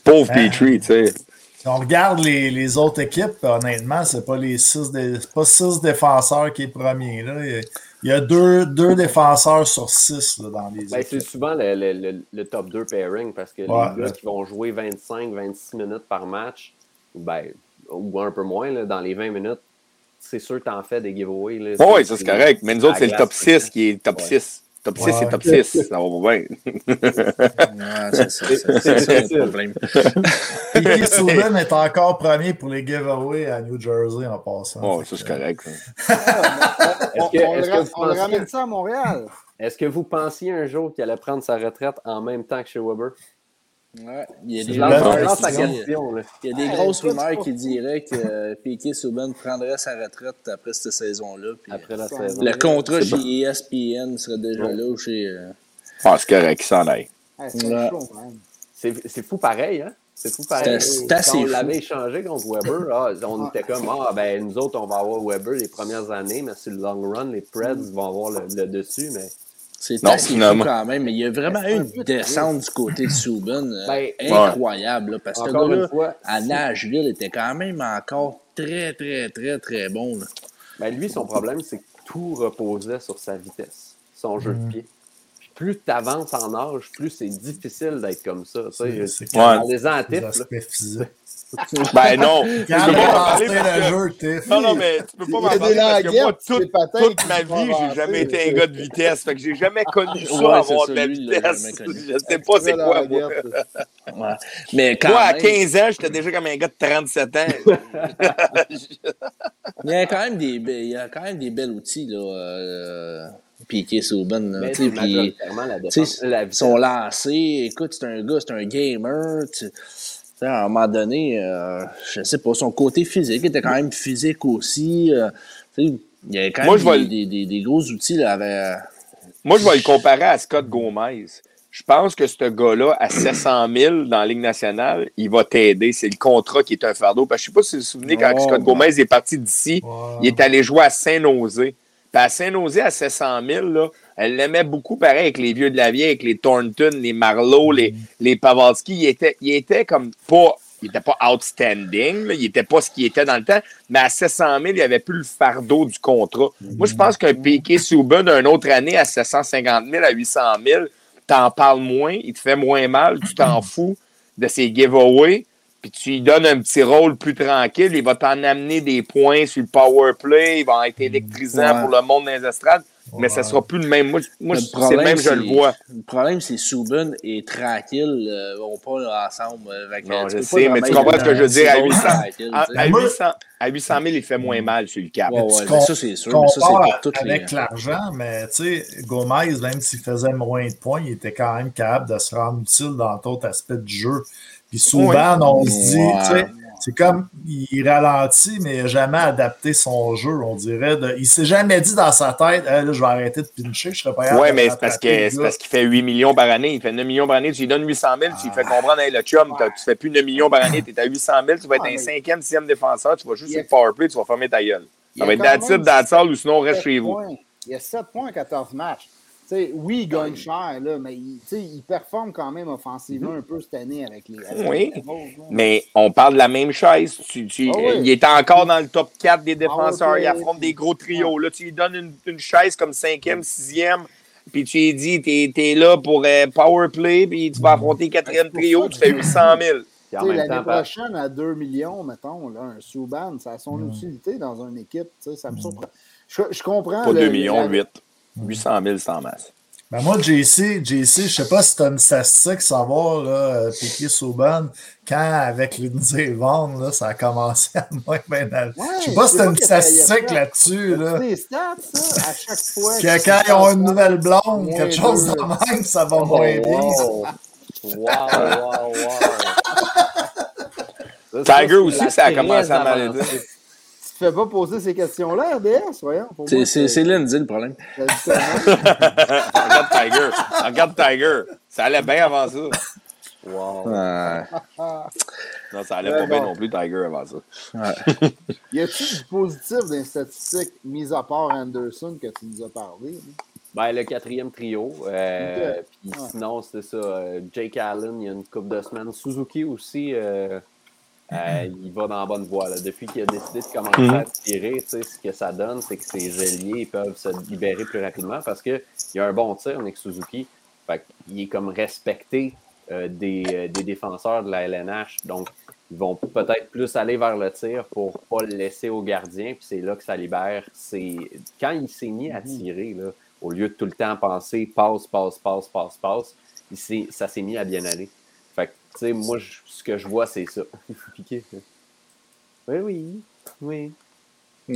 Pauvre. Petrie, tu sais. Si on regarde les, les autres équipes, honnêtement, c'est pas les six, dé- pas six défenseurs qui est premier. Là. Il y a- il y a deux, deux défenseurs sur six là, dans les Ben, c'est souvent le, le- le- le top 2 pairing parce que Ouais. les gars qui vont jouer 25-26 minutes par match, ben, ou un peu moins, là, dans les 20 minutes, c'est sûr que tu en fais des giveaways. là. Oui, ça c'est correct. Mais nous autres, c'est le top glace, 6 qui est top Ouais. 6. Top 6, Ouais. c'est top 6. Ça va pas bien. Ouais, c'est ça. C'est c'est ça le problème. Piquet Souben est encore premier pour les giveaways à New Jersey en passant. Oh, ça c'est correct. *laughs* On, que- on le on ramène ça à Montréal? Est-ce que vous pensiez un jour qu'il allait prendre sa retraite en même temps que chez Weber? Ouais, il y a des Je la lance, bonne je lance la question. question. là. Il y a des Hey, grosses rumeurs qui diraient que euh, Piquet Souben prendrait sa retraite après cette saison-là. puis, Après la Ça- saison. Le contrat chez bon. ESPN serait déjà Ouais. là ou chez. euh, Ah, c'est correct, il s'en aille. Ouais, c'est Ouais. fou pareil, hein? C'est fou pareil. C'est- Quand on l'avait échangé contre Weber, ah, on était comme, ah, ben, nous autres, on va avoir Weber les premières années, mais sur le long run, les Preds vont avoir le, le dessus, mais C'est Non, assez quand même, mais il y a vraiment eu une descente du côté de Souben euh, Ben, incroyable. là, parce que une gars-là, fois, à Nashville, était quand même encore très, très, très, très bon. là. ben, lui, son problème, c'est que tout reposait sur sa vitesse, son jeu de pied. Puis plus tu avances en âge, plus c'est difficile d'être comme ça. tu sais. C'est- c'est Ouais. Les physiques. *laughs* Ben non. *laughs* tu Quand peux pas parler le jeu. Non, non, mais tu peux pas m'en parler parce que moi, toute, toute ma sont vie, j'ai jamais été un gars de vitesse. Fait que j'ai jamais *laughs* connu ça, Ouais, avoir de la vitesse. Je sais pas c'est quoi, moi. Ouais. Mais quand Moi, à même, 15 ans, j'étais déjà comme un gars de 37 ans. il y a quand même des, be- il y a quand même des bels outils, là. Euh, Piqué Souban, là. Mais tu sais, c'est puis- majoritairement la tu sais, défense. La vitesse. son lancé, écoute, c'est un gars, c'est un gamer. À un moment donné, euh, je sais pas, son côté physique était quand même physique aussi. euh, il y avait quand Moi, même je des, le- des, des- des gros outils là, avec, Moi, je vais le comparer à Scott Gomez. Je pense que ce gars-là, à *clears throat* 700 000 dans la Ligue nationale, il va t'aider. C'est le contrat qui est un fardeau. Parce que je ne sais pas si vous vous souvenez, quand Oh, Scott. Gomez est parti d'ici, il est allé jouer à Saint-Nosé. À Saint-Nosé, à 700 000, là, elle l'aimait beaucoup pareil avec les vieux de la vieille, avec les Thornton, les Marlowe, les, les Pavalski. Il était, il était comme pas. Il était pas outstanding, là. il était pas ce qu'il était dans le temps, mais à 700 000, il n'y avait plus le fardeau du contrat. Moi, je pense qu'un Piqué Souban d'une autre année à 750 000, à 800 000, t'en parles moins, il te fait moins mal, tu t'en fous de ses giveaways, puis tu lui donnes un petit rôle plus tranquille, il va t'en amener des points sur le power play, il va être électrisant Ouais. pour le monde des estrades, mais ça sera plus le même. Moi, je- moi Le c'est problème, même, je le c'est- vois. Le problème, c'est Subban et Tranquille euh, vont pas ensemble. euh, que, Non, je sais, mais tu comprends ce que je veux dire, à un 800, Tranquille, À, à moi- 800, à 800 000, il fait moins mal sur le cap. Ouais, ça, c'est sûr. Mais ça, c'est compare pour toutes les. avec l'argent, mais tu sais, Gomez, même s'il faisait moins de points, il était quand même capable de se rendre utile dans d'autres aspects du jeu. Puis souvent, on se dit, Ouais. tu sais, c'est comme il ralentit, mais il n'a jamais adapté son jeu, on dirait. De, il s'est jamais dit dans sa tête, là, je vais arrêter de pincher, je serais pas capable Oui, mais c'est parce le qu'il fait 8 millions par année. Il fait 9 millions par année. Tu lui donnes 800 000, tu lui fais comprendre, hey, le chum, tu fais plus 9 millions par année, tu es à 800 000, tu vas être Ah, un cinquième, sixième défenseur, tu vas juste Il y sur a- le powerplay, tu vas fermer ta gueule. Ça va être quand that's it, même that's all, ou sinon on reste chez vous. Il y a 7 points à 14 matchs. Tu sais, oui, il gagne cher, là, mais il, tu sais, il performe quand même offensivement un peu cette année avec les. avec Oui, les Devils, là. Mais on parle de la même chaise. Tu, tu- Ah oui. Il est encore dans le top 4 des défenseurs. Powerplay. Il affronte des gros trios. Là, tu lui donnes une, une chaise comme cinquième, sixième. Puis tu lui dis, t'es es là pour euh, powerplay, puis tu vas affronter quatrième C'est pour trio, tu fais 800 000. Puis en Tu sais, même L'année prochaine, à 2 millions, mettons, là, un Souban, ça a son utilité dans une équipe. tu sais, Ça me surprend. Je, je comprends. Pas le- 2 le- millions, la- 8. 800 000, c'est en masse. Ben moi, JC, JC, je sais pas si tu as une statistique, savoir, là, euh, Piqué Souban, quand avec Lindsay Vaughn, là, ça a commencé à *laughs* moins bien aller. Ouais, Je sais pas si tu as une statistique là-dessus, là. C'est des stats, ça, à chaque fois. Que quand ils ont une nouvelle blonde, quelque chose de même, ça va Oh, moins bien. wow. Wow, wow, Tiger c'est aussi, ça a commencé à mal aider. Tu te fais pas poser ces questions-là, RDS, voyons. C'est- Lindsay le problème. *laughs* justement- *laughs* Regarde Tiger. Regarde Tiger. Ça allait bien avant ça. Wow. Ouais. Non, ça allait pas bien non plus, Tiger, avant ça. Y a-t-il du positif dans les statistiques, mis à part Anderson, que tu nous as parlé? là? Ben, le quatrième trio. euh. Puis Ouais. sinon, c'est ça. euh, Jake Allen, il y a une couple de semaines. Suzuki aussi, euh, euh, il va dans la bonne voie. là. Depuis qu'il a décidé de commencer Mhm. à tirer, tu sais, ce que ça donne, c'est que ses géliers peuvent se libérer plus rapidement parce qu'il y a un bon tir avec Suzuki. Fait qu'il est comme respecté euh, des, euh, des défenseurs de la LNH. Donc, ils vont peut-être plus aller vers le tir pour pas le laisser au gardien. Puis c'est là que ça libère. C'est Quand il s'est mis à tirer, là, au lieu de tout le temps penser passe, passe, passe, passe, passe, il ça s'est mis à bien aller. Tu sais, moi, je- ce que je vois, c'est ça. *laughs* Il faut piquer. Oui, oui, oui.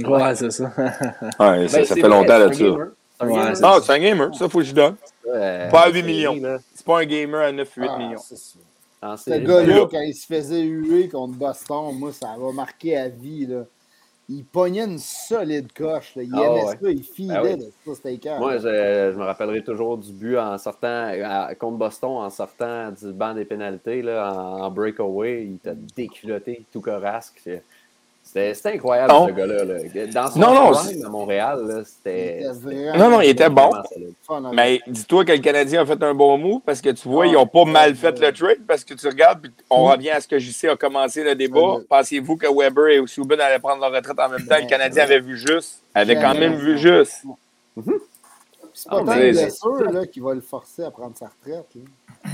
Ouais, c'est ça. *laughs* Ouais, ça, Ben, ça fait vrai, longtemps là-dessus. Ouais, gamer. c'est Non, c'est un gamer, ça, faut que je donne. Euh, Pas à 8 en millions. C'est pas un gamer à 9-8 Ah, millions. c'est ça. En Ce gars-là, là. quand il se faisait huer contre Boston, moi, ça m'a marqué à vie. Là. Il pognait une solide coche. là. Il Ah, aimait ouais. ça, il filait Ah oui. c'était. Moi, je, je me rappellerai toujours du but en sortant à- contre Boston, en sortant du banc des pénalités, là, en, en breakaway. Il t'a déculotté tout corasque. C'était incroyable, Non. ce gars-là. là. Dans son Non, non, prime à Montréal, c'était. Non, non, il était bon. avec Mais dis-toi que le Canadien a fait un bon move parce que tu vois, Ah, ils n'ont pas mal fait le trade parce que tu regardes, puis on revient à ce que JC a commencé le débat. Pensez-vous que Weber et Subban allaient prendre leur retraite en même temps? Le Canadien avait vu juste, avait quand même vu juste. C'est pas Ah, tant blessure là, qui va le forcer à prendre sa retraite. là.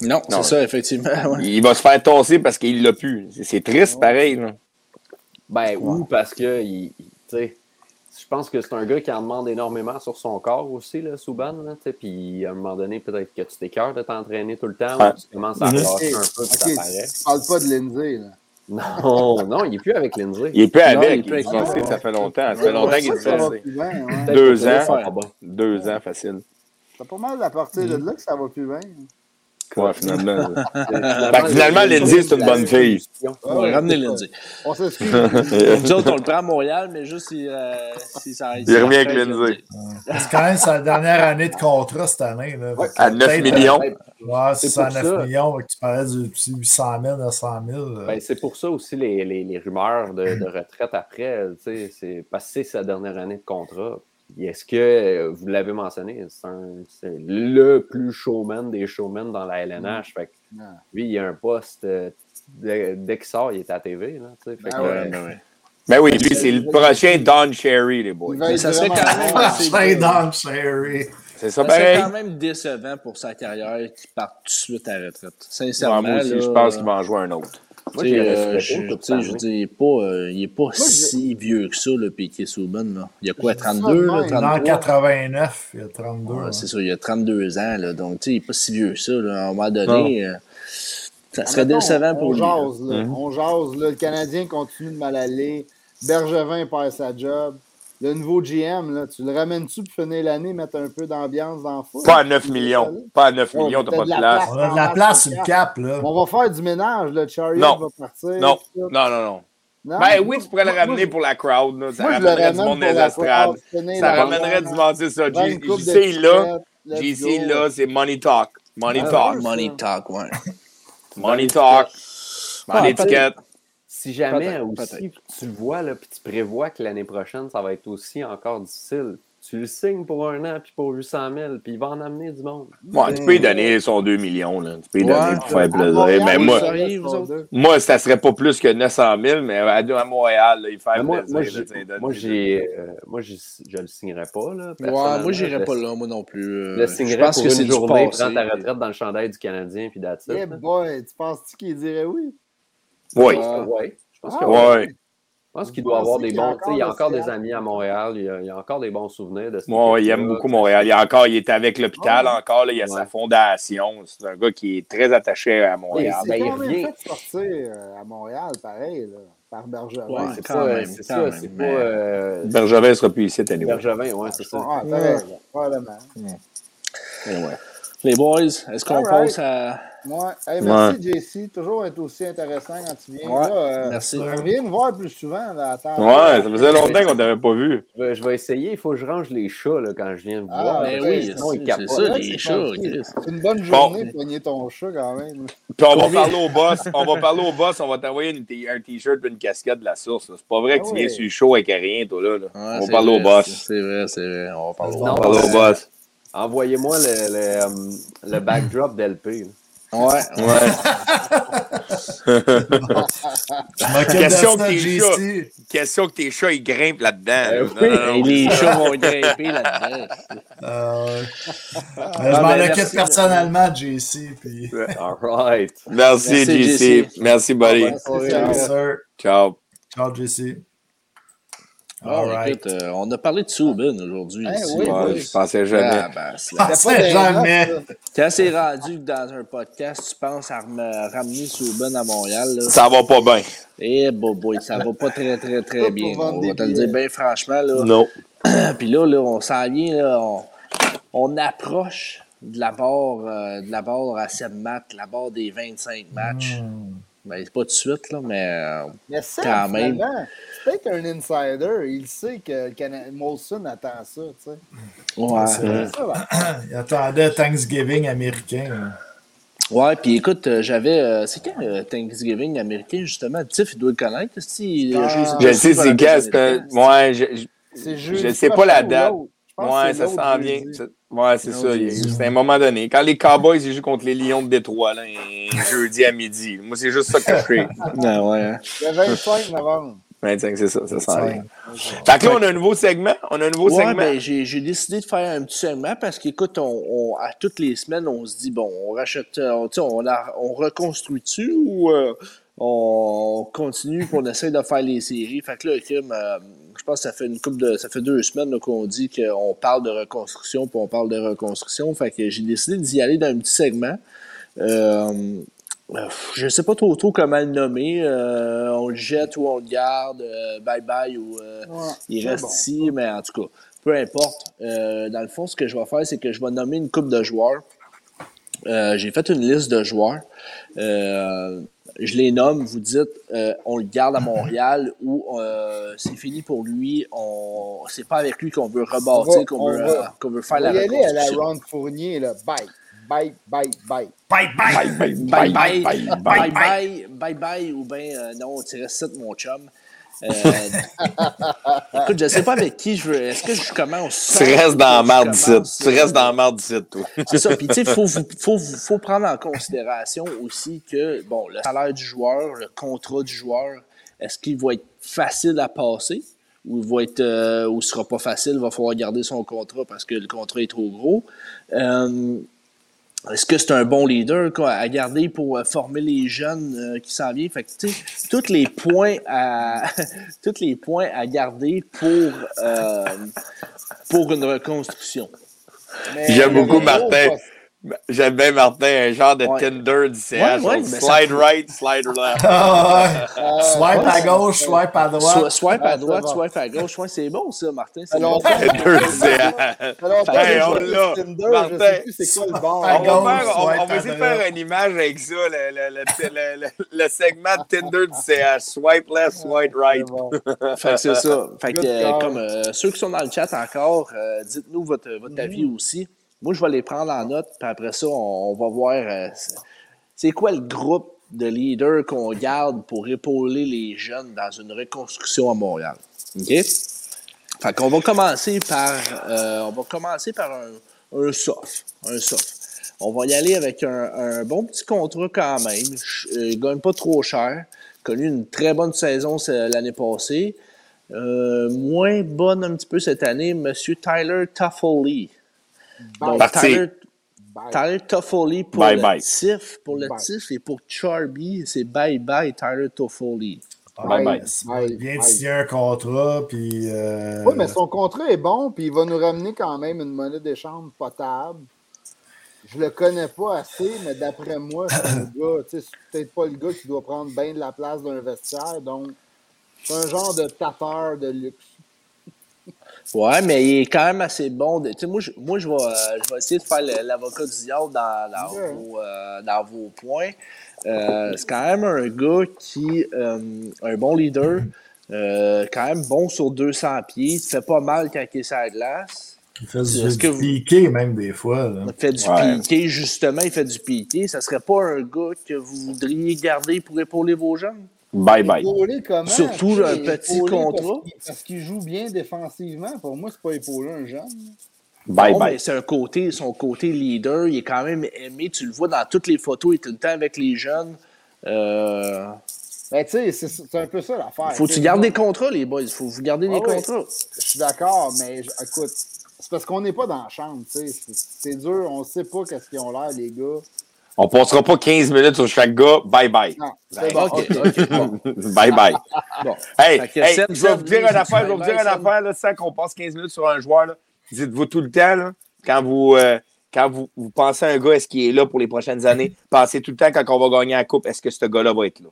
Non, Non. c'est ça, effectivement. *laughs* ouais. Il va se faire tasser parce qu'il l'a plus. C'est- C'est triste, pareil. là. Ben, ou parce que, il, il- tu sais, je pense que c'est un gars qui en demande énormément sur son corps aussi, là, Souban. Là, tu sais, puis à un moment donné, peut-être que tu t'écœures de t'entraîner tout le temps, Ouais. ou tu commences à relâcher un peu, puis ça Ok, paraît. tu parles pas de Lindsay. Là. Non, non, il est plus avec Lindsay. Il est plus Non, avec. il est lui. ça fait longtemps. Ça fait longtemps qu'il est blessé. Peut-être Deux ans. Deux ans, facile. C'est pas mal à partir de là que ça va plus bien. Ouais, *laughs* finalement. Finalement, Lindsay, c'est une bonne fille. On va ramener Lindsay. On s'excuse. *laughs* Nous autres, on le prend à Montréal, mais juste si, euh, si ça Il revient avec Lindsay. C'est quand même sa dernière année de contrat cette année. Là. À 9 peut-être, millions. Ouais, C'est à pour 9 ça. millions. Tu parlais du petit 800 000, 900 000. euh. Ben, c'est pour ça aussi les, les, les rumeurs de, de retraite après. tu sais, C'est parce que c'est sa dernière année de contrat. Puis Est-ce que, euh, vous l'avez mentionné, c'est le plus showman des showmen dans la LNH. Fait que lui, il a un poste. euh, dès, dès qu'il sort, il est à TV. Là. Fait Ben que, ouais. euh, Ben ouais. Ben oui, lui, c'est le prochain Don Cherry, les boys. Être ça serait quand même bien. Don Cherry. C'est ça, Ça serait quand même décevant pour sa carrière qu'il parte tout de suite à la retraite. Ouais, Sincèrement. moi aussi, là, je pense qu'il va en jouer un autre. Moi, j'ai euh, je, je est pas, euh, il est pas si vieux que ça, le Piquet Souban. Là. Il y a quoi, Je dis ça 32, de là, même. Il est en 33? 89, il y a 32. Ouais, hein. c'est ça, il y a 32 ans. Là, donc, tu sais, il n'est pas si vieux que ça. Là. À un moment donné, euh, ça serait décevant pour on lui. jase, là. Mhm. On jase, là. Le Canadien continue de mal aller. Bergevin perd sa job. Le nouveau GM, là, tu le ramènes-tu pour finir l'année, mettre un peu d'ambiance dans le foot? Pas à 9 millions. Pas à 9 Ouais, millions, t'as pas de de la place. On a de la place sur le cap, là. On va faire du ménage, le Chariot Non. va partir. Non, non, non, non. Non? Ben oui, tu pourrais le ramener moi, pour la crowd. Là. Ça moi, je le ramènerait du monde la estrades. Ça ramènerait du monde, c'est ça. JC là. JC là, c'est money talk. Money Ah, talk. Money talk, ouais. Money talk. Ah, Money ticket. Si jamais aussi tu le vois, là, puis tu prévois que l'année prochaine, ça va être aussi encore difficile, tu le signes pour un an, puis pour 800 000, puis il va en amener du monde. Ouais, tu peux lui donner son 2 millions. Là. Tu peux lui Ouais. donner pour faire plaisir. Montréal, Mais moi, seriez, moi, ça serait pas plus que 900 000, mais à, à Montréal, là, il fait moi, plaisir. moi, là, j'ai- moi, j'ai, euh, je le signerais pas. Là, Ouais, moi, j'irais pas là, moi non plus. euh, Je le je pense pour que c'est une du journée, passé. prendre ta retraite dans le chandail du Canadien, puis Eh là. boy, tu penses-tu qu'il dirait oui? Oui. Euh, ouais. Je pense Ah, Ouais. Je pense qu'il Vous doit avoir des y a bons. tu sais, Il y a encore encore de des amis à Montréal. Il y a, il y a encore des bons souvenirs de ce Moi, il aime beaucoup Montréal. Il, est encore, il est avec l'hôpital Ouais. encore. Là, il a Ouais. sa fondation. C'est un gars qui est très attaché à Montréal. ben, il même revient. fait sortir euh, à Montréal, pareil, là, par Bergevin. Ouais, c'est quand ça, même, c'est quand ça, même, c'est pas. mais- euh, Bergevin sera plus ici cette année. Bergevin, ouais, c'est ça. Ah, probablement. Les boys, est-ce qu'on All right. passe à. Ouais. Hey, merci, JC. Toujours être aussi intéressant quand tu viens. Ouais, Là, euh, merci. Reviens nous voir plus souvent là. Ouais, ça faisait longtemps qu'on t'avait pas vu. Je vais, je vais essayer. Il faut que je range les chats là, quand je viens de Ah, voir. Ben ouais, oui, sinon, ils c'est ça, les c'est chats. C'est une bonne journée de pogner ton chat quand même. Puis on va parler au boss. On va parler au boss. On va t'envoyer un t-shirt et une casquette de la source. là. C'est pas vrai que Ah tu viens sur le show avec rien, toi, là. là. Ouais, on va parler au boss. C'est vrai, c'est vrai. On va parler au Non, On va boss. parler au boss. Envoyez-moi le, le, le backdrop d'LP. Ouais, ouais. Question que tes JC. Question que tes chats, ils grimpent là-dedans. Là. oui. Et les chats vont grimper là-dedans. Euh. Ah, Mais je m'en ben, occupe merci. personnellement, JC. Puis... All right. Merci, Merci, JC. JC. Merci, buddy. Ciao. Ciao, JC. Ah, All right. écoute, euh, on a parlé de Subin aujourd'hui. Eh ici. oui, Ouais, oui. je pensais jamais. Ah, ben, c'est- Ah, c'est jamais. Quand c'est rendu dans un podcast, tu penses à ramener Subin à Montréal, là. Ça va pas bien. Eh, boy, boy, ça va pas très, très, *laughs* très bien. On va te le dire bien franchement, là. Non. *clears throat* Puis là, là, on s'en vient, là, on, on approche de la barre, euh, de la barre à 7 matchs, la barre des 25 matchs. Ben, c'est pas tout de suite, là, mais euh, Mais ça, Quand même. finalement, peut-être un insider. Il sait que Cana- Molson attend ça, tu sais. ouais. Ça, là. *clears throat* Il attendait Thanksgiving américain. là. Ouais, puis écoute, euh, j'avais. euh, c'est quand le Thanksgiving américain, justement? Tiff, il doit le connaître. Si, il a Ah, joué- Je a sais, c'est quand. Ouais, je, je- je sais pas la date. Je Ouais, ça s'en vient. Ouais, c'est ça. C'est un moment donné. Quand les Cowboys ils jouent contre les Lions de Détroit, là, un jeudi à midi. Moi, c'est juste ça que je fais. *laughs* Ah, ouais, hein. Le 25 novembre. 25, c'est ça, ça sent rien. 25. Fait que là, on a un nouveau segment. On a un nouveau Ouais, segment. ben, j'ai décidé de faire un petit segment parce qu'écoute, on, on- à toutes les semaines, on se dit, bon, on rachète, euh, on, tu sais, on, a- on reconstruit-tu ou euh, on continue et on essaie de faire les séries? Fait que là, Kim, euh, je pense que ça fait une couple de. ça fait deux semaines qu'on dit qu'on parle de reconstruction puis on parle de reconstruction. Fait que j'ai décidé d'y aller dans un petit segment. Euh, euh, je sais pas trop, trop comment le nommer. Euh, on le jette ou on le garde. euh, bye bye ou euh, Ouais, il reste bon. ici, mais en tout cas, peu importe. Dans le fond, ce que je vais faire, c'est que je vais nommer une coupe de joueurs. J'ai fait une liste de joueurs. Je les nomme, vous dites, on le garde à Montréal ou c'est fini pour lui. On, c'est pas avec lui qu'on veut rebâtir, qu'on on veut, qu'on veut faire On la va y aller à la reconstruction. Fournier, là. Bye, bye, bye, bye. Bye bye! Bye, Bye bye, bye bye, bye, bye, bye, bye, ou bien euh, non, tu restes 7, mon chum. Euh, *laughs* écoute, je sais pas avec qui je veux. Est-ce que je commence Tu restes dans la commence, Tu restes dans la merde d'ici, toi. C'est ça. Puis, tu sais, il faut, *laughs* faut, faut prendre en considération aussi que, bon, le salaire du joueur, le contrat du joueur, est-ce qu'il va être facile à passer ou il va être, euh, ou ce sera pas facile, il va falloir garder son contrat parce que le contrat est trop gros? Euh, est-ce que c'est un bon leader quoi, à garder pour euh, former les jeunes euh, qui s'en viennent? Fait que, tous les points à *laughs* tous les points à garder pour, euh, pour une reconstruction. Mais J'aime beaucoup Martin. J'aime bien Martin, un genre de Ouais. Tinder du CH. Ouais, ouais, genre mais ça slide right, slide left. *laughs* Ah ouais. *laughs* Euh, Swipe ouais, à gauche, swipe à droite. Swipe Ah, à droite, swipe à gauche. Ouais, c'est bon ça, Martin. c'est Alors, bon. Tinder du CH. Hey, on l'a. je Martin. sais plus c'est quoi le bord. On gauche, va, faire, on, swipe on va à essayer de faire une image avec ça, le, le, le, le, le- le segment de Tinder du CH. Swipe left, swipe right. Bon. *laughs* Fait que c'est ça. Fait que, euh, comme euh, ceux qui sont dans le chat encore, euh, dites-nous votre, votre avis aussi. Moi, je vais les prendre en note, puis après ça, on, va voir euh, c'est- quoi le groupe de leaders qu'on garde pour épauler les jeunes dans une reconstruction à Montréal? OK? Fait qu'on va commencer par euh, on va commencer par un, un soft. Un soft. On va y aller avec un, bon petit contrat quand même. Euh, Il gagne pas trop cher. Connu une très bonne saison l'année passée. Moins bonne un petit peu cette année, Monsieur Tyler Toffoli. Donc. Tyler, Bye. Tyler Toffoli pour Bye le bye. TIF, pour le Bye. TIF et pour Charby, c'est bye bye Tyler Toffoli. Bye bye. Bye, Il vient de signer un contrat, puis. euh, Oui, mais son contrat est bon, puis il va nous ramener quand même une monnaie d'échange potable. Je le connais pas assez, mais d'après moi, c'est *coughs* gars, c'est peut-être pas le gars qui doit prendre bien de la place dans un vestiaire, donc c'est un genre de tapeur de luxe. Ouais, mais il est quand même assez bon. de- moi, je, moi je, vais, euh, je vais essayer de faire l'avocat du diable dans, dans, Ouais. vos, euh, dans vos points. Euh, c'est quand même un gars qui, euh, un bon leader, euh, quand même bon sur 200 pieds, il fait pas mal quand il est sur la glace. Il fait du, du vous- piqué, même des fois. Là. Il fait du Ouais. piqué, justement, il fait du piqué. Ça serait pas un gars que vous voudriez garder pour épauler vos jeunes? Bye bye. Épaulé comment? Surtout un petit épaulé contrat. Parce qu'il, joue bien défensivement. Pour moi, c'est pas épauler un jeune. Bye Non, bye. c'est un côté, son côté leader, il est quand même aimé. Tu le vois dans toutes les photos, il est tout le temps avec les jeunes. Euh, Ben, tu sais, c'est, un peu ça l'affaire. faut Tu tu gardes des contrats, les boys? Faut vous garder des Ah contrats? Je suis d'accord, mais je- écoute, c'est parce qu'on n'est pas dans la chambre, tu sais. C'est, c'est dur, on sait pas qu'est-ce qu'ils ont l'air, les gars. On passera pas 15 minutes sur chaque gars. Bye bye. Non, c'est Ben, bon, *laughs* bon. Bye bye. Bon. Hey, je vais vous dire une affaire, je vais vous dire une affaire, là, sans qu'on passe 15 minutes sur un joueur, là. Dites-vous tout le temps, là, quand vous, euh, quand vous, vous pensez à un gars, est-ce qu'il est là pour les prochaines années? Pensez tout le temps, quand on va gagner la coupe, est-ce que ce gars-là va être là?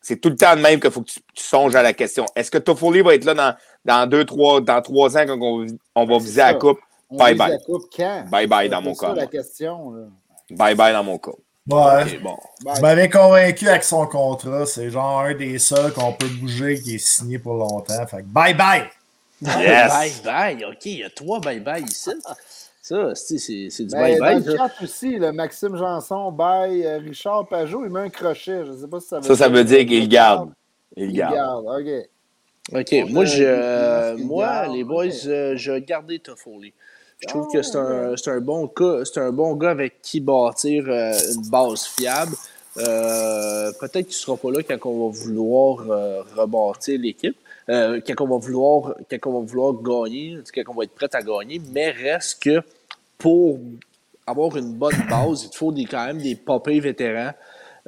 C'est tout le temps de même qu'il faut que tu, tu songes à la question. Est-ce que Toffoli va être là dans, dans deux, trois, dans trois ans quand on, on va c'est viser la ça. coupe? On Bye bye. la coupe quand? Bye bye C'est dans mon ça, cas. la moi. question, là. Bye bye dans mon cas. Ouais. OK, bon. M'avais convaincu avec son contrat. C'est genre un des seuls qu'on peut bouger qui est signé pour longtemps. Fait que bye bye! Yes. Bye bye. OK, il y a trois bye bye ici. Ça, c'est du Ben, bye dans bye. le chat aussi, le Maxime Janson, bye, euh, Richard Pajot, il met un crochet. Je sais pas si ça veut Ça, ça veut dire qu'il garde. Il Il garde. garde, OK. OK, On moi, je, euh, moi Garde, les boys, ok. euh, je gardais Toffoli. Je trouve que c'est un, c'est un bon gars, c'est un bon gars avec qui bâtir euh, une base fiable. Euh, Peut-être qu'il ne sera pas là quand on va vouloir euh, rebâtir l'équipe. euh, quand, on va vouloir, quand on va vouloir gagner, quand on va être prêt à gagner, mais reste que pour avoir une bonne base, il te faut des, quand même des popés vétérans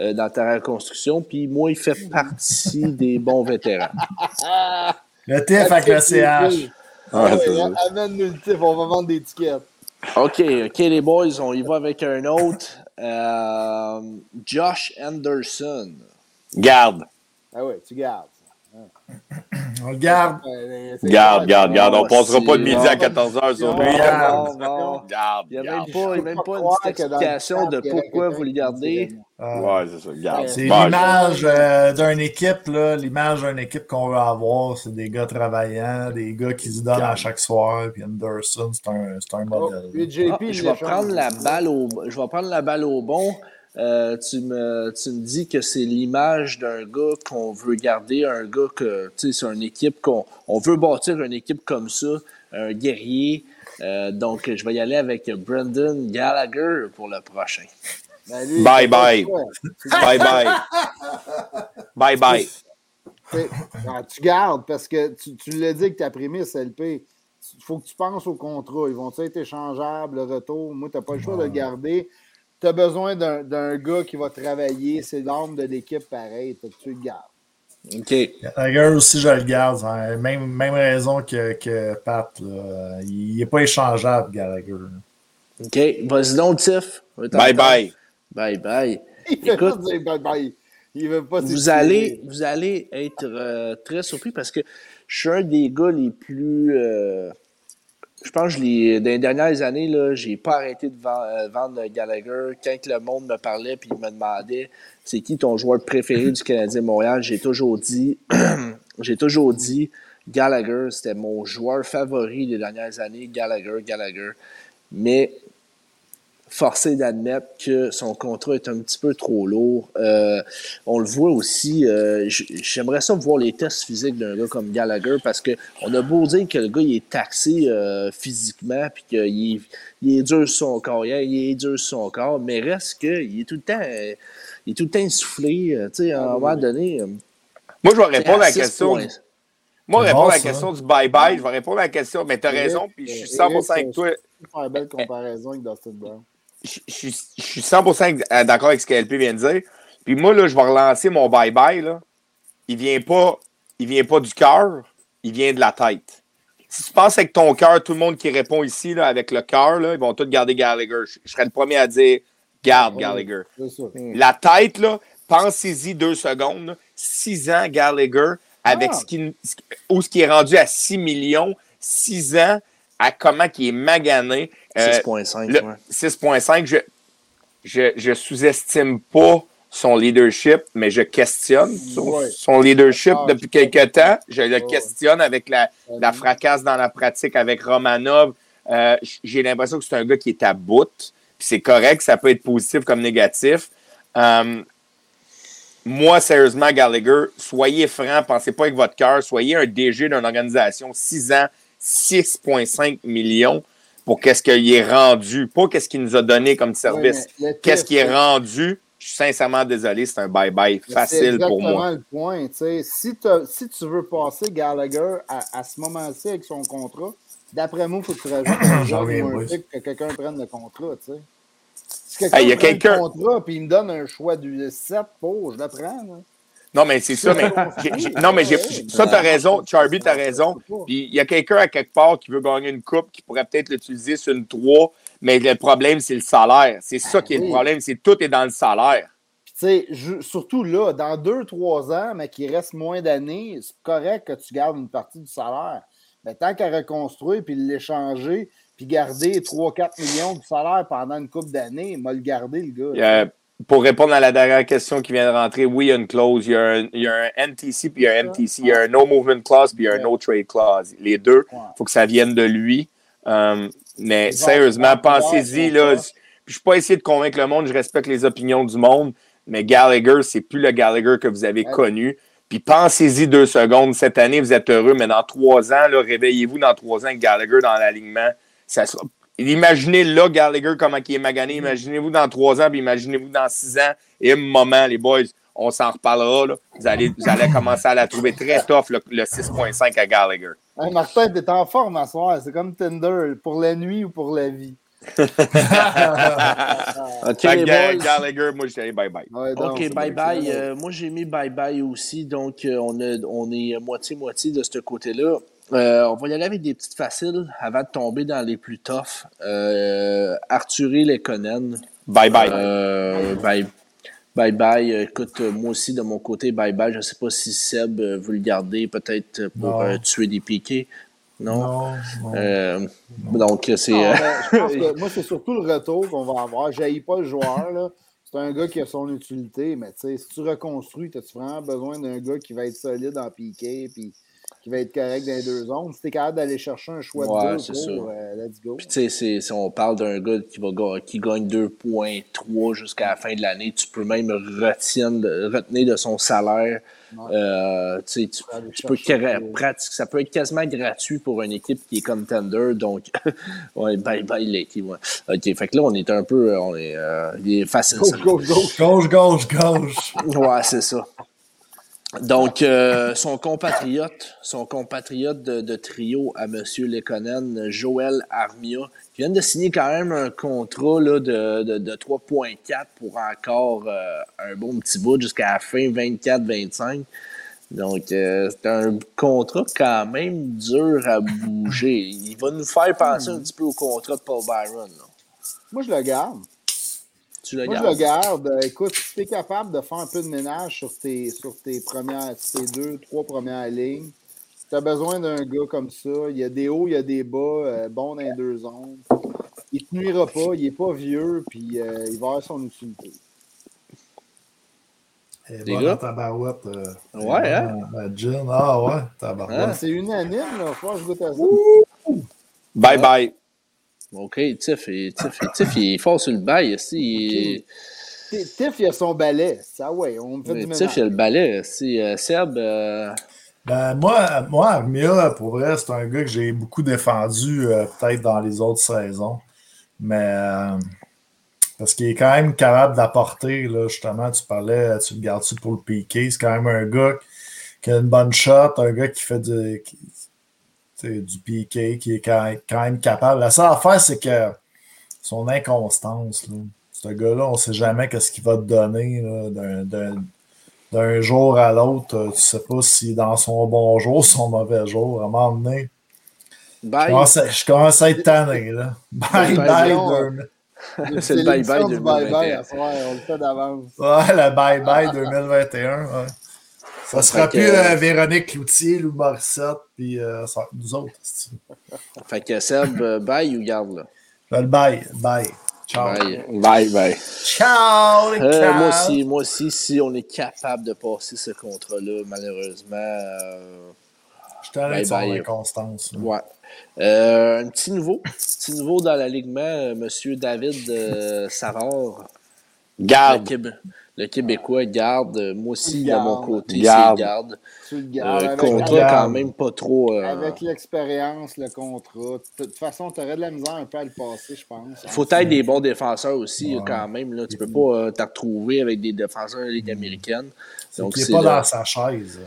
euh, dans ta reconstruction. Puis moi, il fait partie des bons vétérans. Le TIF avec le CH. Ah, ouais, amène-nous le TIF, on va vendre des tickets. OK, OK, les boys, on y va avec un autre. Euh, Josh Anderson. Garde. Ah oui, tu gardes. On le garde. Garde, garde, garde. On passera pas de midi à 14h sur lui. Garde. Il n'y a même garde. pas, il y a même pas une petite explication de pourquoi vous le gardez. Ouais, c'est ça. Garde. C'est l'image euh, d'une équipe, là, l'image d'une équipe qu'on veut avoir, c'est des gars travaillants, des gars qui se donnent à chaque soir, puis Anderson, c'est un, c'est un Oh, modèle. puis JP, Ah, je vais prendre la balle au, je vais prendre la balle au bon. Euh, tu, me, tu me dis que c'est l'image d'un gars qu'on veut garder, un gars que, tu sais, c'est une équipe qu'on on veut bâtir une équipe comme ça, un guerrier. Euh, donc, je vais y aller avec Brendan Gallagher pour le prochain. Ben, *laughs* Bye, bye. *laughs* Bye bye. Bye bye. Ah, tu gardes parce que tu, tu l'as dit que ta prémisse, LP. Il faut que tu penses au contrat. Ils vont être échangeables, le retour? Moi, tu n'as pas le choix de le garder. Tu as besoin d'un d'un gars qui va travailler. C'est l'âme de l'équipe pareil. Fait que tu le gardes. OK. Gallagher aussi, je le garde. hein. Même, même raison que, que Pat. là. Il n'est pas échangeable, Gallagher. OK. Vas-y donc, Tiff. Bye bye. Bye bye. Il fait Écoute, pas dire bye bye. Il veut pas vous allez, vous allez être euh, très surpris parce que je suis un des gars les plus. euh, je pense que l'ai- dans les dernières années, là, j'ai pas arrêté de euh, vendre Gallagher. Quand le monde me parlait et me demandait c'est qui ton joueur préféré du Canadien Montréal, j'ai toujours dit *clears throat* j'ai toujours dit Gallagher, c'était mon joueur favori des dernières années, Gallagher, Gallagher. Mais forcé d'admettre que son contrat est un petit peu trop lourd. Euh, on le voit aussi, euh, j'aimerais ça voir les tests physiques d'un gars comme Gallagher parce que on a beau dire que le gars il est taxé euh, physiquement puis qu'il est, il est dur sur son corps, il est, il est dur sur son corps, mais reste qu'il est tout le temps, il est tout le temps essoufflé. euh, tu sais, à un moment donné, Moi, je vais répondre à la question. points. Moi, répondre bon, à la question du bye-bye. Je vais répondre à la question. Mais tu as raison, puis je suis 100% avec toi. Faire une belle comparaison avec Dustin Brown. Je, je suis- je suis 100% d'accord avec ce que LP vient de dire. Puis moi, là, je vais relancer mon bye-bye. là. Il vient pas, il vient pas du cœur, il vient de la tête. Si tu penses avec ton cœur, tout le monde qui répond ici, là, avec le cœur, là, ils vont tous garder Gallagher. Je, je serais le premier à dire garde Gallagher. Ça. La tête, là, pensez-y deux secondes. là. Six ans, Gallagher, avec Ah. ce qui, qui- où ce qui est rendu à 6 millions, six ans, à comment il est magané. Euh, 6.5. le- ouais. 6.5, je, je, je sous-estime pas son leadership, mais je questionne son, Ouais. son leadership Ah, depuis quelques temps. Je le questionne avec la, la fracasse dans la pratique avec Romanov. Euh, J'ai l'impression que c'est un gars qui est à bout. C'est correct, ça peut être positif comme négatif. Euh, moi, sérieusement, Gallagher, soyez franc, pensez pas avec votre cœur, soyez un DG d'une organisation, 6 ans, 6,5 millions pour qu'est-ce qu'il est rendu, pas qu'est-ce qu'il nous a donné comme service. Ouais, Qu'est-ce qui est rendu? Je suis sincèrement désolé, c'est un bye-bye facile pour moi. C'est le point. tu sais. Si, si tu veux passer Gallagher à, à ce moment-ci avec son contrat, d'après moi, il faut que tu rajoutes *coughs* un que quelqu'un prenne le contrat. tu sais. Si quelqu'un Hey, il y a prend quelqu'un- le contrat et il me donne un choix du 7 pour, je le prends. là. Non, mais c'est ça, mais *laughs* non, mais j'ai, ça, t'as raison, Charby, t'as raison. Puis il y a quelqu'un à quelque part qui veut gagner une coupe qui pourrait peut-être l'utiliser sur une 3, mais le problème, c'est le salaire. C'est ça qui est le problème, c'est tout est dans le salaire. Puis, tu sais, surtout là, dans 2-3 ans, mais qu'il reste moins d'années, c'est correct que tu gardes une partie du salaire. Mais tant qu'à reconstruire puis l'échanger, puis garder 3-4 millions de salaire pendant une couple d'années, il m'a le garder, le gars. Pour répondre à la dernière question qui vient de rentrer, oui, il y a une clause. Il y a un, il y a un NTC puis il y a un MTC. Il y a un No Movement Clause puis il y a un No Trade Clause. Les deux, il faut que ça vienne de lui. Euh, mais sérieusement, pensez-y. je ne suis pas essayé de convaincre le monde, je respecte les opinions du monde, mais Gallagher, c'est plus le Gallagher que vous avez connu. Puis pensez-y deux secondes. Cette année, vous êtes heureux, mais dans trois ans, réveillez-vous dans trois ans avec Gallagher dans l'alignement. Ça sera... Imaginez là, Gallagher, comment il est magané. Imaginez-vous dans trois ans, puis imaginez-vous dans six ans. Et un moment, les boys, on s'en reparlera. Là. Vous, allez, vous allez commencer à la trouver très tough, le, le 6.5 à Gallagher. Hey, Martin, t'es en forme à soir. C'est comme Tinder, pour la nuit ou pour la vie? *laughs* OK, Fait que. Gallagher, moi, je bye-bye. Ouais, donc, OK, bye-bye. bon. Euh, moi, j'ai mis bye-bye aussi. Donc, euh, on, a- on est moitié-moitié de ce côté-là. Euh, on va y aller avec des petites faciles avant de tomber dans les plus toughs. Euh, Arthurie Lekonen. Euh, bye. Bye bye. Euh, Écoute, euh, moi aussi, de mon côté, bye bye. Je ne sais pas si Seb veut le garder peut-être pour Non. euh, tuer des piquets. Non? Non, non. Euh, donc, c'est. Non, mais je pense *laughs* que moi, c'est surtout le retour qu'on va avoir. Je pas le joueur. là. C'est un gars qui a son utilité, mais tu sais, si tu reconstruis, as-tu vraiment besoin d'un gars qui va être solide en piqué puis qui va être correct dans les deux zones? Si tu es capable d'aller chercher un choix Ouais, de c'est deux, ça. gros, euh, let's go. Puis, tu sais, si on parle d'un gars qui, va, qui gagne 2,3 jusqu'à la fin de l'année, tu peux même retiendre, retenir de son salaire. Ouais. Euh, tu sais, tu, tu peux euh, pratique- ça peut être quasiment gratuit pour une équipe qui est contender. Donc, *laughs* ouais, bye bye l'équipe. Ouais. OK, fait que là, on est un peu. On est, euh, il est facile. gauche, gauche. Gauche, gauche, gauche. Ouais, c'est ça. Donc, euh, son compatriote, son compatriote de, trio à M. Lekonen, Joël Armia, qui vient de signer quand même un contrat là, de, de, de 3,4 pour encore euh, un bon petit bout jusqu'à la fin 24-25. Donc, euh, c'est un contrat quand même dur à bouger. Il va nous faire penser un petit peu au contrat de Paul Byron. Moi, je le garde. Tu le Moi, je gardes? le garde. Euh, Écoute, si tu es capable de faire un peu de ménage sur tes, sur tes premières, tes deux, trois premières lignes, tu as besoin d'un gars comme ça. Il y a des hauts, il y a des bas, euh, bon dans les deux zones. Il te nuira pas, il est pas vieux, puis euh, il va avoir son utilité. Les gars? tabarouette. euh, Ouais, hein? gin. Ah ouais, tabarouette. Hein? C'est unanime, là. Faut que je goûte à ça. Bye-bye. OK, Tiff, il- Tiff, Tiff, il est fort sur le bail. ici. Tiff, il a son balai. Ça, ouais, on me fait Mais du Tiff, il a le balai. Si, euh, Seb, euh, Ben, moi, moi, Armia, pour vrai, c'est un gars que j'ai beaucoup défendu, euh, peut-être dans les autres saisons. Mais euh, parce qu'il est quand même capable d'apporter, là, justement, tu parlais, tu le gardes-tu pour le piqué. C'est quand même un gars qui a une bonne shot, un gars qui fait du, qui- du piqué, qui est quand quand même capable. La seule affaire, c'est que son inconstance, là. Ce gars-là, on ne sait jamais qu'est-ce qu'il va te donner d'un- jour à l'autre, euh, tu sais pas si dans son bon jour, son mauvais jour, à un moment donné. Je commence à, je commence à être tanné, là. Bye Bye, bye. bye. deux- C'est le bye-bye l'émission du 2021. bye-bye à soir, on le fait d'avance. Ouais, le bye bye 2021. ouais. Ça sera Fait plus que- euh, Véronique Cloutier, Lou Morissette, puis euh, ça nous autres. Fait que Seb, euh, bye ou garde là? Ben, Le bye, bye. Ciao. Bye. Bye-bye. Ciao, les Euh, moi aussi, moi aussi, si on est capable de passer ce contrat-là, malheureusement, euh, Je son Bye-bye. inconstance. là. ouais. Euh, un petit nouveau, petit nouveau dans l'alignement, euh, Monsieur David euh, Savard. Garde. Le Québécois garde. Euh, Moi aussi, de mon côté, Garde. c'est garde. Tu le gardes. Euh, contrat quand même pas trop. euh, Avec l'expérience, le contrat. De toute façon, tu aurais de la misère un peu à le passer, je pense. faut être des bons défenseurs aussi, Ouais. quand même. Là. Tu peux pas euh, te retrouver avec des défenseurs de la Ligue américaine. C'est Donc, c'est n'est pas là. dans sa chaise.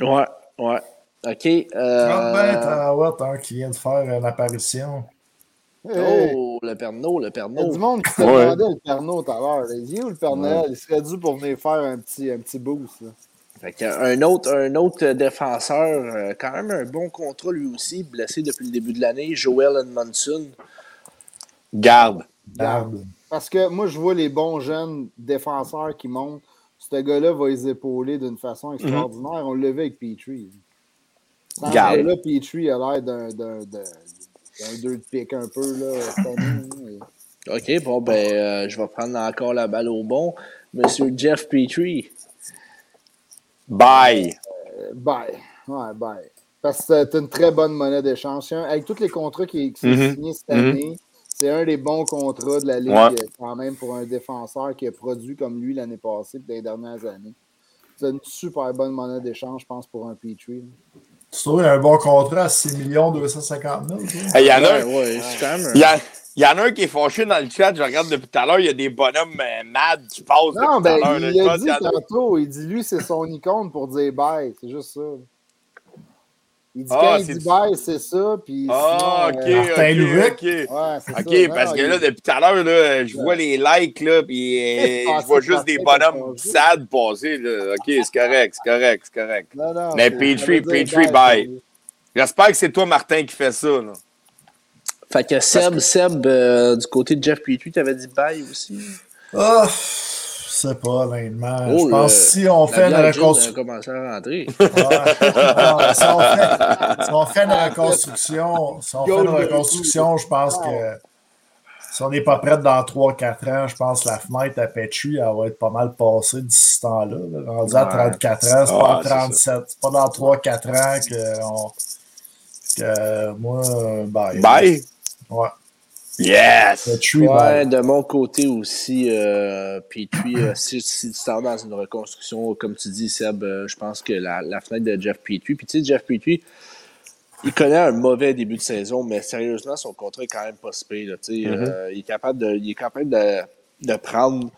Ouais, ouais. OK. euh, ben, Tarawat, hein, qui vient de faire une apparition. Hey, Oh, le Pernod, le Il y a Pernod. du monde qui se Ouais. demandait le Pernod tout à l'heure. là. Il dit où le Père Noël? Il serait dû pour venir faire un petit, un petit boost. là. Fait que un autre, un autre défenseur, euh, quand même un bon contrat lui aussi, blessé depuis le début de l'année, Joel Edmondson. Garde. Garde. Parce que moi, je vois les bons jeunes défenseurs qui montent. Ce gars-là va les épauler d'une façon extraordinaire. On vu avec Petrie. Sans Garde. gars-là, Petrie a l'air d'un d'un deux de pique un peu. Là, cette année, hein. OK, bon, ben, euh, je vais prendre encore la balle au bon. Monsieur Jeff Petrie. Bye. Bye. Ouais, bye. Parce que c'est une très bonne monnaie d'échange. Un- Avec tous les contrats qui, qui sont Mhm. signés cette Mhm. année, c'est un des bons contrats de la Ligue, Ouais. euh, quand même, pour un défenseur qui a produit comme lui l'année passée et les dernières années. C'est une super bonne monnaie d'échange, je pense, pour un Petrie. Tu trouves un bon contrat à 6 250 000? toi? Hey, Il y en a Ouais, un. ouais, c'est quand même un- Il y, Il en a un qui est fâché dans le chat, je regarde depuis tout à l'heure, il y a des bonhommes euh, mad qui passent Non, depuis tout à ben, il a pense dit a- tantôt, il dit lui, c'est son icône pour dire bye. C'est juste ça. Il dit Ah, quand il c'est- dit bye, c'est ça. Puis Ah, sinon, ok, euh, Martin ok, ouais, ça. parce Non, que là, depuis tout à l'heure, là, je vois les likes, là, puis *laughs* euh, Ah, je vois juste des bonhommes sad passer, là. OK, c'est correct, c'est correct, c'est correct. Non, non, Mais Petrie, Petrie, bye. J'espère que c'est toi, Martin, qui fait ça, là. Fait que Seb, Seb, euh, du côté de Jeff Petrie, t'avais dit bye aussi? Ah, je sais pas, honnêtement. Oh, je pense que si on fait une reconstruction. commencé à rentrer. Ouais. Non, si, on fait, si on fait une reconstruction, si on fait une reconstruction, je pense que si on n'est pas prêt dans 3-4 ans, je pense que la fenêtre à Petrie, elle va être pas mal passée d'ici ce temps-là. là. Rendu à Ouais. 34 ans, c'est pas Ah, à c'est. 37. Pas dans 3-4 ans que, on- que moi, euh, bye. Bye! Ouais. Yes! Petrie, Ouais, de mon côté aussi, euh, Petrie, euh, si, si tu t'en vas dans une reconstruction, comme tu dis, Seb, euh, je pense que la, la fenêtre de Jeff Petrie, puis tu sais, Jeff Petrie, il connaît un mauvais début de saison, mais sérieusement, son contrat est quand même pas là, tu sais. Euh, il est capable de, il est capable de, de prendre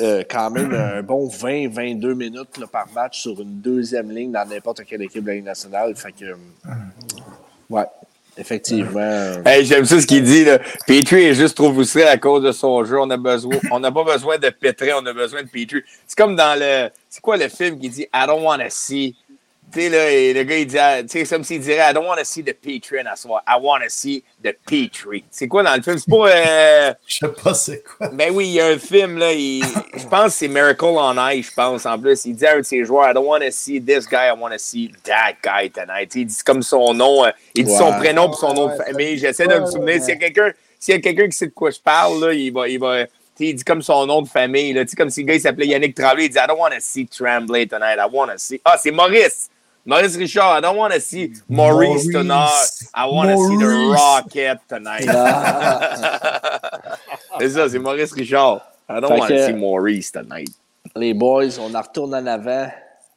euh, quand même un bon 20-22 minutes là, par match sur une deuxième ligne dans n'importe quelle équipe de la Ligue nationale. Fait que, euh, ouais, effectivement. Hey, j'aime ça ce qu'il dit, là. Petrie est juste trop frustré à cause de son jeu. On a besoin, *laughs* on n'a pas besoin de Petrie, on a besoin de Petrie. C'est comme dans le, c'est quoi le film qui dit I don't wanna see. Tu sais, là, et le gars, il dit, ah, tu sais, c'est comme s'il dirait I don't wanna see the Petrie in soir. I wanna see the Petrie. C'est quoi dans le film? C'est pas, euh, *laughs* Je sais pas c'est quoi. Ben oui, il y a un film, là, il- je pense que c'est Miracle on Ice, je pense, en plus. Il dit à un de ses joueurs, I don't want to see this guy, I want to see that guy tonight. Il dit comme son nom, euh, il dit son prénom et son nom de Ouais, famille. J'essaie de me souvenir. S'il y a quelqu'un s'il y a quelqu'un qui sait de quoi je parle, là, il va... Il va tu sais, il dit comme son nom de famille. Là, Tu sais, comme si le gars s'appelait Yannick Tremblay. Il dit I don't want to see Tremblay tonight. I want to see. Ah, c'est Maurice. Maurice Richard. I don't want to see Maurice, Maurice. tonight. I want to see the. Rocket tonight. *laughs* c'est ça, c'est Maurice Richard. I don't want to see Maurice tonight. Les boys, on en retourne en avant.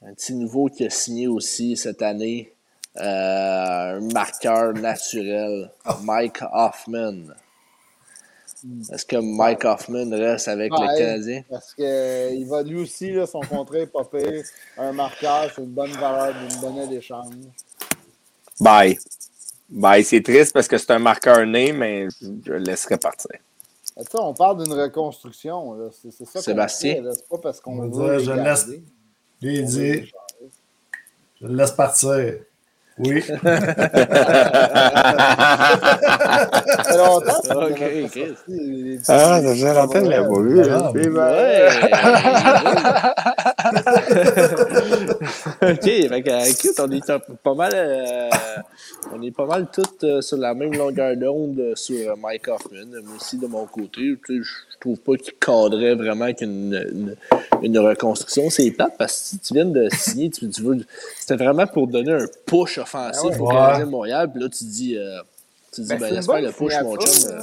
Un petit nouveau qui a signé aussi cette année. Euh, un marqueur naturel. Mike Hoffman. Est-ce que Mike Hoffman reste avec Ouais. le Canadien? Parce qu'il va lui aussi, là, son contrat est pas pire. Un marqueur, c'est une bonne valeur, une bonne d'échange. Bye. Bye. C'est triste parce que c'est un marqueur né, mais je le laisserai partir. On parle d'une reconstruction. là. C'est c'est ça qu'on Sébastien? fait, là. C'est pas parce qu'on On veut dire, je laisse- Il qu'on veut dit, je le laisse partir. Oui. *laughs* Ça fait longtemps que Ok, petits- Ah, ça fait longtemps que je l'ai pas vu. Ah, C'est Ouais! *laughs* *laughs* ok, fait que, euh, écoute, on est pas mal, euh, on est pas mal tous euh, sur la même longueur d'onde euh, sur euh, Mike Hoffman. Moi aussi, de mon côté, tu sais, je trouve pas qu'il cadrait vraiment qu'une une, une reconstruction. C'est plate parce que si tu viens de signer, tu, tu veux, c'était vraiment pour donner un push offensif Ah ouais. au Ouais. Canadien de Montréal. Puis là, tu dis, euh, tu dis, Ben, ben, j'espère le push, mon chum.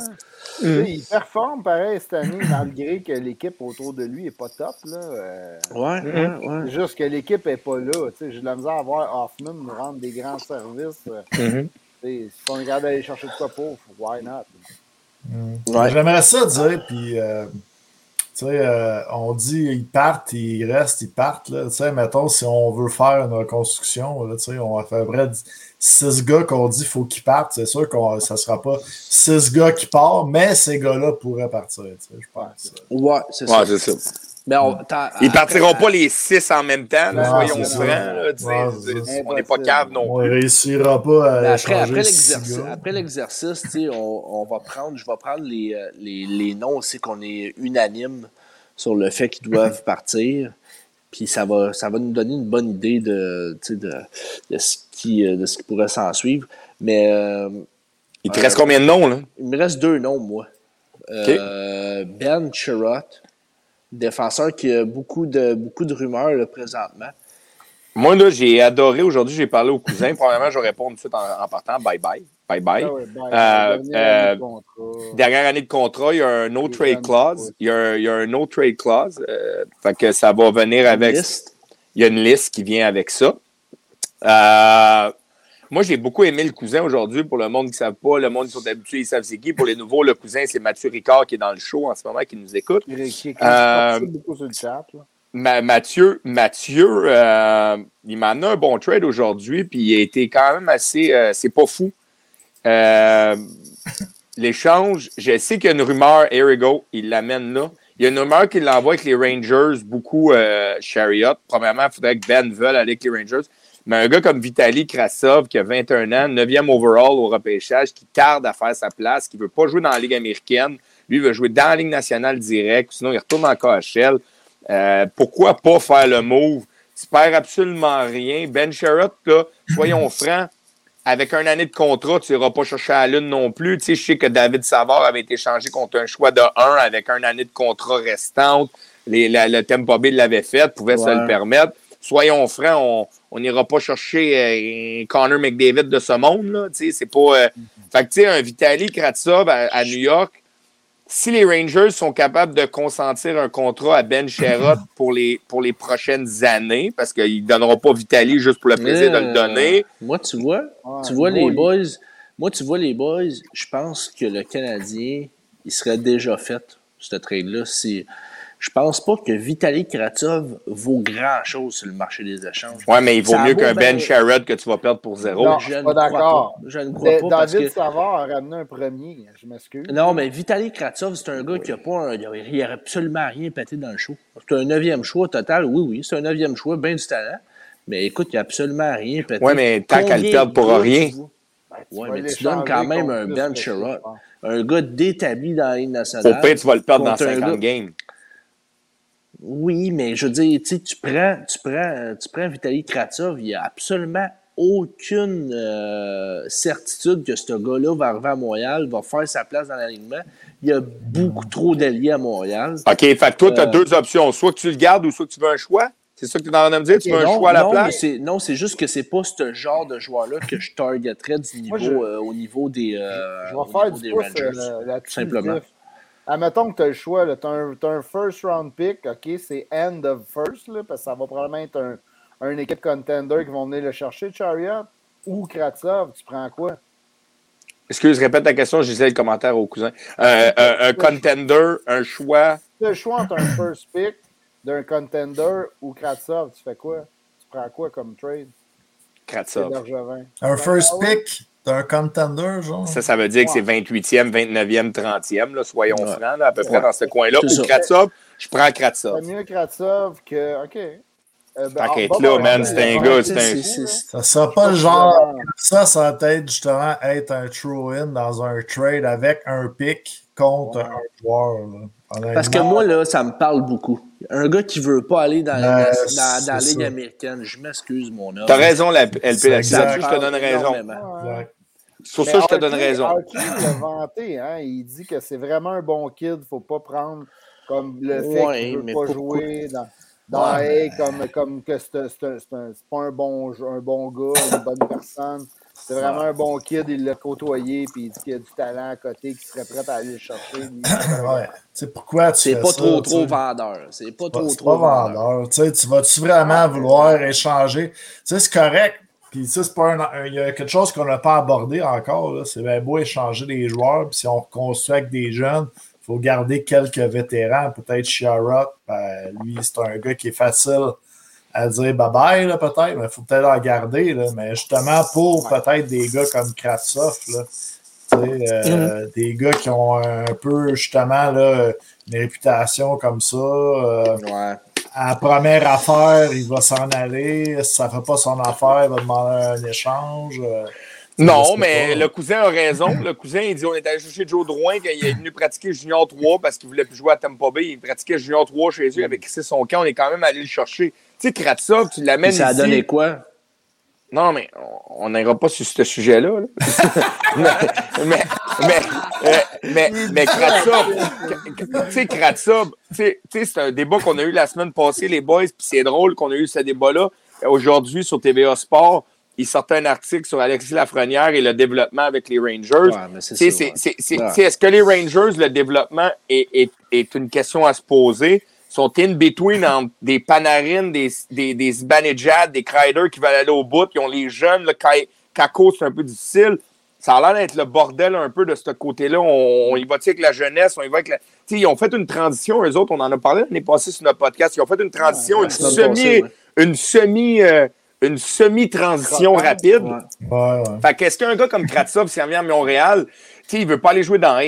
Euh, Il performe pareil cette année, malgré que l'équipe autour de lui n'est pas top. Là. Euh, Ouais, ouais, ouais. C'est juste que l'équipe n'est pas là. tu sais. J'ai de la misère à voir Hoffman nous rendre des grands services. euh, Mhm. tu sais, Si on regarde aller chercher de quoi pour, why not? Ouais. J'aimerais ça dire, puis, euh, tu sais, euh, on dit ils partent, ils restent, ils partent. Là, tu sais, mettons, si on veut faire une reconstruction, là, tu sais, on a fait vrai six gars qu'on dit faut qu'ils partent. C'est sûr que ça ne sera pas six gars qui partent, mais ces gars-là pourraient partir. Tu sais, je pense. Ouais, c'est Ouais, ça. c'est ça. Mais on, t'as- Ils partiront pas les six en même temps, là, soyons c'est francs. là, Ouais, on n'est pas cave non On ne réussira pas à Mais après, changer après l'exercice, après l'exercice, tu sais, on, on va prendre, je vais prendre les, euh, les, les noms aussi qu'on est unanime sur le fait qu'ils doivent *laughs* partir. Puis ça va, ça va nous donner une bonne idée de, tu sais, de, de, ce, qui, euh, de ce qui pourrait s'en suivre. Mais euh, Il te reste combien de noms, là? il me reste deux noms, moi. Euh, Ben Chirot, défenseur qui a beaucoup de, beaucoup de rumeurs là, présentement. Moi, là, j'ai adoré. Aujourd'hui, j'ai parlé au cousin. Premièrement, je vais répondre tout de suite en, en partant. Bye bye. Bye bye. Ah ouais, bye. Euh, Dernière euh, année de contrat. Dernière année de contrat, il y a un no trade clause. Il y a un, il y a un no trade clause. euh, fait que ça va venir avec. Liste. Il y a une liste qui vient avec ça. Euh, Moi, j'ai beaucoup aimé le cousin aujourd'hui. Pour le monde qui ne savent pas, le monde qui sont habitués, ils savent c'est qui. Pour les nouveaux, le cousin, c'est Mathieu Ricard qui est dans le show en ce moment, qui nous écoute. Qui, qui, qui Euh, beaucoup sur le chat. Là. Ma- Mathieu, Mathieu euh, il m'en a un bon trade aujourd'hui, puis il a été quand même assez. euh, c'est pas fou. *laughs* L'échange, je sais qu'il y a une rumeur, Erigo, il l'amène là. Il y a une rumeur qu'il l'envoie avec les Rangers, beaucoup euh, Chariot. Premièrement, il faudrait que Ben veuille aller avec les Rangers. Mais un gars comme Vitaly Krasov, qui a 21 ans, 9e overall au repêchage, qui tarde à faire sa place, qui ne veut pas jouer dans la Ligue américaine, lui il veut jouer dans la Ligue nationale direct, sinon il retourne en KHL. Euh, pourquoi pas faire le move? Tu perds absolument rien. Ben Sherrod, là, soyons *clears throat* francs, avec un année de contrat, tu n'iras pas chercher à la lune non plus. Tu sais, je sais que David Savard avait été changé contre un choix de 1 avec un année de contrat restante. Les, la- le Tampa Bay l'avait fait, pouvait se le permettre. Soyons francs, on on n'ira pas chercher euh, un Connor McDavid de ce monde. Là, tu sais, c'est pas, euh, Fait que, tu sais, un Vitaly Kratsov à, à New York, si les Rangers sont capables de consentir un contrat à Ben Sherrod *laughs* pour les, pour les prochaines années, parce qu'ils ne donneront pas Vitaly juste pour le plaisir de le Euh, donner, Moi, tu vois, tu vois oui. les boys. Moi, tu vois les boys, je pense que le Canadien, il serait déjà fait, ce trade-là. si- Je pense pas que Vitaly Kratov vaut grand-chose sur le marché des échanges. ouais, mais il vaut Ça mieux qu'un Ben Sherrod que tu vas perdre pour zéro. Non, je ne pas crois d'accord. pas. Je ne crois Mais pas parce David que... Savard a ramené un premier, je m'excuse. Non, mais Vitaly Kratov, c'est un gars qui a pas un- il a, il a absolument rien pété dans le show. C'est un neuvième choix total, oui, oui, c'est un neuvième choix, bien du talent. Mais écoute, il a absolument rien pété. Ouais, mais tant qu'à le Combien perdre pour rien? Ben, Ouais, vas mais tu donnes quand même un Ben Sherrod. Un gars d'établi dans la Ligue Au nationale. pire, tu vas le perdre dans contre un 50 gars- games. Oui, mais je veux dire, tu sais, tu prends, tu prends, tu prends Vitaly Kratov, il n'y a absolument aucune euh, certitude que ce gars-là va arriver à Montréal, va faire sa place dans l'alignement. Il y a beaucoup trop d'alliés à Montréal. OK, fait que toi, tu as Euh, deux options. Soit que tu le gardes ou soit que tu veux un choix. C'est ça que tu es en train de me dire? Tu veux un choix à la non, place? non, c'est juste que c'est pas ce genre de joueur-là que je targeterais du niveau, Moi, je- euh, au niveau des, euh, Je au vais faire niveau du des Rangers. euh, là-dessus. simplement. Admettons que tu as le choix. Tu as, un first round pick. OK, c'est end of first, là, parce que ça va probablement être un, un équipe contender qui vont venir le chercher, Chariot. Ou Kratsov, tu prends quoi? Excuse, répète ta question, j'ai le commentaire au cousin. Euh, un, un contender, un choix? Tu as le choix entre un first pick d'un contender ou Kratsov, tu fais quoi? Tu prends quoi comme trade? Kratsov. Un first Ah pick d'un contender, genre? Ça, ça veut dire que c'est 28e, 29e, 30e, là, soyons Ouais. francs, là, à peu près Ouais. dans ce coin-là. C'est Ou. Kratsov, je prends Kratsov. C'est mieux Kratsov que. OK. Euh, ben, qu'à ah, être là, ben, man, ben, c'est un ben, gars, c'est- c'est un- C'est- c'est- c'est- Ça sera pas le genre. Ça, ça va peut-être justement être un throw-in dans un trade avec un pick contre Ouais. un joueur. là. Parce que moi, là, ça me parle beaucoup. Un gars qui veut pas aller dans, la- Ben, dans- dans la c'est Ligue ça. américaine, je m'excuse, mon homme. T'as raison, la, LP, exact. je te donne raison. Exact. Sur Mais ça, je te donne raison. Hartley l'a vanté, hein? Il dit que c'est vraiment un bon kid. Il faut pas prendre comme le fait Ouais, qu'il ne veut pas pourquoi- jouer dans, dans Ouais, A comme, comme que c'est pas un bon, un bon gars, une bonne personne. C'est vraiment un bon kid. Il l'a côtoyé puis il dit qu'il a du talent à côté, qu'il serait prêt à aller le chercher. lui. Ouais. Tu sais, pourquoi tu C'est pas ça, trop, trop vendeur. C'est pas trop, C'est trop pas vendeur. vendeur. Tu vas-tu vraiment vouloir échanger? Tu sais, c'est correct. Puis ça, c'est pas un, un- Il y a quelque chose qu'on n'a pas abordé encore. là. C'est bien beau échanger des joueurs. Puis si on reconstruit avec des jeunes, il faut garder quelques vétérans. Peut-être Sherrod. Ben, lui, c'est un gars qui est facile à dire bye-bye, là, peut-être. Mais il faut peut-être en garder. Là. Mais justement, pour peut-être des gars comme Kratsov, là, euh, des gars qui ont un peu, justement, là, une réputation comme ça. euh, Ouais. à la première affaire, il va s'en aller. Si ça ne fait pas son affaire, il va demander un échange. euh, Non, mais pas. le cousin a raison. Le cousin, il dit on est allé chercher Joe Drouin quand il est venu pratiquer Junior 3 parce qu'il voulait plus jouer à Tampa Bay. Il pratiquait Junior 3 chez eux, avait crissé son camp. On est quand même allé le chercher. Tu sais, Kratsov, tu l'amènes ça a ici. donné quoi? Non, mais on- n'ira pas sur ce sujet-là. là. *laughs* mais, mais, mais, euh, mais, mais Kratsov, tu sais, Kratsov, tu sais, c'est un débat qu'on a eu la semaine passée, les boys, puis c'est drôle qu'on a eu ce débat-là. Aujourd'hui, sur TVA Sport, il sortait un article sur Alexis Lafrenière et le développement avec les Rangers. Ouais, mais c'est c'est- ouais. sais, Est-ce que les Rangers, le développement est, est- est une question à se poser? Sont in between entre des Panarin, des, des, des Zibanejad, des qui veulent aller au bout. Ils ont les jeunes, Kai, Caco, c'est un peu difficile. Ça a l'air d'être le bordel un peu de ce côté-là. On, on y va avec la jeunesse, on y va avec la. Ils ont fait une transition, eux autres, on en a parlé l'année passée sur notre podcast. Ils ont fait une transition, Ouais, une semi, passée, ouais. une semi, euh, une semi-transition rapide. Ouais. Fait qu'est-ce qu'un gars comme Kratsov, s'il vient à Montréal, tu sais, il veut pas aller jouer dans A.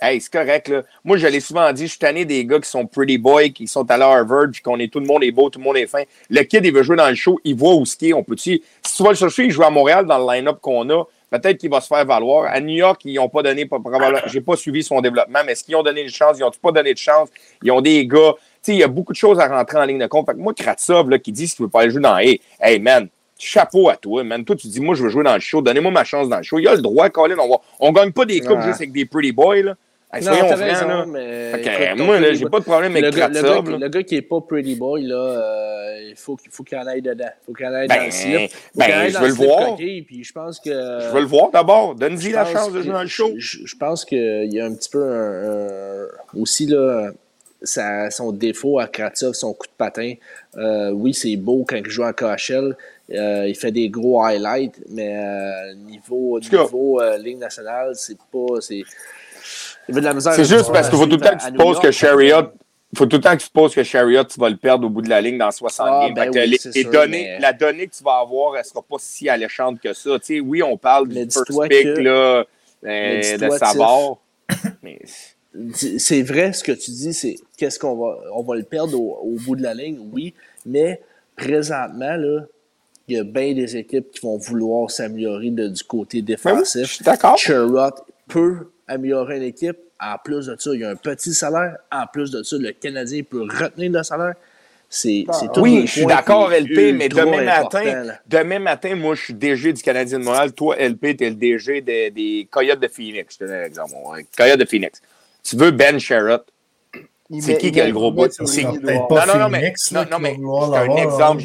Hey, c'est correct, là. Moi, je l'ai souvent dit, je suis tanné des gars qui sont pretty boys, qui sont à Harvard, puis qu'on est, tout le monde est beau, tout le monde est fin. Le kid, il veut jouer dans le show, il voit où ce qu'il est. On peut Si tu vas le chercher, il joue à Montréal dans le line-up qu'on a, peut-être qu'il va se faire valoir. À New York, ils n'ont pas donné, j'ai pas suivi son développement, mais est-ce qu'ils ont donné une chance? Ils n'ont pas donné de chance? Ils ont des gars. Tu sais, il y a beaucoup de choses à rentrer en ligne de compte. Moi, Kratsov, là, qui dit qu'il veut pas aller jouer dans A, hey, man, chapeau à toi, man. Toi, tu dis, moi, je veux jouer dans le show, donnez-moi ma chance dans le show. Il a le droit, Colin. On, va, on gagne pas des coupes Ouais. juste avec des pretty boys, là. Hey, Non, soyons francs, raison, là. mais. Moi, là, j'ai pas de problème le avec gars, le, gars, là. le gars qui est pas Pretty Boy, là, euh, il faut, qu'il- faut qu'il en aille dedans. faut qu'il en aille Ben, dans le slip. Ben, je veux le voir. coquille, puis je pense que. Je veux le voir d'abord. Donne-y la chance de jouer dans le show. Je, je pense qu'il y a un petit peu un, un- aussi là, sa- son défaut à Kratsov, son coup de patin. Euh, oui, c'est beau quand il joue en KHL. Euh, il fait des gros highlights, mais euh, niveau, niveau euh, Ligue nationale, c'est pas. c'est- Il veut de la misère C'est juste parce qu'il faut tout le temps que tu te poses que. Chariot. faut tout le temps que tu poses que Chariot, tu vas le perdre au bout de la ligne dans 60 Ah, games. ben Fait que oui, les- c'est les sûr, données- mais- La donnée que tu vas avoir, elle sera pas si alléchante que ça. Tu sais, oui, on parle Mais du first pick que- là, Mais euh, de. Mais Dis- C'est vrai ce que tu dis, c'est qu'est-ce qu'on va. On va le perdre au, au bout de la ligne, oui, mais présentement, là, il y a bien des équipes qui vont vouloir s'améliorer du côté ben oui, je défensif. suis d'accord. Sherrod peut améliorer une équipe. En plus de ça, il y a un petit salaire. En plus de ça, le Canadien peut retenir le salaire. C'est c'est tous Oui, je suis d'accord, LP, mais demain important, matin, demain matin, moi, je suis DG du Canadien de Montréal. Toi, LP, tu es le DG des, des Coyotes de Phoenix. Je te donne un exemple. Coyotes de Phoenix. Tu veux Ben Sherrod? C'est qui qui a le gros bout? C'est- peut-être pas non, non, non, mais, non, non, c'est un exemple.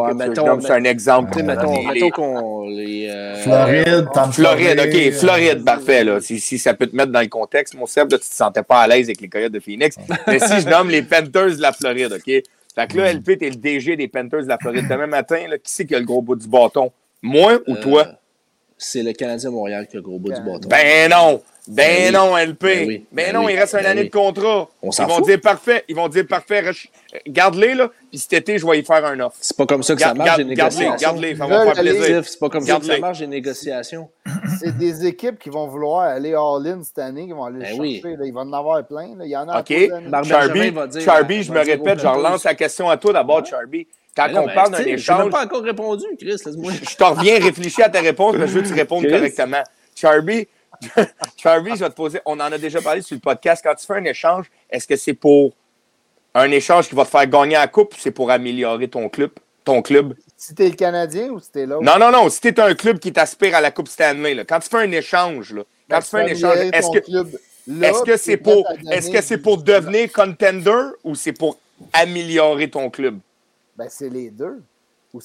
Ouais, mettons- donne? C'est un exemple. Mettons, qu'on les. euh, Floride, Tampa Floride, OK. Floride, euh, parfait. Là. Si, si ça peut te mettre dans le contexte, mon Seb, là, tu te sentais pas à l'aise avec les Coyotes de Phoenix. Mais si je nomme les Panthers de la Floride, OK? Fait que là, LP, t'es le DG des Panthers de la Floride. Demain matin, là, qui c'est qui a le gros bout du bâton? Moi ou euh, toi? C'est le Canadien Montréal qui a le gros bout du bâton. Ben non! Ben, Ben non, LP! Ben Ben, oui. Ben non, oui. il reste une Ben année oui. de contrat. On Ils s'en vont fout. dire parfait. Ils vont dire parfait. Garde-les, là. Puis cet été, je vais y faire un offre. C'est pas comme ça que ça marche, les négociations. garde-les. Ça Ils va faire plaisir. C'est pas comme ça que ça marche, les négociations. *clears throat* C'est des équipes qui vont vouloir aller all-in cette année, qui vont aller le Ben chercher. oui. là. Il va en avoir plein. là. Il y en a OK. Charby, Benjamin va dire- Charby, je va me répète, je relance la question à toi d'abord, Charby. Quand non, on ben, parle d'un échange, même pas encore répondu, Chris. Laisse-moi. je te reviens réfléchir à ta réponse, mais je veux que tu répondes correctement. Charby, *laughs* Charby, je vais te poser, on en a déjà parlé sur le podcast. Quand tu fais un échange, est-ce que c'est pour un échange qui va te faire gagner la coupe ou c'est pour améliorer ton club? Ton club? Si t'es le Canadien ou si t'es l'autre? Non, non, non. Si tu es un club qui t'aspire à la Coupe Stanley, là, quand tu fais un échange, là, quand Ben, tu fais un échange, est-ce que, est-ce que c'est pour, est-ce que c'est pour devenir contender ou c'est pour améliorer ton club? Ben, c'est les deux.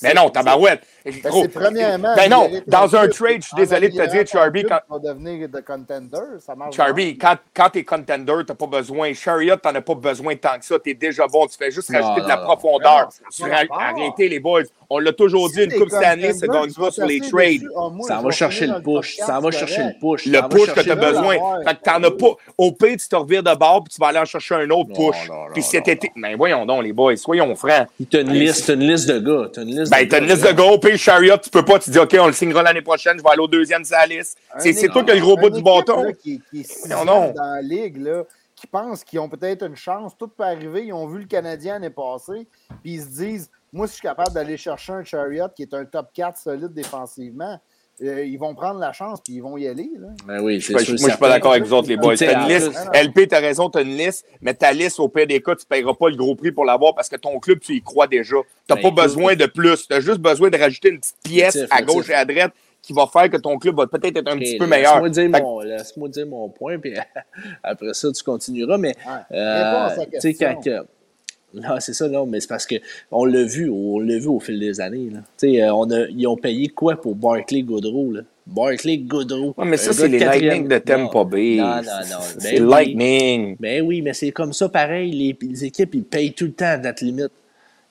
Mais non, tabarouette. Ben, Gros, c'est premièrement. Ben non, dans un trade, je suis désolé de te dire, Charby, quand, vas devenir de contender. Ça marche. Charby, quand, quand t'es contender, t'as pas besoin. Chariot, t'en as pas besoin tant que ça. T'es déjà bon. Tu fais juste Non, rajouter de la non, profondeur. Non, ça ra-. Arrêtez, les boys. On l'a toujours dit, une Coupe Stanley se gagne pas sur les trades. Ça va chercher le push. Ça va chercher le push. Le Ça push que chercher tu as le- là, besoin. Fait que t'en as pas. Au pire, tu te revires de bord puis tu vas aller en chercher un autre push. Puis cet non, été. Ben voyons donc, les boys, soyons francs. T'as une liste, t'as une liste de gars. Liste Ben, t'as une liste de. Au pire, Chariot, tu peux pas. Tu dis, OK, on le signera l'année prochaine. Je vais aller au deuxième de sa liste. C'est toi qui as le gros bout du bâton. Là, qui, qui est sixième Non, non. dans la ligue, là, qui pensent qu'ils ont peut-être une chance. Tout peut arriver. Ils ont vu le Canadien l'année passée. Puis ils se disent Moi, si je suis capable d'aller chercher un Chariot qui est un top 4 solide défensivement, euh, ils vont prendre la chance puis ils vont y aller. Là. Ben oui, Je c'est suis pas- sûr. moi, je suis pas d'accord avec vous autres, les boys. Tu T'as une liste. LP, t'as raison, t'as une liste, mais ta liste, au pire des cas, tu paieras pas le gros prix pour l'avoir parce que ton club, tu y crois déjà. T'as Ben, pas besoin de plus. T'as juste besoin de rajouter une petite pièce à gauche et à droite qui va faire que ton club va peut-être être un petit peu meilleur. Laisse-moi dire, que- mon- laisse-moi dire mon point, puis *laughs* après ça, tu continueras. Mais, Ouais. euh, tu quand. Que- Non, c'est ça, non, mais c'est parce qu'on l'a vu, on l'a vu au fil des années. Là. Tu sais, euh, on a, ils ont payé quoi pour Barclay Goodrow? Là? Barclay Goodrow. Ouais, mais ça, c'est les Lightning de Tampa Bay. Non, non, non. C'est Ben oui. Lightning. Ben oui, mais c'est comme ça pareil. Les, les équipes, ils payent tout le temps à date limite.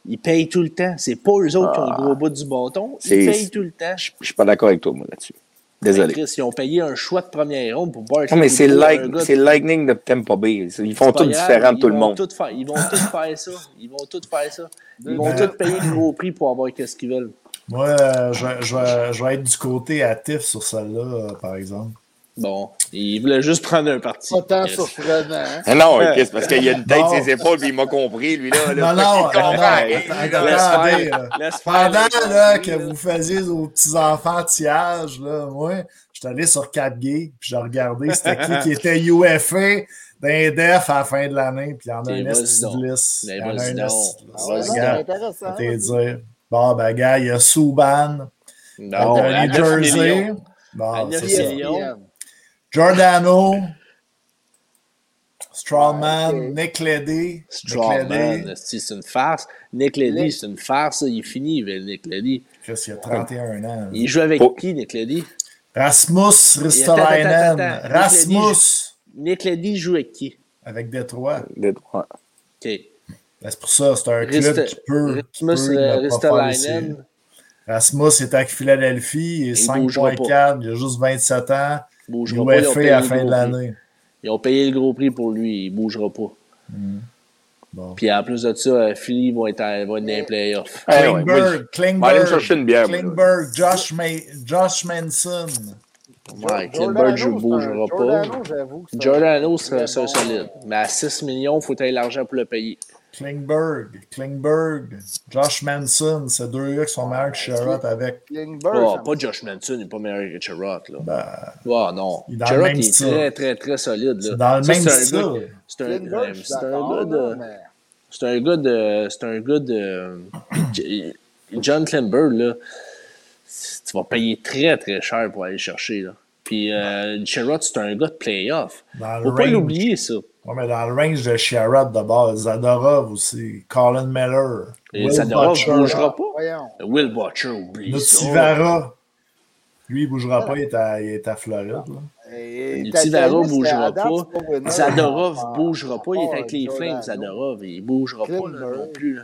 Ils payent tout le temps. C'est pas eux autres qui ont le gros bout du bâton. Ils payent tout le temps. Je je suis pas d'accord avec toi, moi, là-dessus. Désolé. Chris, ils ont payé un choix de première ronde pour Barclay. Non, mais c'est like, c'est Lightning de Tampa Bay. Ils font tout grave, différent de tout le monde. tout faire- ils vont tout faire ça. Ils vont tout faire ça. Ils vont Ben- tout payer le gros prix pour avoir qu'est-ce qu'ils veulent. Moi, euh, je, vais- je vais- je vais être du côté hâtif sur celle-là, euh, par exemple. Bon, ils voulaient juste prendre un parti. Pas tant surprenant. Hein? Ah non, parce qu'il y a une tête ses épaules, puis il m'a compris, lui, là. là. Non, non, Il non, attendez, euh, Pendant là, gars. que vous faisiez aux petits-enfants tillage, là, moi, je suis allé sur 4G, puis j'ai regardé c'était qui qui était UFA d'un def à la fin de l'année, puis il y en a Et un vas-y esti donc. de lisse. Il y en a un. Ah dire. Bon, ben, gars, il y a Subban, Non, New 9 Jersey. Bon, c'est ça. Giordano, Strawman, Ouais, ok. Nick Leddy. Nick Strawman, c'est une farce. Nick Leddy, Nick- c'est une farce. Il est fini, mais Nick Leddy. Chris, il a 31 ans. Il joue avec Oh. qui, Nick Leddy? Rasmus Ristolainen. Rasmus Nick Leddy joue avec qui? avec Détroit. Détroit. OK. Ben, c'est pour ça, c'est un club Rist- qui peut, qui peut Rasmus euh. Ristolainen. Rasmus est avec Philadelphie, il est Il bougera 5.4, il a juste 27 ans. Il bougera pas. Ils ont payé à la fin de gros l'année. prix. Ils ont payé le gros prix pour lui. Il bougera pas. Bon. Puis en plus de ça, euh, Philly vont être, à- être dans les playoffs. Moi, Klingberg, va Klingberg. Klingberg, Josh, Josh Manson. Ouais, Klingberg ne bougera pas. Giordano, c'est un solide. Mais à 6 millions, il faut avoir l'argent pour le payer. Klingberg, Klingberg, Josh Manson, c'est deux gars qui sont meilleurs que Sherrod avec. Klingberg, Oh, pas Josh Manson, il n'est pas meilleur que Sherrod. Là. Ben, Oh, non. Il est dans le très, très, très solide. là. c'est dans le Ça, même c'est un gars- style. C'est un, Klingberg, gars de. C'est un gars de. C'est un gars de. John Klimberg, là. Tu vas payer très, très cher pour aller le chercher, là. Puis euh, Sherrod, c'est un gars de playoff. Faut pas l'oublier, ça. Ouais, mais dans le range de Sherrod de base, Zadorov aussi, Colin Miller, Et Will Zadorov ne bougera pas. Voyons. Will Butcher, oublie ça. Nutivara. Lui, il ne bougera pas, il est à, il est à Floride. liste, bougera pas. Zadorov Ah, bougera pas. Il est avec les Giordano. Flames, Zadorov. Il bougera pas là, non plus. là.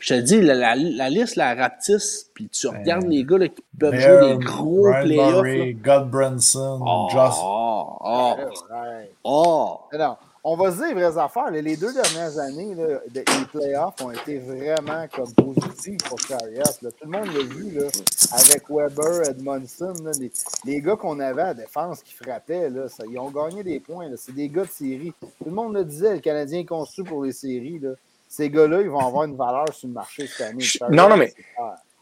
Je te dis, la, la, la liste, la rapetisse, puis tu regardes les gars là, qui peuvent Bear, jouer des gros Ryan playoffs. Murray, Godbranson, Oh, Josh. oh, Ah, oh, ouais. oh. Mais Non, on va se dire les vraies affaires. Les deux dernières années, là, de- les playoffs ont été vraiment comme positifs pour Chariot. là. Tout le monde l'a vu là, avec Weber, Edmondson. là, les, les gars qu'on avait à défense qui frappaient, là, ça- ils ont gagné des points. là. C'est des gars de série. Tout le monde le disait, le Canadien est construit pour les séries. là. Ces gars-là, ils vont avoir une valeur sur le marché cette année. Non, non, mais-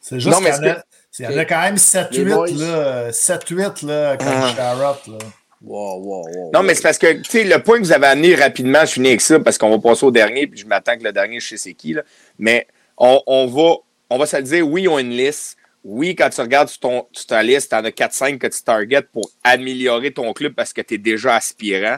c'est juste qu'il y, en a- est-ce il y en a quand même 7-8 Les boys. là, 7-8 là, comme Ah. Sherrod. Là. Wow, wow, wow. Non, mais c'est parce que, tu sais, le point que vous avez amené rapidement, je finis avec ça parce qu'on va passer au dernier, puis je m'attends que le dernier, je sais c'est qui, là. Mais on, on va, on va se le dire, oui, ils ont une liste. Oui, quand tu regardes sur, ton, sur ta liste, tu en as 4-5 que tu targets pour améliorer ton club parce que tu es déjà aspirant.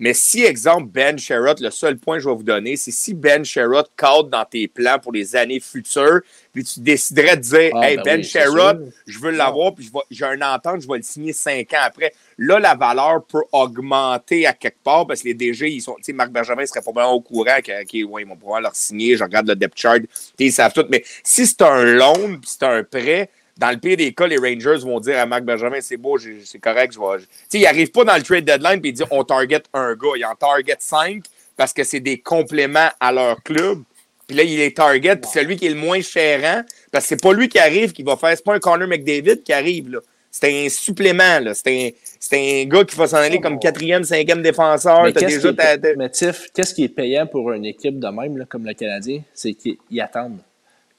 Mais si, exemple, Ben Sherrod, le seul point que je vais vous donner, c'est si Ben Sherrod cadre dans tes plans pour les années futures, puis tu déciderais de dire, Ah, hey, ben Ben oui, Sherrod, je veux l'avoir, puis j'ai un entente, je vais le signer cinq ans après. Là, la valeur peut augmenter à quelque part parce que les DG, ils sont, tu sais, Marc Benjamin serait probablement au courant que, OK, ouais, ils vont pouvoir leur signer. Je regarde le depth chart, ils savent tout. Mais si c'est un loan, puis c'est un prêt, dans le pire des cas, les Rangers vont dire à Marc Benjamin, c'est beau, c'est correct, je vais. Tu sais, ils n'arrivent pas dans le trade deadline puis ils disent, on target un gars. Ils en target cinq parce que c'est des compléments à leur club. Puis là, il est target, puis celui qui est le moins chérant, parce que c'est pas lui qui arrive qui va faire, c'est pas un Connor McDavid qui arrive, là. C'est un supplément, là. C'est un, un gars qui va s'en aller comme quatrième, cinquième défenseur. Mais qui, ta- qu'est-ce qui est payant pour une équipe de même, là, comme le Canadien? C'est qu'ils attendent.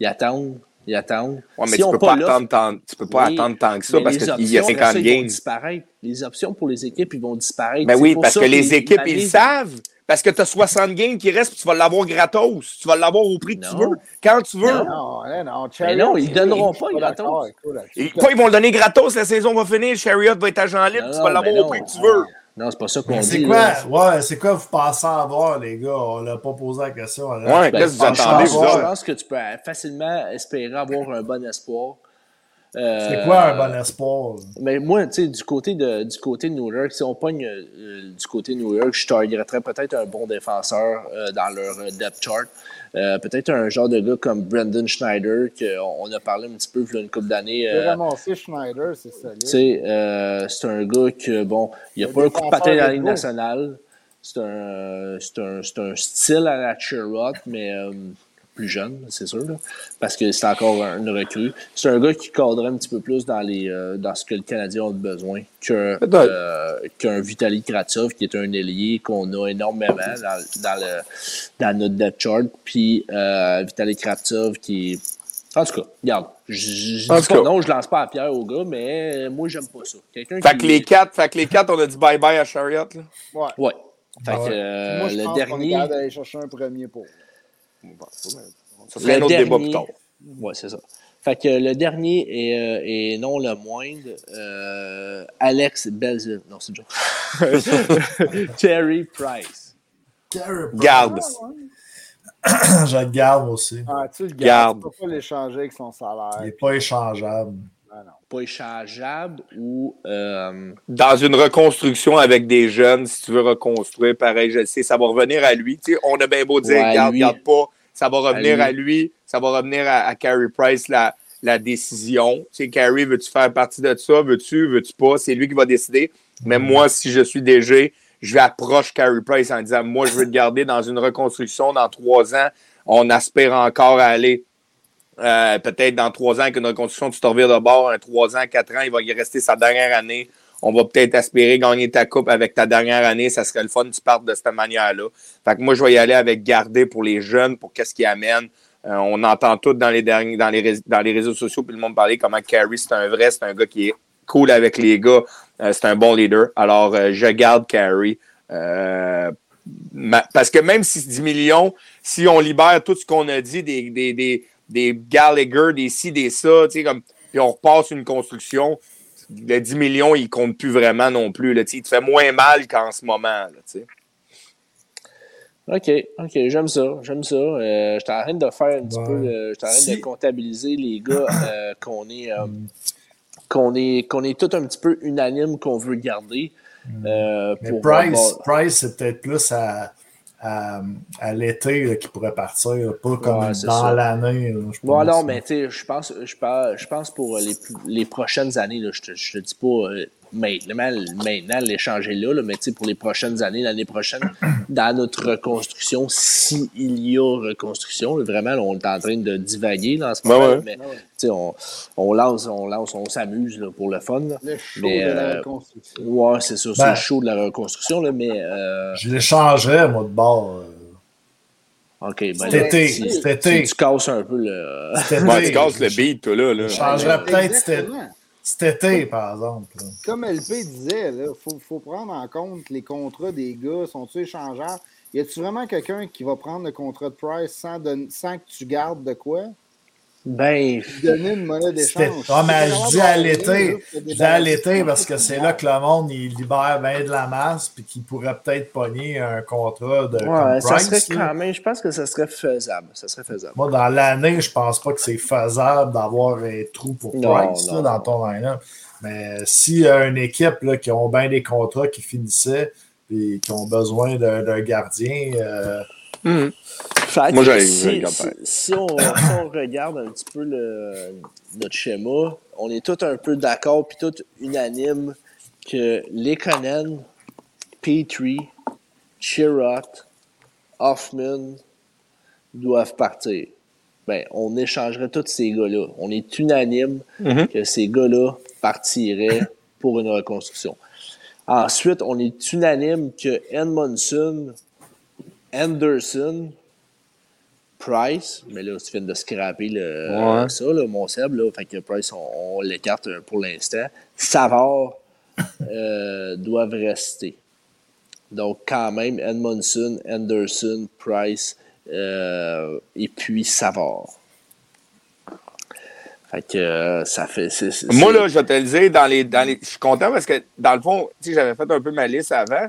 Ils attendent, ils attendent. Ouais, mais Si tu on peux pas attendre tant, tu peux pas Oui, attendre tant que ça mais parce qu'il y a options, 50 après ça, ils vont games. disparaître. Les options pour les équipes, ils vont disparaître. Ben C'est oui, parce que les équipes, ils ils le savent. Parce que tu as 60 games qui restent, puis tu vas l'avoir gratos. Tu vas l'avoir au prix que tu veux, quand tu veux. Non. Non, non, non. Mais non, ils c'est- donneront pas gratos. quoi, ils vont le donner gratos, la saison va finir, Chariot va être agent libre, tu vas l'avoir mais au prix que tu veux. Non, c'est pas ça qu'on dit. C'est quoi, ouais, c'est quoi vous pensez avoir, les gars? On l'a pas posé la question. on a- Ouais, Ben, qu'est-ce que vous je attendez, vous Je pense que tu peux facilement espérer avoir un bon espoir. Euh, C'est quoi un bon espoir? Mais moi, tu sais, du côté de, du côté de New York, si on pogne euh, du côté de New York, je targeterais peut-être un bon défenseur euh, dans leur depth chart. Euh, peut-être un genre de gars comme Brendan Schneider, qu'on on a parlé un petit peu il y a une couple d'années. Euh, Schneider, c'est solide. euh, c'est un gars que, bon, il a Un pas un coup de patin dans la Ligue nationale. C'est un, c'est un, c'est un style à la Sherrod, mais euh, plus jeune, c'est sûr, là, parce que c'est encore un- une recrue. C'est un gars qui cadrait un petit peu plus dans, les, euh, dans ce que le Canadien a besoin qu'un Peut-être. euh, qu'un Vitaly Kratov, qui est un ailier qu'on a énormément dans, dans, le, dans notre depth chart. Puis euh, Vitaly Kratov qui est. En tout cas, regarde, je, je, je En dis tout pas cas. non, je lance pas la pierre au gars, mais moi, j'aime pas ça. Fait qui. que les quatre, fait que les quatre, on a dit bye-bye à Chariot. Là. Ouais. Ouais. Fait Ah que euh, Moi, je le pense qu'on est dernier. capable d'aller chercher un premier pour. Ça serait un Le autre débat dernier- plus tard. Ouais, c'est ça. Fait que le dernier et, euh, et non le moindre, euh, Alex Belzil. Non, c'est Joe. *laughs* Terry Price. Carey Price. Garde. *clears throat* Je le garde aussi. Ah, tu le Garde. gardes. Tu peux pas l'échanger avec son salaire. Il n'est pas échangeable. Pas échangeable ou. euh, Dans une reconstruction avec des jeunes, si tu veux reconstruire, pareil, je le sais, ça va revenir à lui. On a bien beau dire, Ouais, garde, lui. garde pas. Ça va revenir lui. à lui. Ça va revenir à, à Carey Price, la, la décision. Tu sais, Carey, veux-tu faire partie de ça? Veux-tu, veux-tu pas? C'est lui qui va décider. Mais moi, si je suis DG, je vais approcher Carey Price en disant, moi, je veux te garder dans une reconstruction dans trois ans. On aspire encore à aller euh, peut-être dans trois ans, avec une reconstruction, tu te revires de bord, un trois ans, quatre ans, il va y rester sa dernière année. On va peut-être aspirer gagner ta coupe avec ta dernière année. Ça serait le fun que tu partes de cette manière-là. Fait que moi, je vais y aller avec garder pour les jeunes, pour qu'est-ce qui amène. Euh, on entend tout dans les derniers, dans les, dans les réseaux sociaux, puis le monde parler comment Carey, c'est un vrai, c'est un gars qui est cool avec les gars. Euh, c'est un bon leader. Alors, je garde ma- parce que même si 10 millions, si on libère tout ce qu'on a dit des, des Gallagher, des ci, des ça, tu sais, comme, puis on repasse une construction, le 10 millions, il compte plus vraiment non plus. Là, tu sais, il te fait moins mal qu'en ce moment. Là, tu sais. OK, OK, j'aime ça, j'aime ça. Euh, je t'arrête de faire un petit Ouais. peu, euh, je t'arrête Si- de comptabiliser les gars euh, *coughs* qu'on est, euh, qu'on est, qu'on est tous un petit peu unanime qu'on veut garder. euh, Mais pour Price, avoir- Price c'est peut-être plus à, à, à l'été là, qu'il pourrait partir, pas comme Ouais, dans l'année. Bon, alors, mais tu sais, je pense, je pense, je pense pour les, les prochaines années, là, je te, je te dis pas euh, maintenant, maintenant l'échanger là, là, mais tu sais, pour les prochaines années, l'année prochaine, *clears throat* dans notre reconstruction, s'il y a reconstruction, là, vraiment, là, on est en train de divaguer dans ce Ouais, moment, ouais. mais tu sais, on, on lance, on lance, on s'amuse là, pour le fun. là. Le show Mais, de la euh, reconstruction. Ouais, c'est ça, c'est Ben. le show de la reconstruction, là, mais euh, Je l'échangerais, moi, de bord. euh, OK, ben Cet là, été, cet été. tu casses un peu le. *laughs* Ouais, tu casses le beat, toi, là. là. Je changerais peut-être cet. Cet été, par exemple. là. Comme LP disait, il faut, faut prendre en compte les contrats des gars. Sont-ils échangeables? Y a-tu vraiment quelqu'un qui va prendre le contrat de Price sans, don- sans que tu gardes de quoi? Ben, Donner une monnaie C'était- d'échange. Ah, mais Si je dis à l'été. Je dis à l'été parce que c'est là que le monde il libère bien de la masse puis qu'il pourrait peut-être pogner un contrat de ouais, ça Price, serait là. quand même, je pense que ça serait faisable. Ça serait faisable. Moi, dans l'année, je pense pas que c'est faisable d'avoir un trou pour Non, Price là, non. dans ton line-up. Mais s'il y a une équipe là, qui ont bien des contrats qui finissaient et qui ont besoin d'un d'un gardien, euh, Fait Moi, si, si, on, si on regarde un petit peu le, notre schéma, on est tous un peu d'accord puis tous unanimes que Lekonen, Petrie, Chirot, Hoffman doivent partir. Ben, on échangerait tous ces gars-là. On est unanime Mhm. que ces gars-là partiraient pour une reconstruction. Ensuite, on est unanime que Edmondson, Anderson, Price, mais là, tu viens de scraper le, Ouais. ça, là, mon Seb, là, fait que Price, on, on l'écarte euh, pour l'instant. Savard euh, doivent rester. Donc, quand même, Edmondson, Anderson, Price euh, et puis Savard. Fait que euh, ça fait. Moi, là, je vais te le dire, dans les, dans les, je suis content parce que, dans le fond, j'avais fait un peu ma liste avant.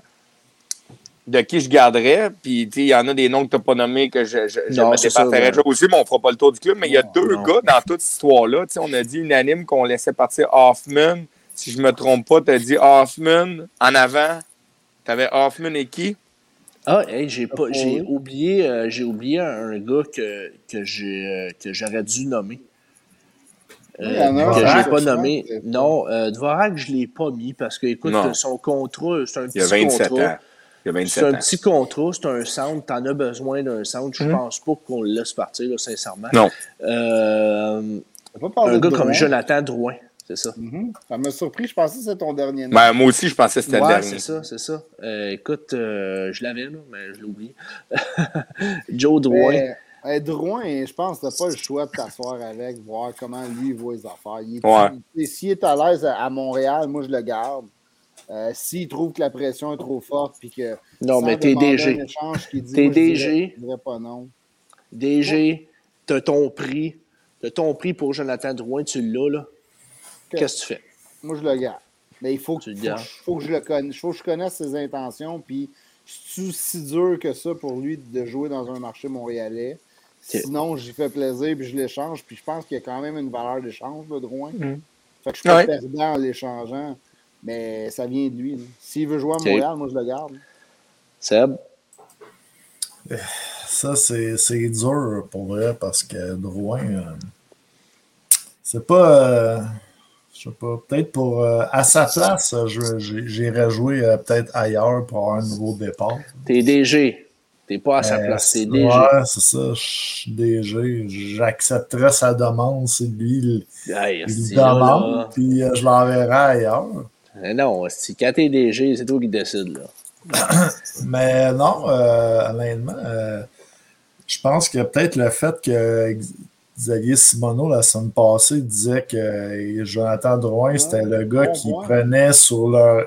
De qui je garderais. Puis, il y en a des noms que tu n'as pas nommés que je, je, je Non, me ouais. aussi, mais on ne fera pas le tour du club. Mais il y a Non, deux non. gars dans toute cette histoire-là. Tu sais, On a dit unanime qu'on laissait partir Hoffman. Si je ne me trompe pas, tu as dit Hoffman en avant. Tu avais Hoffman et qui? Ah, hey, j'ai pas, j'ai oublié, euh, j'ai oublié un, gars que, que j'ai, euh, que j'aurais dû nommer. Euh, Oui, il y en a un, que j'ai pas nommé. Non, euh, Dvorak, je l'ai pas mis parce que, écoute, son contrat, c'est un Il y a petit 27 contrat. ans. Il y a 27 C'est un petit contrat, c'est un centre, t'en as besoin d'un centre. Je Mhm. pense pas qu'on le laisse partir, là, sincèrement. Non. Euh, pas un gars comme? Jonathan Drouin, c'est ça. Mhm. Ça m'a surpris, je pensais que c'était ton dernier nom. Ben, moi aussi, je pensais que c'était le dernier. c'est ça, c'est ça. Euh, écoute, euh, je l'avais, là, mais je l'ai oublié. *laughs* Joe Drouin. Mais, euh, Drouin, je pense que t'as pas le choix de t'asseoir avec, voir comment lui voit les affaires. Ouais. S'il est à l'aise à Montréal, moi je le garde. Euh, S'il trouve que la pression est trop forte, puis que. Non, sans mais t'es DG. un échange, qu'il dit, T'es DG. Je dirais pas non. DG, t'as ton prix. T'as ton prix pour Jonathan Drouin, tu l'as, là. Qu'est-ce que tu fais? Moi, je le garde. Mais il faut, que- faut, que- faut que je le connaisse. faut que je connaisse ses intentions. Puis, c'est si dur que ça pour lui de jouer dans un marché montréalais. Sinon, j'y fais plaisir puis je l'échange. Puis je pense qu'il y a quand même une valeur d'échange, le Drouin. Mhm. Fait que je suis pas Ouais. perdant en l'échangeant. Mais ça vient de lui. là. S'il veut jouer à. Montréal, moi, je le garde. Seb? Ça, c'est c'est dur pour vrai parce que Drouin, euh, c'est pas. euh, je sais pas, peut-être pour. euh, à sa place, euh, j'irais jouer euh, peut-être ailleurs pour avoir un nouveau départ. T'es DG. T'es pas à sa Euh, place, t'es c'est- DG. Ouais, c'est ça. Je suis DG. J'accepterais sa demande si lui il, il demande, puis euh, je l'enverrai ailleurs. Eh Non, si quand t'es DG, c'est toi qui décides, là. *coughs* Mais non, euh, honnêtement, euh, je pense que peut-être le fait que Xavier Simoneau, la semaine passée, disait que Jonathan Drouin, c'était le gars qui prenait sur leur,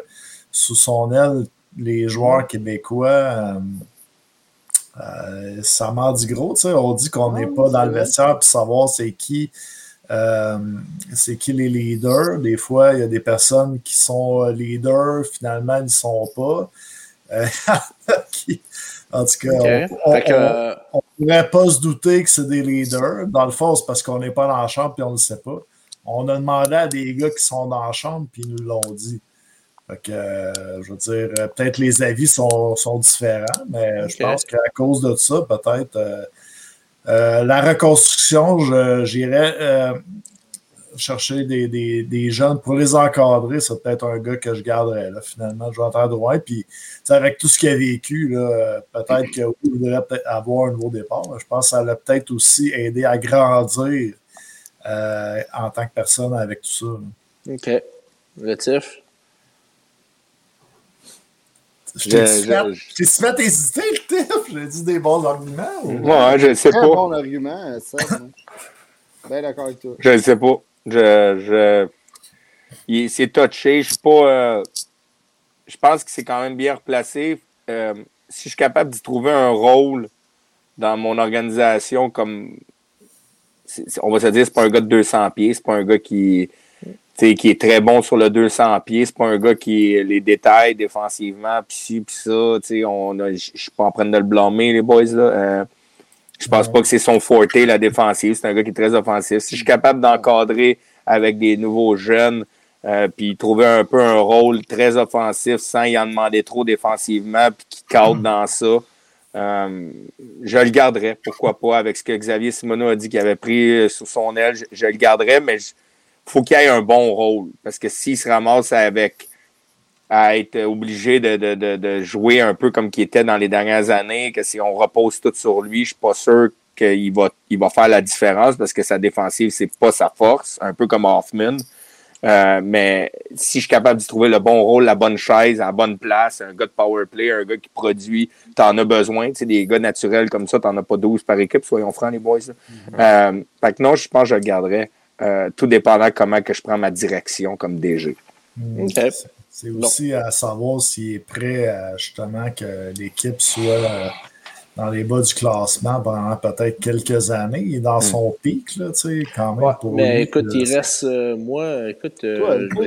sous son aile les joueurs québécois. euh, euh, ça m'en dit gros, tu sais. On dit qu'on n'est pas dans le vestiaire pour savoir c'est qui. Euh, c'est qui les leaders? Des fois, il y a des personnes qui sont euh, leaders, finalement, ils ne sont pas. Euh, *laughs* qui- en tout cas, on, on pourrait pas se douter que c'est des leaders. Dans le fond, c'est parce qu'on n'est pas dans la chambre et on ne le sait pas. On a demandé à des gars qui sont dans la chambre puis ils nous l'ont dit. Fait que, euh, je veux dire, peut-être les avis sont, sont différents, mais je pense qu'à cause de ça, peut-être la reconstruction, je- j'irais euh, chercher des, des- des jeunes pour les encadrer. C'est peut-être un gars que je garderais, là, finalement, Jonathan Drouin. Puis, tu sais, avec tout ce qu'il a vécu, euh, peut-être qu'il voudrait peut-être avoir un nouveau départ. Je pense que ça l'a peut-être aussi aidé à grandir euh, en tant que personne avec tout ça. OK. Le tif? T'ai je- fait, hésiter, le Tiff. J'ai dit des bons arguments. ou- Ouais, je ne sais Très pas. bon argument, hein. Bien d'accord avec toi. Je ne sais pas. Je, je... il- C'est touché. Je suis pas. euh, Je pense que c'est quand même bien replacé. Euh, si je suis capable d'y trouver un rôle dans mon organisation, comme. on va se dire, c'est pas un gars de 200 pieds, c'est pas un gars qui. Qui est très bon sur le 200 pieds, c'est pas un gars qui les détails défensivement, puis ci, puis ça, je je suis pas en train de le blâmer, les boys, là. Euh, je pense pas que c'est son forte, la défensive. C'est un gars qui est très offensif. Si je suis capable d'encadrer avec des nouveaux jeunes, euh, puis trouver un peu un rôle très offensif sans y en demander trop défensivement, puis qui cadre dans ça, euh, je le garderais. Pourquoi pas? Avec ce que Xavier Simoneau a dit qu'il avait pris euh, sous son aile, je, je le garderais, mais il faut qu'il ait un bon rôle. Parce que s'il se ramasse avec à être obligé de, de, de, de jouer un peu comme qu'il était dans les dernières années, que si on repose tout sur lui, je suis pas sûr qu'il va, il va faire la différence parce que sa défensive, c'est pas sa force, un peu comme Hoffman. Euh, mais si je suis capable d'y trouver le bon rôle, la bonne chaise, à la bonne place, un gars de power play, un gars qui produit, t'en as besoin. Tu sais, des gars naturels comme ça, t'en as pas 12 par équipe, soyons francs, les boys. Euh, fait que non, je pense que je le garderais. Euh, tout dépendant comment que je prends ma direction comme DG. Hmm. C'est- aussi à savoir s'il est prêt à justement que l'équipe soit euh, dans les bas du classement pendant peut-être quelques années. Il est dans son pic, là, tu sais, quand même. Ouais, pour mais lui, écoute, là, il reste, euh, moi, écoute, euh, Toi,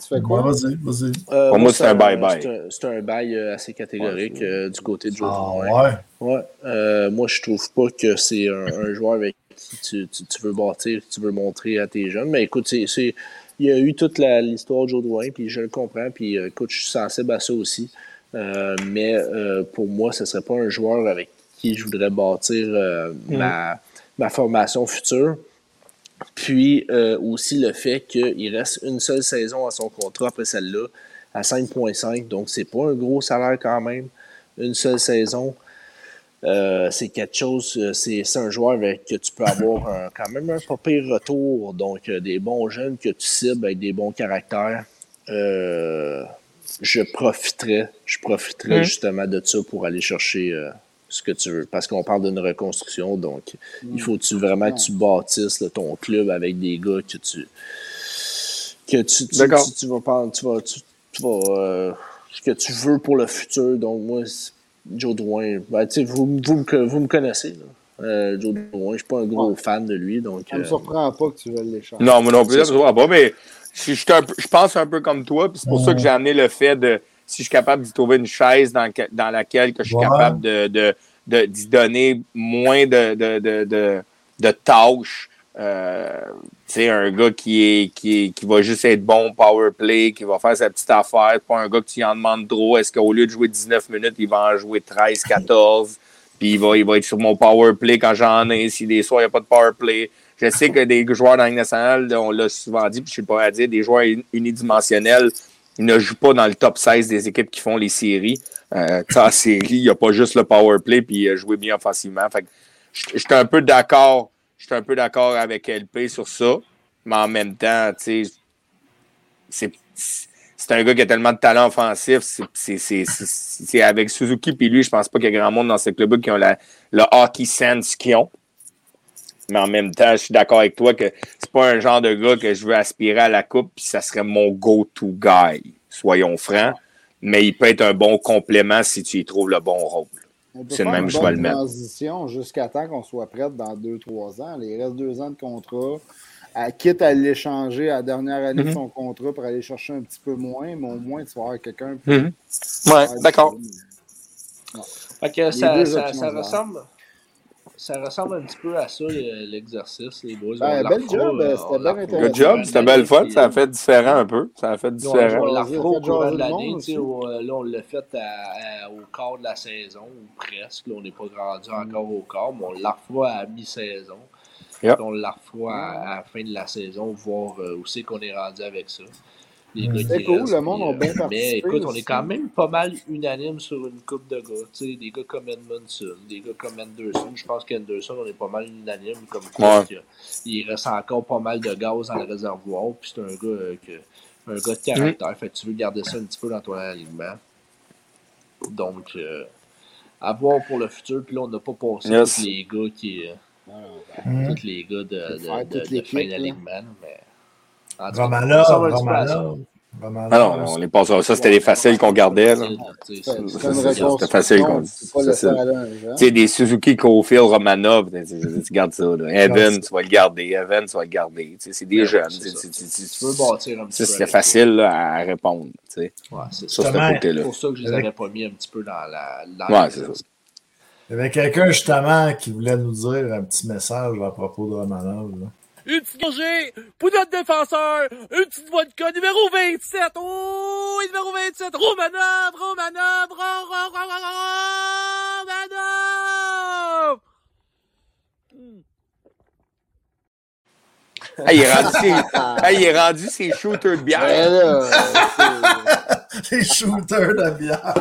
tu fais quoi? Ouais, vas-y, vas-y. Euh, Pour moi, c'est un bye-bye. C'est un, c'est un bail assez catégorique Ouais, euh, du côté de Joe Ah ouais. Ouais. Euh, moi, je trouve pas que c'est un, un joueur avec qui tu, tu, tu veux bâtir, que tu veux montrer à tes jeunes. Mais écoute, c'est, il y a eu toute l'histoire de Joe Drouin, puis je le comprends. Puis euh, écoute, je suis sensible à ça aussi. Euh, mais euh, pour moi, ce serait pas un joueur avec qui je voudrais bâtir euh, ma, ma formation future. Puis aussi le fait qu'il reste une seule saison à son contrat après celle-là, à 5,5. Donc, c'est pas un gros salaire quand même. Une seule saison. Euh, c'est quelque chose, euh, c'est c'est un joueur avec que tu peux avoir un- quand même un pas pire retour. Donc, euh, des bons jeunes que tu cibles avec des bons caractères. Euh, je profiterais, je profiterais Mm. justement de ça pour aller chercher euh, ce que tu veux. Parce qu'on parle d'une reconstruction, donc il faut-tu vraiment que tu bâtisses là, ton club avec des gars que tu que tu, tu, tu, tu vas prendre, tu vas, tu, tu vas euh, ce que tu veux pour le futur. Donc moi, c'est- Joe Drouin, ben, tu sais, vous, vous, me- vous me connaissez. Là. Euh, Joe Drouin, je suis pas un gros Ouais. fan de lui. Donc, Ça me euh, surprend pas que tu veuilles l'échanger. Non, moi non plus, je vois pas, mais je, je, un pense un peu comme toi, puis c'est pour ça que j'ai amené le fait de si je suis capable d'y trouver une chaise dans, dans laquelle que je suis Ouais. capable de, de, de- d'y donner moins de, de, de, de, de tâches. Euh, un gars qui qui qui va juste être bon power play, qui va faire sa petite affaire, pas un gars que tu en demandes trop. Est-ce qu'au lieu de jouer 19 minutes, il va en jouer 13, 14? Puis il va, il va être sur mon power play quand j'en ai. Si des soirs, il n'y a pas de power play. Je sais que des joueurs dans la nationale, on l'a souvent dit, puis je ne suis pas à dire, des joueurs uni- unidimensionnels, ils ne jouent pas dans le top 16 des équipes qui font les séries. Euh, en série, il n'y a pas juste le power play puis euh, jouer bien offensivement. Je suis un peu d'accord. Je suis un peu d'accord avec LP sur ça. Mais en même temps, tu sais, c'est un gars qui a tellement de talent offensif. C'est- avec Suzuki puis lui, je pense pas qu'il y a grand monde dans ce club qui ont la, le hockey sense qu'ils ont. Mais en même temps, je suis d'accord avec toi que c'est pas un genre de gars que je veux aspirer à la coupe, puis ça serait mon go-to guy. Soyons francs. Mais il peut être un bon complément si tu y trouves le bon rôle. C'est le même, je vais le mettre. transition jusqu'à temps qu'on soit prête dans 2-3 ans. Il reste deux ans de contrat. À, quitte à l'échanger à la dernière année de Mhm. son contrat pour aller chercher un petit peu moins, mais au moins tu vas avoir quelqu'un. Mhm. Ouais, d'accord. Ça, ça, ça ressemble. Ça ressemble un petit peu à ça, le- l'exercice, les boys. Ben, bel job, euh, c'était bien intéressant. Good job, c'était belle fun. Ça a fait différent un peu. Ça a fait différent. on la au fait courant jaser de le l'année. au- euh, Là, on l'a fait à- à- au quart de la saison, ou presque. Là, on n'est pas rendu encore au quart, mais on la refera à mi-saison. Yep. Puis On la refera à, à la fin de la saison, voir euh, où c'est qu'on est rendu avec ça. Les Mm. gars C'est qui cool, restent, le monde a bien Mais participé écoute, on est quand même pas mal unanime sur une coupe de gars. Tu sais, des gars comme Edmondson, des gars comme Anderson. Je pense qu'Anderson, on est pas mal unanime. Comme quoi, Ouais. il reste encore pas mal de gaz dans le réservoir. Puis c'est un gars euh, que un gars de caractère. Fait que tu veux garder ça un petit peu dans ton alignement. Donc, euh, à voir pour le futur. Puis là, on n'a pas passé Yes. tous les gars qui. euh, tous les gars de, de, de, de fin d'alignement. Mais... Romanov. Romanov. Ah non, on est pas sur ça. C'était les faciles qu'on gardait. c'était facile qu'on- tu jeune. Tu sais, des Suzuki, Cofield, Romanov, tu gardes ça. Evan, tu vas le garder. Evan, tu vas le garder. C'est des Ouais, jeunes. c'est tu veux bâtir un petit Ça, peu. c'était facile à répondre. Ouais, c'est pour ça que je les avais pas mis un petit peu dans la. Ouais, la c'est ça. Il y avait quelqu'un justement qui voulait nous dire un petit message à propos de Romanov. Une petite gorgée pour notre défenseur, une petite vodka numéro 27. Oh, numéro 27, Romanov, Romanov, Ro- Ro- Ro- Ro- Romanov. Hey, il, est rendu ses, hey, il est rendu ses shooters de bière. Ouais, là, *laughs* Les shooters de bière.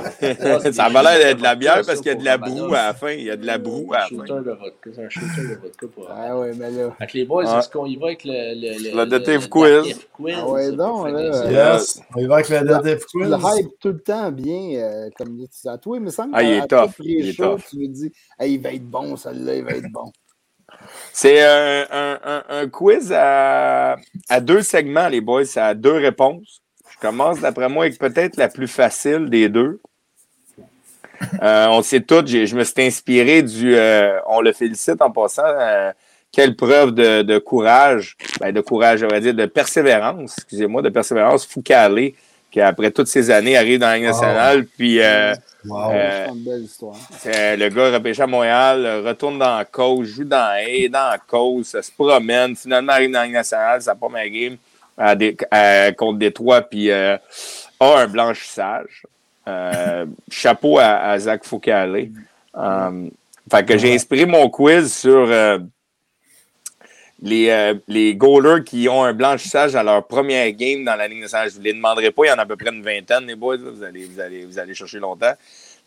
ça a l'air d'être de la bière parce qu'il y a de la broue à la fin. Il y a de la broue à la Un shooter fin. de vodka. C'est un shooter de vodka pour. c'est- ah ouais, mais là. Avec les boys, est-ce qu'on y va avec le. Le, Le Dative Quiz. quiz? Ah ouais, donc, pour là? Yeah. Yes. On y va avec le Tu Quiz. le hype tout le temps bien, euh, comme dit à toi, il me semble Ah, il est tough, tous les il est tough. tu me dis, Hey, il va être bon, celui-là, il va être bon. C'est un, un, un, un quiz à, à deux segments, les boys. C'est à deux réponses. Je commence, d'après moi, avec peut-être la plus facile des deux. Euh, on sait tout, j'ai- je me suis inspiré du. euh, on le félicite en passant. euh, quelle preuve de, de courage, ben, de courage, j'aurais dire, de persévérance, excusez-moi, de persévérance, Foucalé, qui après toutes ces années arrive dans la Ligue nationale, puis Wow. C'est une belle histoire. le gars repêché à Montréal, retourne dans la cause, joue dans la haie, dans la cause, ça se promène, finalement arrive dans la Ligue nationale, sa première game à des- à- contre Détroit, puis euh, a un blanchissage. Euh, *laughs* chapeau à, à Zach Foucault. Euh, fait que j'ai inspiré mon quiz sur les, les goalers qui ont un blanchissage à leur première game dans la Ligue nationale. Je ne vous les demanderai pas, il y en a à peu près une vingtaine, les boys. Vous allez, vous allez, vous allez chercher longtemps.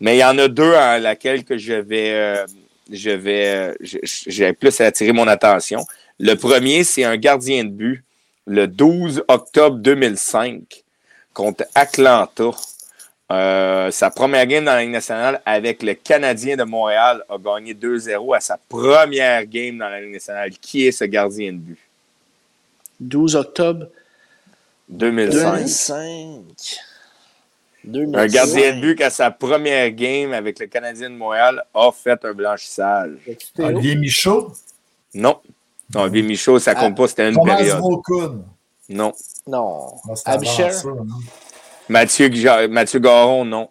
Mais il y en a deux à laquelle que je vais, je vais, j'ai plus attiré mon attention. Le premier, c'est un gardien de but, le 12 octobre 2005 contre Atlanta. Euh, sa première game dans la Ligue nationale avec le Canadien de Montréal a gagné 2-0 à sa première game dans la Ligue nationale. Qui est ce gardien de but? 12 octobre 2005. 2005. 2005. Un gardien de but qui, à sa première game avec le Canadien de Montréal, a fait un blanchissage. Olivier Michaud? Non. Non, Olivier Michaud, ça compte pas, c'était une Thomas période. Non. Non. Ça, non? Mathieu, Gja- Mathieu Garon, non.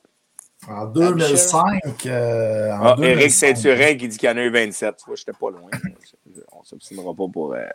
En 2005. euh, en Ah, 2005. Éric Saint-Turin qui dit qu'il y en a eu 27. Tu vois, j'étais pas loin. On s'obstinera pas pour, euh,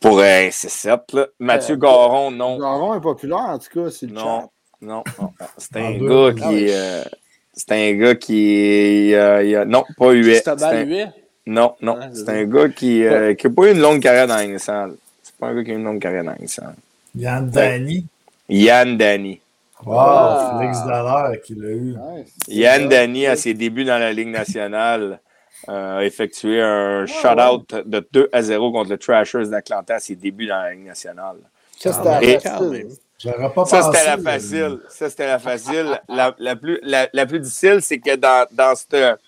pour euh, un C7. Là. Mathieu Euh, Garon, non. Garon est populaire, en tout cas, c'est le Non, non, non. C'est En un gars qui euh, c'est un gars qui euh, non, pas. C'est Cristobal un- Huet. Non, non. Ah, c'est un gars qui n'a pas eu une longue carrière dans la. C'est pas un gars qui a eu une longue carrière dans la. Yann Dany. Yann Dany. Wow, Ah. Félix Dallaire qui l'a eu. Nice. Yann Dany, à ses débuts dans la Ligue nationale, *laughs* euh, a effectué un shutout de 2 à 0 contre le Trashers d'Atlanta à ses débuts dans la Ligue nationale. Ça, c'était Ah, la facile. Pas Ça, c'était la facile. Ça, c'était la facile. La, la plus, la, la plus difficile, c'est que dans, dans, cette-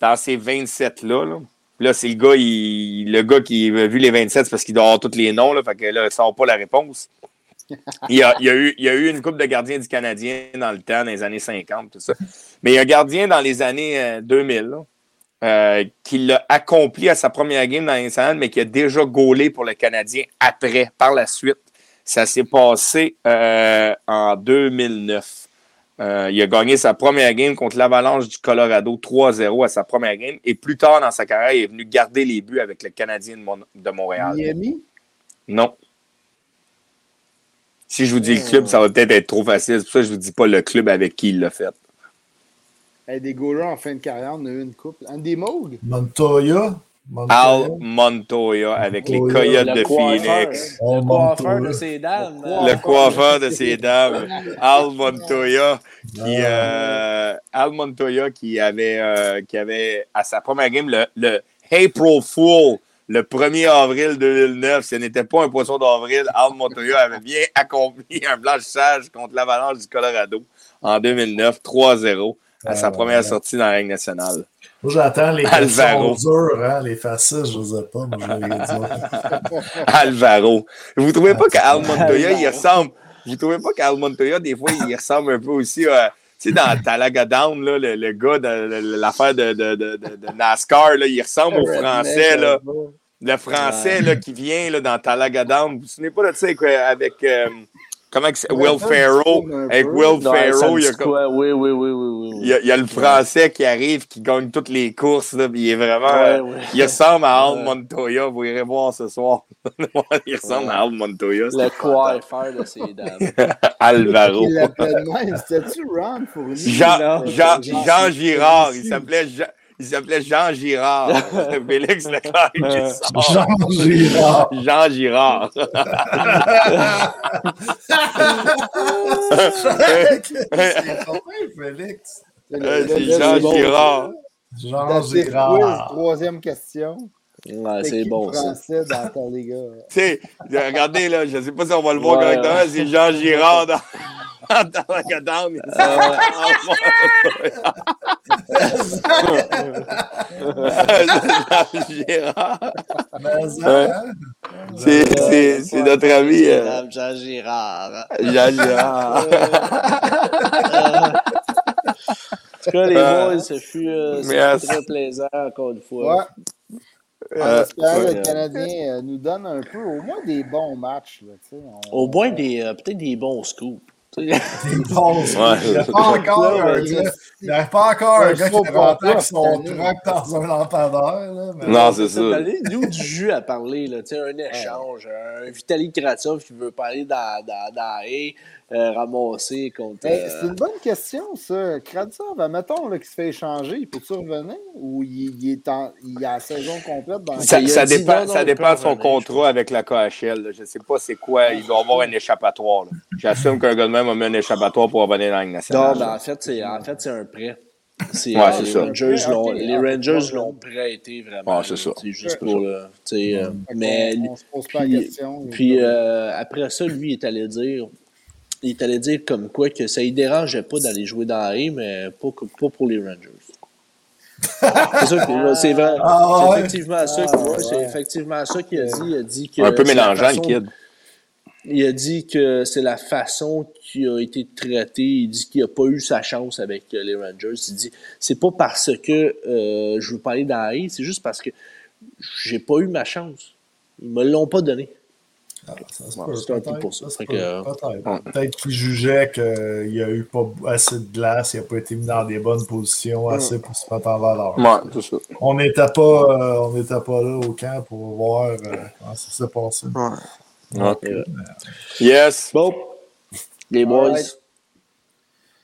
dans ces 27-là, là, là, c'est le gars, le gars qui a vu les 27, c'est parce qu'il doit avoir tous les noms, là, fait que là, il sort pas la réponse. Il y, a, eu, une coupe de gardiens du Canadien dans le temps, dans les années 50, tout ça. Mais il y a un gardien dans les années euh, 2000 là, euh, qui l'a accompli à sa première game dans l'international, mais qui a déjà gaulé pour le Canadien après, par la suite. Ça s'est passé euh, en 2009. Euh, il a gagné sa première game contre l'Avalanche du Colorado 3-0 à sa première game. Et plus tard dans sa carrière, il est venu garder les buts avec le Canadien de, Mon- de Montréal. Miami? Non. Si je vous dis le club, ça va peut-être être trop facile. C'est pour ça que je ne vous dis pas le club avec qui il l'a fait. Hey, des goalers en fin de carrière, on a eu une couple. Andy Moog? Montoya. Al Montoya. Montoya avec les. Coyotes Le de coiffeur. Phoenix. Le coiffeur de ces dames. Le coiffeur de ces dames. Al Montoya qui, euh, Al Montoya qui avait, euh, qui avait à sa première game le, le April Fool le 1er avril 2009. Ce n'était pas un poisson d'avril. Al Montoya avait bien *laughs* accompli un blanchissage contre l'Avalanche du Colorado en 2009, 3-0 à sa Ah, première sortie dans la Ligue nationale. Moi, j'attends les Alvaro. dures, hein, les faciles, je ne sais pas. Moi, je vais les dire. *laughs* Alvaro. Vous trouvez pas qu'Al Montoya, il ressemble? Vous trouvez pas qu'Al Montoya, des fois, il ressemble un peu aussi à. Tu sais, dans Talaga Down, là, le, le gars de, l'affaire de, de, de, de- de NASCAR, là, il ressemble au français, là. Le français là, qui vient là, dans Talaga Down. Vous vous souvenez pas de ça avec, euh, avec, euh, comment que c'est? Will Ferrell. Avec Will Ferrell, il y a comme-? Oui, oui, oui, oui, oui. il y, a, il y a le français qui arrive, qui gagne toutes les courses. Là, il est vraiment. Ouais, euh, ouais. Il ressemble à Al. Montoya. Vous irez voir ce soir. *laughs* il ressemble à Al Montoya. Le coiffeur de ces dames. *laughs* Alvaro. Il l'appelait même. C'était-tu Ron Fournier? Jean, Non. Jean, Jean- Jean Girard. Il s'appelait Jean. Il s'appelait Jean Girard. Félix Leclerc qui sort. Jean Girard. Jean Girard. Félix. Euh, C'est Jean Girard. Jean Girard. troisième question. Ouais, C'est bon, ça. français dans les gars? *laughs* Tu sais, regardez là, je ne sais pas si on va le voir Ouais, correctement, ouais. c'est Jean Girard dans, *laughs* dans la gadane. il *laughs* Jean Girard. C'est- notre ami euh, Madame Jean Girard. Jean Girard. tout cas, les Euh, boys, ce fut, euh, très plaisant, encore une fois. Euh, que ouais. le Canadien euh, nous donne un peu, au moins des bons matchs. Là, tu sais. On- Au moins, des, euh, peut-être des bons scoops. *laughs* Ouais. Il n'y a pas encore un Ouais, gars, mais- il y a pas encore un gars qui pas son truck dans un. Là, mais- Non, c'est ça. Nous, du jus à parler, là, tu sais, un échange. Un Vitali Kratov qui veut parler dans, dans, dans la haie, euh, ramasser contre. Euh, c'est une bonne question, ça. Kratsov, mettons là, qu'il se fait échanger, il peut-tu revenir ou il, il est en, il a la saison complète dans Ça, ça dépend, ça dépend de son revenir, contrat avec la KHL. là. Je ne sais pas c'est quoi. Il doit avoir un échappatoire. J'assume qu'un gars de même a mis un échappatoire pour revenir dans la Non, nationale. ben, en fait, c'est en fait, c'est un prêt. Ouais, euh, les ça. Rangers l'ont, ok, les ah, Rangers ouais. l'ont prêté vraiment. Ouais, c'est ça. juste pour le. tu sais, euh, mais on, se pose pas la question. Puis euh, après ça, lui, il est allé dire. Il est allé dire comme quoi que ça ne dérangeait pas d'aller jouer dans la haie, mais pas, que- pas pour les Rangers. c'est ça que- c'est vrai. Ah c'est effectivement ça Ah qu'il ouais, c'est ouais. effectivement ça qu'il a dit. Il a dit que Un peu c'est la mélangeant, le façon- kid. Il a dit que c'est la façon qui a été traité. Il dit qu'il n'a pas eu sa chance avec euh, les Rangers. Il dit c'est pas parce que euh, je veux parler dans la haie, c'est juste parce que j'ai pas eu ma chance. Ils me l'ont pas donné. C'est un peu peut-être, pour ça. peut, qu'il jugeait qu'il n'y a eu pas assez de glace, il n'a pas été mis dans des bonnes positions assez pour se mettre en valeur. Ouais, c'est ça. On n'était pas, euh, on n'était pas là au camp pour voir euh, comment ça s'est passé. Ouais. Yes. Bon, les boys.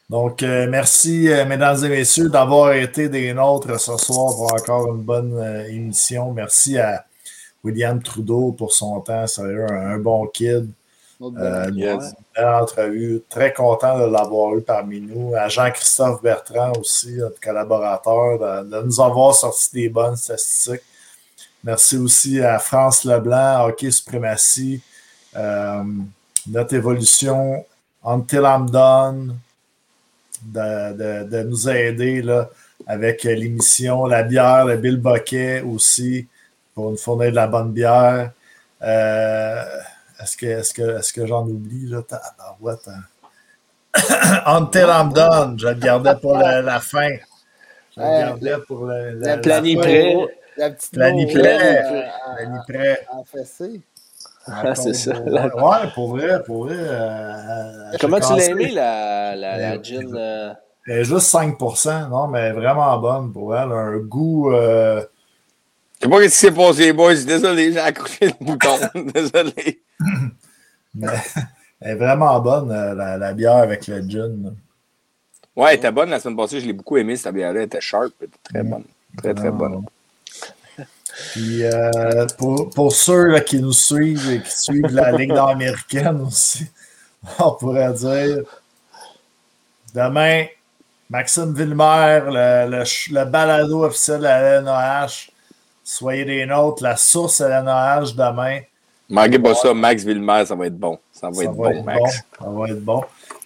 Donc, euh, merci, euh, mesdames et messieurs, d'avoir été des nôtres ce soir pour encore une bonne euh, émission. Merci à William Trudeau pour son temps. Sérieux, un, un bon kid. Euh, Yes. une belle entrevue. Très content de l'avoir eu parmi nous. À Jean-Christophe Bertrand aussi, notre collaborateur, de, de nous avoir sorti des bonnes statistiques. Merci aussi à France Leblanc, Hockey Suprématie, euh, notre évolution, Until I'm Done, de, de- de nous aider là, avec l'émission La bière, le Bill Boquet aussi, pour nous fournir de la bonne bière. Euh, est-ce que, est-ce que, est-ce que j'en oublie? Là? Tabarouette? *coughs* Until I'm Done, je le gardais pour la, la fin. Je le Ouais, gardais pour le, la, la la Plani fin. prêt. La petite prêt. euh. Ah, c'est ça. Ouais, pour vrai, pour vrai. euh, Comment tu l'as aimé, la, la, la gin? euh, est juste 5%, non, mais vraiment bonne pour elle. Un goût. euh, Je sais pas ce qui s'est passé, boys. Désolé, j'ai accroché le bouton. *laughs* Désolé. *laughs* mais elle est vraiment bonne, euh, la, la bière avec le gin. Ouais, elle était bonne la semaine passée. Je l'ai beaucoup aimé, cette bière-là. Elle était sharp. Elle était très bonne. Très, très bonne. Puis euh, pour, pour ceux là, qui nous suivent et qui suivent la Ligue nord-américaine aussi, *laughs* on pourrait dire demain, Maxime Villemer, le, le, le balado officiel de la LNAH. Soyez des nôtres, la source à la LNAH demain. Manquez pas ça, Max Villemer, ça va être bon. Ça va Ça être va bon, être Max. bon. Ça va être bon.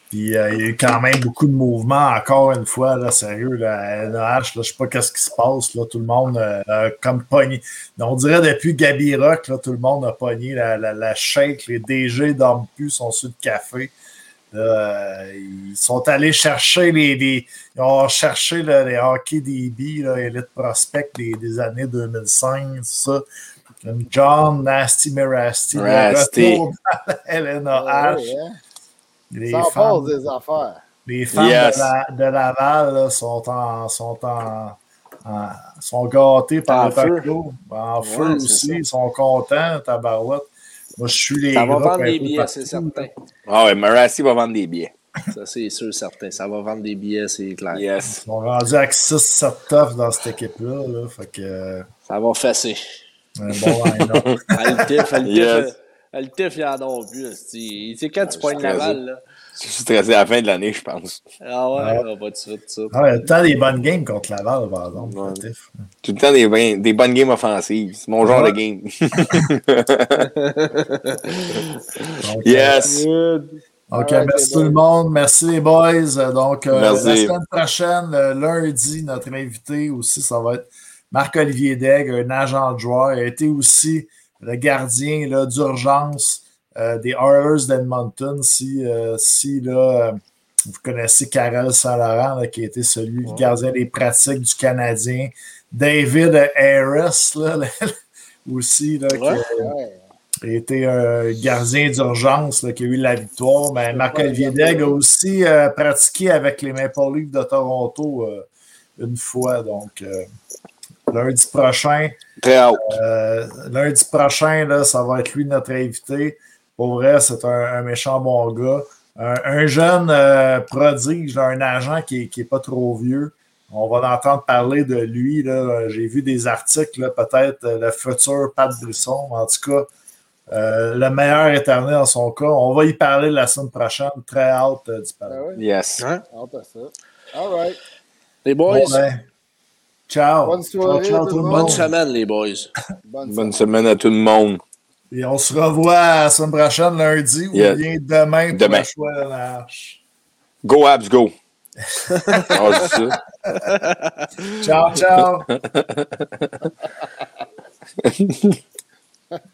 Puis euh, il y a eu quand même beaucoup de mouvements, encore une fois, là, sérieux, là, à NAH, là, je sais pas qu'est-ce qui se passe, là, tout le monde euh, euh, comme pogné. On dirait depuis Gabi Rock, là, tout le monde a pogné la, la, la shake, les DG dorment plus, sont sur le café. Là, euh, ils sont allés chercher les, les- ils ont cherché là, les hockey DB, là, Elite Prospect des, des années 2005, tout ça. Comme John Nasty Mirasty, le Rasty. retour. Ouais, ouais. Les Ça passe des affaires. les Yes. de, la- de Laval là, sont en sont en, en- sont gâtées par En le feu. En feu aussi, ils sont contents, tabarouette. Moi, je suis les Ça va vendre des billets, c'est certain. Ah ouais, Marassi va vendre des billets. Ça, c'est sûr, certain. Ça va vendre des billets, c'est clair. Yes. Ils sont rendus avec 6-7 toughs dans cette équipe-là. Là, fait que, euh, Ça va fesser. un bon line-up. *laughs* Altif, Altif, Yes. Altif, il en a plus. Tu sais, quand tu suis stressé. Laval, là. Je suis stressé à la fin de l'année, je pense. Ah ouais, Ouais. on va tout de suite, ça. Ah, a tant des bonnes games contre Laval, par exemple. Ouais. Tout le temps des, des bonnes games offensives. C'est mon genre Ouais. de game. *laughs* *laughs* Donc, yes. OK, merci tout le monde. Merci les boys. Donc, euh, la semaine prochaine, le lundi, notre invité aussi, ça va être Marc-Olivier Degg, un agent de joueur. Il a été aussi le gardien là, d'urgence des Oilers d'Edmonton. Si, euh, si là, euh, vous connaissez Karel Saint-Laurent, qui a été celui le gardien des pratiques du Canadien. David Harris, là, *laughs* aussi, là, qui Ouais. été un gardien d'urgence qui a eu la victoire. Mais Marc-Olivier a aussi euh, pratiqué avec les Maple Leafs de Toronto euh, une fois. Donc, euh, lundi prochain, Très haut. euh, lundi prochain, là, ça va être lui notre invité. Pour vrai, c'est un, un méchant bon gars. Un, un jeune euh, prodige, là, un agent qui n'est pas trop vieux. On va en entendre parler de lui. là. J'ai vu des articles, là, peut-être euh, le futur Pat Brisson. En tout cas, euh, le meilleur éternel dans son cas. On va y parler la semaine prochaine. Très hâte euh, d'y parler. Ah ouais, Yes. hâte à ça. All right. Les boys, Bon, ben, ciao. Bonne soirée, Ciao, ciao, tout tout le le monde. bonne semaine, les boys. Bonne, Bonne semaine à tout le monde. Et on se revoit la semaine prochaine, lundi, Yeah. ou bien demain pour Demain. le choix de la hache. Go Abs, go. *laughs* Ciao, ciao. *laughs*